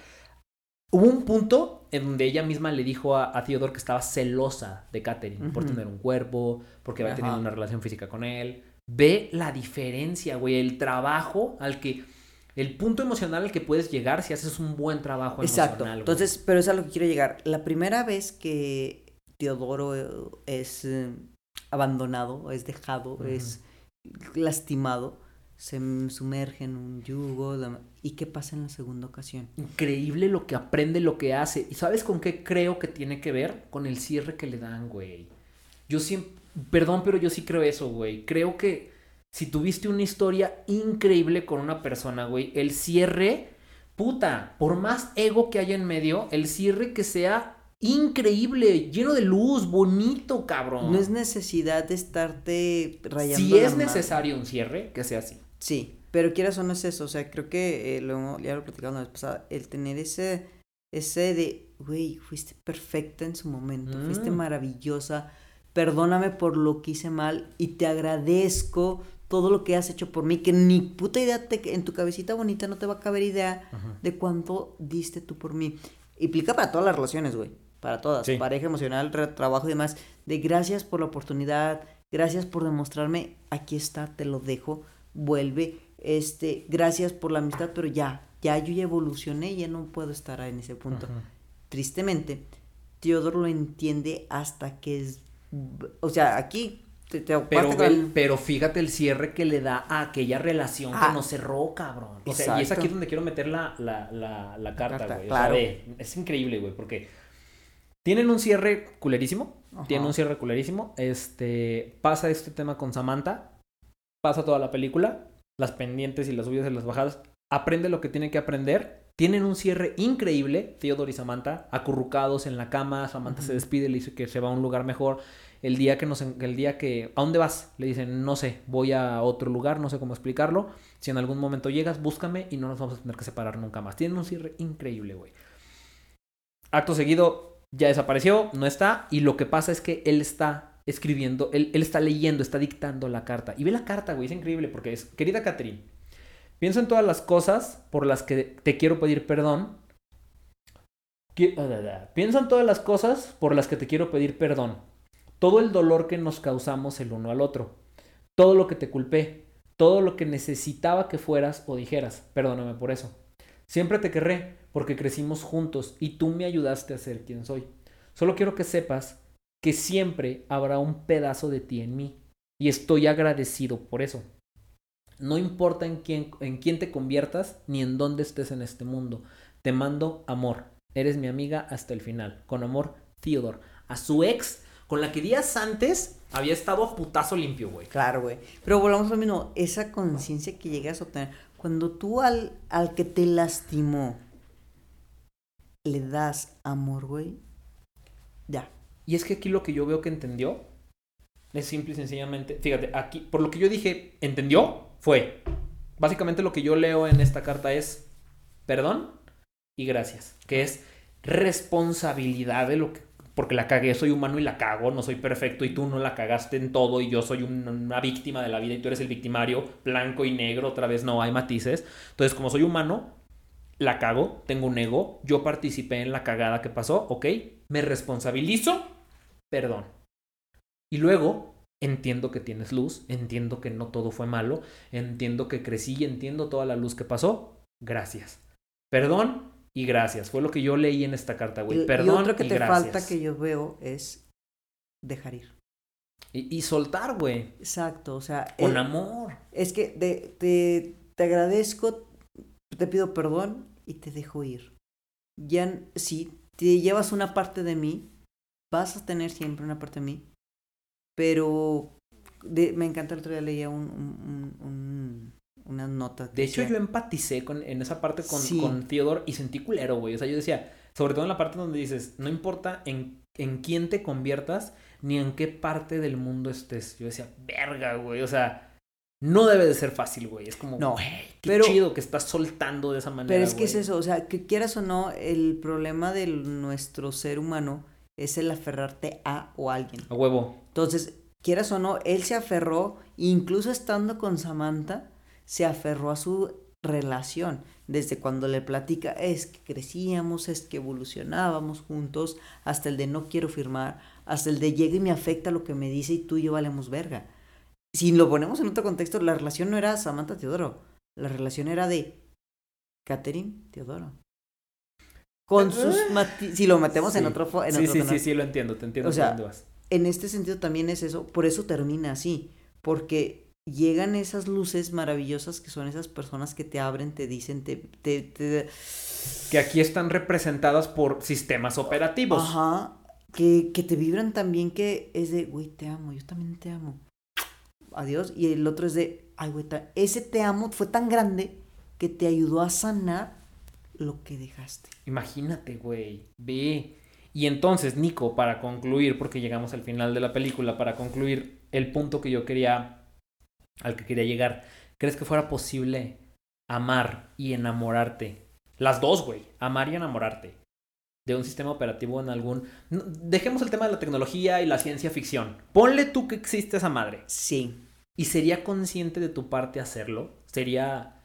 A: Hubo un punto en donde ella misma le dijo a, a Theodore que estaba celosa de Katherine por tener un cuerpo, porque había tenido una relación física con él. Ve la diferencia, güey, el trabajo al que el punto emocional al que puedes llegar si haces un buen trabajo
B: Exacto. Entonces, pero es a lo que quiero llegar. La primera vez que Teodoro es eh, abandonado, es dejado, es lastimado, se sumerge en un yugo. ¿Y qué pasa en la segunda ocasión?
A: Increíble lo que aprende, lo que hace. ¿Y sabes con qué creo que tiene que ver? Con el cierre que le dan, güey. Yo siempre, perdón, pero yo sí creo eso, güey. Creo que si tuviste una historia increíble con una persona, güey, el cierre, puta, por más ego que haya en medio, el cierre que sea increíble, lleno de luz, bonito, cabrón.
B: No es necesidad de estarte
A: rayando. Si es necesario un cierre, que sea así.
B: Sí. Pero quieras o no es eso, o sea, creo que eh, lo, ya lo platicamos la vez pasada, el tener ese, ese de, güey, fuiste perfecta en su momento, fuiste mm. maravillosa, perdóname por lo que hice mal y te agradezco todo lo que has hecho por mí, que ni puta idea te, en tu cabecita bonita no te va a caber idea de cuánto diste tú por mí. Implica para todas las relaciones, güey, para todas, pareja emocional, trabajo y demás, de gracias por la oportunidad, gracias por demostrarme, aquí está, te lo dejo, vuelve, este, gracias por la amistad, pero ya, ya yo ya evolucioné, ya no puedo estar en ese punto. Tristemente, Teodoro lo entiende hasta que es, o sea, aquí
A: pero, pero fíjate el cierre que le da a aquella relación que ah. no cerró, cabrón. O sea, y es aquí donde quiero meter la, carta, güey. Claro. es increíble, güey, porque tienen un cierre culerísimo. Tienen un cierre culerísimo. Este, pasa este tema con Samantha. Pasa toda la película. Las pendientes y las subidas y las bajadas. Aprende lo que tiene que aprender. Tienen un cierre increíble, Theodore y Samantha, acurrucados en la cama. Samantha se despide, le dice que se va a un lugar mejor el día que nos el día que ¿a dónde vas? Le dicen, "No sé, voy a otro lugar, no sé cómo explicarlo. Si en algún momento llegas, búscame y no nos vamos a tener que separar nunca más." Tienen un cierre increíble, güey. Acto seguido ya desapareció, no está y lo que pasa es que él está escribiendo, él, él está leyendo, está dictando la carta. Y ve la carta, güey, es increíble porque es, "Querida Catherine, pienso en todas las cosas por las que te quiero pedir perdón." Pienso en todas las cosas por las que te quiero pedir perdón todo el dolor que nos causamos el uno al otro, todo lo que te culpé, todo lo que necesitaba que fueras o dijeras, perdóname por eso. Siempre te querré porque crecimos juntos y tú me ayudaste a ser quien soy. Solo quiero que sepas que siempre habrá un pedazo de ti en mí y estoy agradecido por eso. No importa en quién, en quién te conviertas ni en dónde estés en este mundo. Te mando amor. Eres mi amiga hasta el final. Con amor, Theodore. A su ex con la que días antes había estado a putazo limpio, güey.
B: Claro, güey. Pero volvamos a lo mismo, esa conciencia que llegas a obtener, cuando tú al, al que te lastimó le das amor, güey, ya.
A: Y es que aquí lo que yo veo que entendió es simple y sencillamente, fíjate, aquí, por lo que yo dije, entendió, fue, básicamente lo que yo leo en esta carta es perdón y gracias, que es responsabilidad de lo que porque la cagué, soy humano y la cago, no soy perfecto y tú no la cagaste en todo y yo soy una víctima de la vida y tú eres el victimario, blanco y negro, otra vez no hay matices. Entonces, como soy humano, la cago, tengo un ego, yo participé en la cagada que pasó, ok, me responsabilizo, perdón. Y luego entiendo que tienes luz, entiendo que no todo fue malo, entiendo que crecí y entiendo toda la luz que pasó, gracias. Perdón, y gracias. Fue lo que yo leí en esta carta, güey. Perdón. Y otro
B: que te falta que yo veo es dejar ir.
A: Y, soltar, güey.
B: Exacto, o sea.
A: Con amor.
B: Es que te, te agradezco, te pido perdón y te dejo ir. Ya, si te llevas una parte de mí, vas a tener siempre una parte de mí. Pero me encanta el otro día leía un, un unas notas.
A: De hecho, yo empaticé con, en esa parte con, con Theodore y sentí culero, güey. O sea, yo decía, sobre todo en la parte donde dices, no importa en, en quién te conviertas ni en qué parte del mundo estés. Yo decía, verga, güey. O sea, no debe de ser fácil, güey. Es como, no, qué chido que estás soltando de esa manera.
B: Pero es que es eso, o sea, que quieras o no, el problema de nuestro ser humano es el aferrarte a o a alguien.
A: A huevo.
B: Entonces, quieras o no, él se aferró, incluso estando con Samantha, se aferró a su relación. Desde cuando le platica, es que crecíamos, es que evolucionábamos juntos, hasta el de no quiero firmar, hasta el de llega y me afecta lo que me dice y tú y yo valemos verga. Si lo ponemos en otro contexto, la relación no era Samantha Teodoro, la relación era de Catherine Teodoro. Con sus si lo metemos en otro
A: en sí, sí, sí, sí, lo entiendo, te entiendo. O
B: sea, en este sentido también es eso, por eso termina así, porque llegan esas luces maravillosas que son esas personas que te abren, te dicen, te, te,
A: Que aquí están representadas por sistemas operativos.
B: Ajá. Que, que te vibran también que es de, güey, te amo, yo también te amo. Adiós. Y el otro es de, ay, güey, ese te amo fue tan grande que te ayudó a sanar lo que dejaste.
A: Imagínate, güey, ve. Y entonces, Nico, para concluir, porque llegamos al final de la película, para concluir el punto que yo quería al que quería llegar. ¿crees que fuera posible amar y enamorarte? Las dos, güey. Amar y enamorarte. De un sistema operativo en algún... Dejemos el tema de la tecnología y la ciencia ficción. Ponle tú que existe esa madre.
B: Sí.
A: ¿Y sería consciente de tu parte hacerlo? ¿Sería...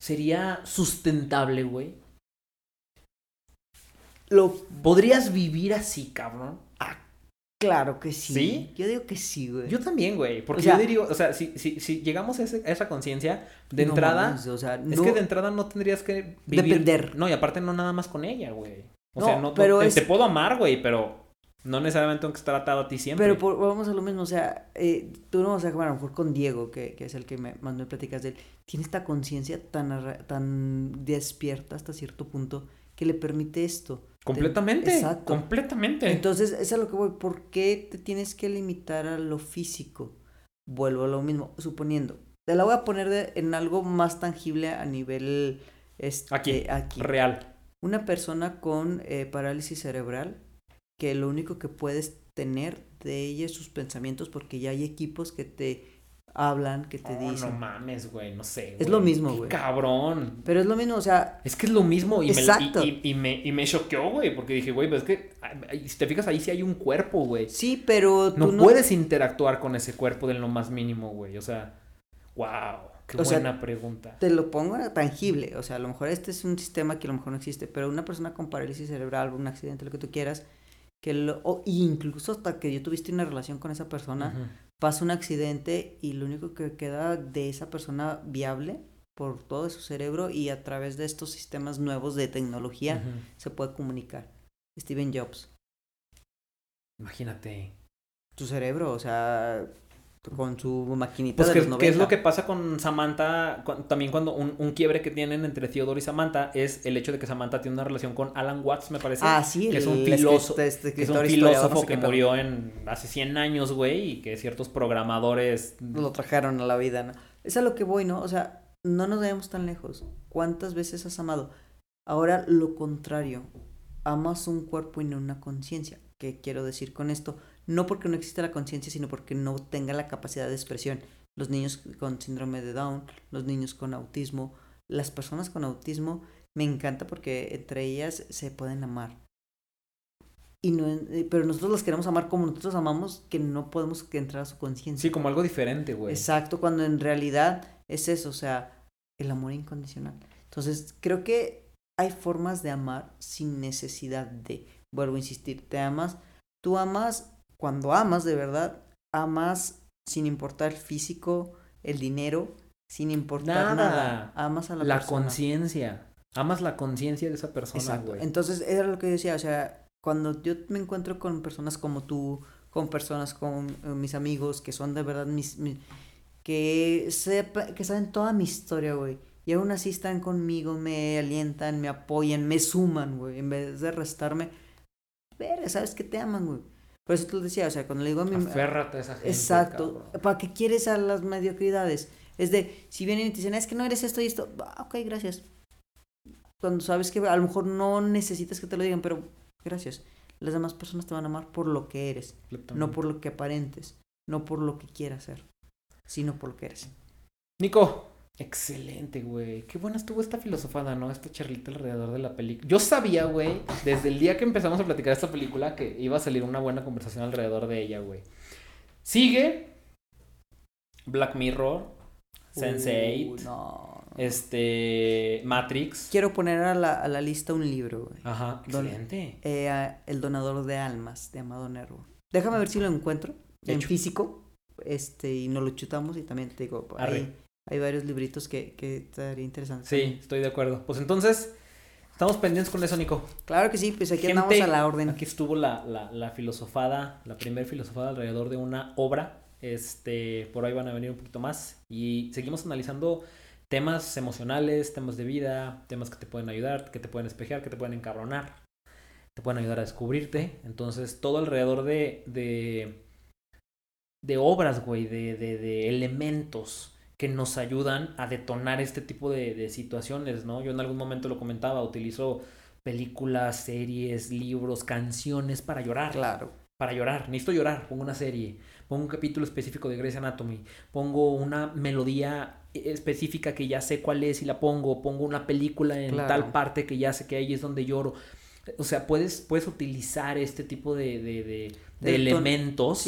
A: ¿Sería sustentable, güey? ¿Lo podrías vivir así, cabrón?
B: Ah, claro que sí. ¿Sí? Yo digo que sí, güey.
A: Yo también, güey. Porque yo diría, o sea, si, si, si llegamos a, esa conciencia, de entrada. o sea, es que de entrada no tendrías que
B: vivir. Depender.
A: No, y aparte no nada más con ella, güey. O sea, no pero te, puedo amar, güey, pero no necesariamente tengo que estar atado a ti siempre.
B: Pero vamos a lo mismo, o sea, eh, tú no vas a jugar a lo mejor con Diego, que, que es el que me, más me platicas de él. Tiene esta conciencia tan, tan despierta hasta cierto punto que le permite esto.
A: Completamente. Exacto. Completamente.
B: Entonces, es a lo que voy. ¿Por qué te tienes que limitar a lo físico? Vuelvo a lo mismo. Suponiendo. Te la voy a poner en algo más tangible a nivel.
A: Este, aquí. Aquí. Real.
B: Una persona con eh, parálisis cerebral. Que lo único que puedes tener de ella es sus pensamientos. Porque ya hay equipos que te hablan, que te dicen.
A: No mames, güey, no sé.
B: Es lo mismo, güey.
A: Cabrón.
B: Pero es lo mismo, o sea.
A: Es que es lo mismo y Exacto. me, y, me, y me choqueó, güey, porque dije, güey, pero es que si te fijas ahí sí hay un cuerpo, güey.
B: Sí, pero.
A: no, puedes interactuar con ese cuerpo de lo más mínimo, güey. O sea, wow. Qué buena pregunta.
B: Te lo pongo tangible. O sea, a lo mejor este es un sistema que a lo mejor no existe, pero una persona con parálisis cerebral, un accidente, lo que tú quieras, que lo, o incluso hasta que yo tuviste una relación con esa persona, pasa un accidente y lo único que queda de esa persona viable por todo su cerebro y a través de estos sistemas nuevos de tecnología se puede comunicar. Steven Jobs.
A: Imagínate.
B: Tu cerebro, o sea, con su maquinita
A: pues de ¿qué es lo que pasa con Samantha? también cuando un, quiebre que tienen entre Theodore y Samantha es el hecho de que Samantha tiene una relación con Alan Watts, me parece.
B: Ah, sí,
A: que es un filósofo, este, que es un filósofo que murió en hace 100 años, güey, y que ciertos programadores
B: lo trajeron a la vida, ¿no? Es a lo que voy, ¿no? O sea, no nos vayamos tan lejos. ¿Cuántas veces has amado? Ahora lo contrario, amas un cuerpo y no una conciencia. ¿Qué quiero decir con esto? No porque no exista la conciencia, sino porque no tenga la capacidad de expresión. Los niños con síndrome de Down, los niños con autismo, las personas con autismo, me encanta porque entre ellas se pueden amar. Y no, eh, pero nosotros las queremos amar como nosotros amamos, que no podemos entrar a su conciencia.
A: Sí, como algo diferente, güey.
B: Exacto, cuando en realidad es eso, o sea, el amor incondicional. Entonces, creo que hay formas de amar sin necesidad de, vuelvo a insistir, te amas, tú amas cuando amas de verdad, amas sin importar el físico, el dinero, sin importar nada. Amas a la,
A: la conciencia. Amas la conciencia de esa persona, Exacto.
B: Entonces, era lo que yo decía, o sea, cuando yo me encuentro con personas como tú, con personas como eh, mis amigos, que son de verdad mis, que, sepa, que saben toda mi historia, güey. Y aún así están conmigo, me alientan, me apoyan, me suman, güey. En vez de restarme, ver, sabes que te aman, güey. Por eso tú decías, o sea, cuando le digo a mi...
A: Aférrate a esa gente.
B: Exacto. ¿Para qué quieres a las mediocridades? Es de, si vienen y te dicen, es que no eres esto y esto, ok, gracias. Cuando sabes que a lo mejor no necesitas que te lo digan, pero gracias. Las demás personas te van a amar por lo que eres, no por lo que aparentes, no por lo que quieras ser, sino por lo que eres.
A: Nico, Excelente, güey. Qué buena estuvo esta filosofada, ¿no? Esta charlita alrededor de la película. Yo sabía, güey, desde el día que empezamos a platicar esta película, que iba a salir una buena conversación alrededor de ella, güey. Sigue Black Mirror, Sense8, no, este, Matrix.
B: Quiero poner a la, a la lista un libro, güey.
A: Ajá, excelente.
B: Eh, el donador de almas, de Amado Nervo. Déjame ver si lo encuentro en físico, este, y nos lo chutamos y también te digo, ahí hay varios libritos que, que estaría interesante.
A: Sí, estoy de acuerdo. Pues entonces, estamos pendientes con eso, Nico.
B: Claro que sí, pues aquí andamos a la orden.
A: Aquí estuvo la, la, la filosofada, la primer filosofada alrededor de una obra. Este, por ahí van a venir un poquito más. Y seguimos analizando temas emocionales, temas de vida, temas que te pueden ayudar, que te pueden espejear, que te pueden encabronar, te pueden ayudar a descubrirte. Entonces, todo alrededor de, de, de obras, güey, de, de, de elementos que nos ayudan a detonar este tipo de, situaciones, ¿no? Yo en algún momento lo comentaba, utilizo películas, series, libros, canciones para llorar.
B: Claro.
A: para llorar. Necesito llorar. Pongo una serie. Pongo un capítulo específico de Grey's Anatomy. Pongo una melodía específica que ya sé cuál es y la pongo. Pongo una película en tal parte que ya sé que ahí es donde lloro. O sea, puedes, puedes utilizar este tipo de, de, de, elementos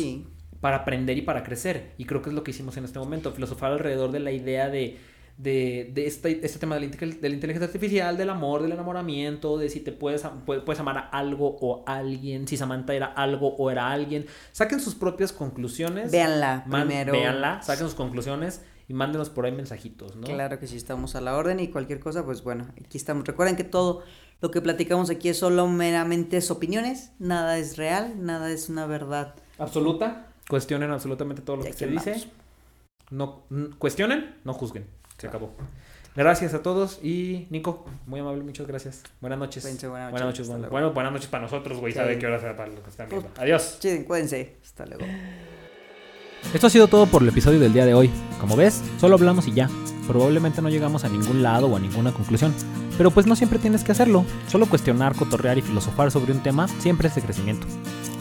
A: para aprender y para crecer. Y creo que es lo que hicimos en este momento. Filosofar alrededor de la idea de de, de este, este tema de la, de la, inteligencia artificial, del amor, del enamoramiento, de si te puedes, puedes amar a algo o a alguien, si Samantha era algo o era alguien. Saquen sus propias conclusiones.
B: Véanla primero.
A: Véanla, saquen sus conclusiones y mándenos por ahí mensajitos, ¿no?
B: Claro que sí, estamos a la orden y cualquier cosa, pues bueno, aquí estamos. Recuerden que todo lo que platicamos aquí es solo meramente opiniones, nada es real, nada es una verdad.
A: Absoluta. Cuestionen absolutamente todo lo que se dice. No, cuestionen, no juzguen. Se acabó. Gracias a todos y Nico, muy amable, muchas gracias. Buenas noches. buenas, noches. Bueno, buenas noches para nosotros, güey. Sabe qué hora será para los que están viendo. Adiós.
B: Sí, cuídense. Hasta luego.
A: Esto ha sido todo por el episodio del día de hoy. Como ves, solo hablamos y ya. Probablemente no llegamos a ningún lado o a ninguna conclusión. Pero pues no siempre tienes que hacerlo. Solo cuestionar, cotorrear y filosofar sobre un tema siempre es de crecimiento.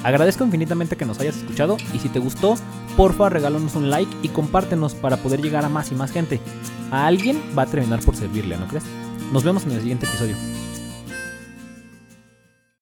A: Agradezco infinitamente que nos hayas escuchado y si te gustó, porfa regálanos un like y compártenos para poder llegar a más y más gente. A alguien va a terminar por servirle, ¿no crees? Nos vemos en el siguiente episodio.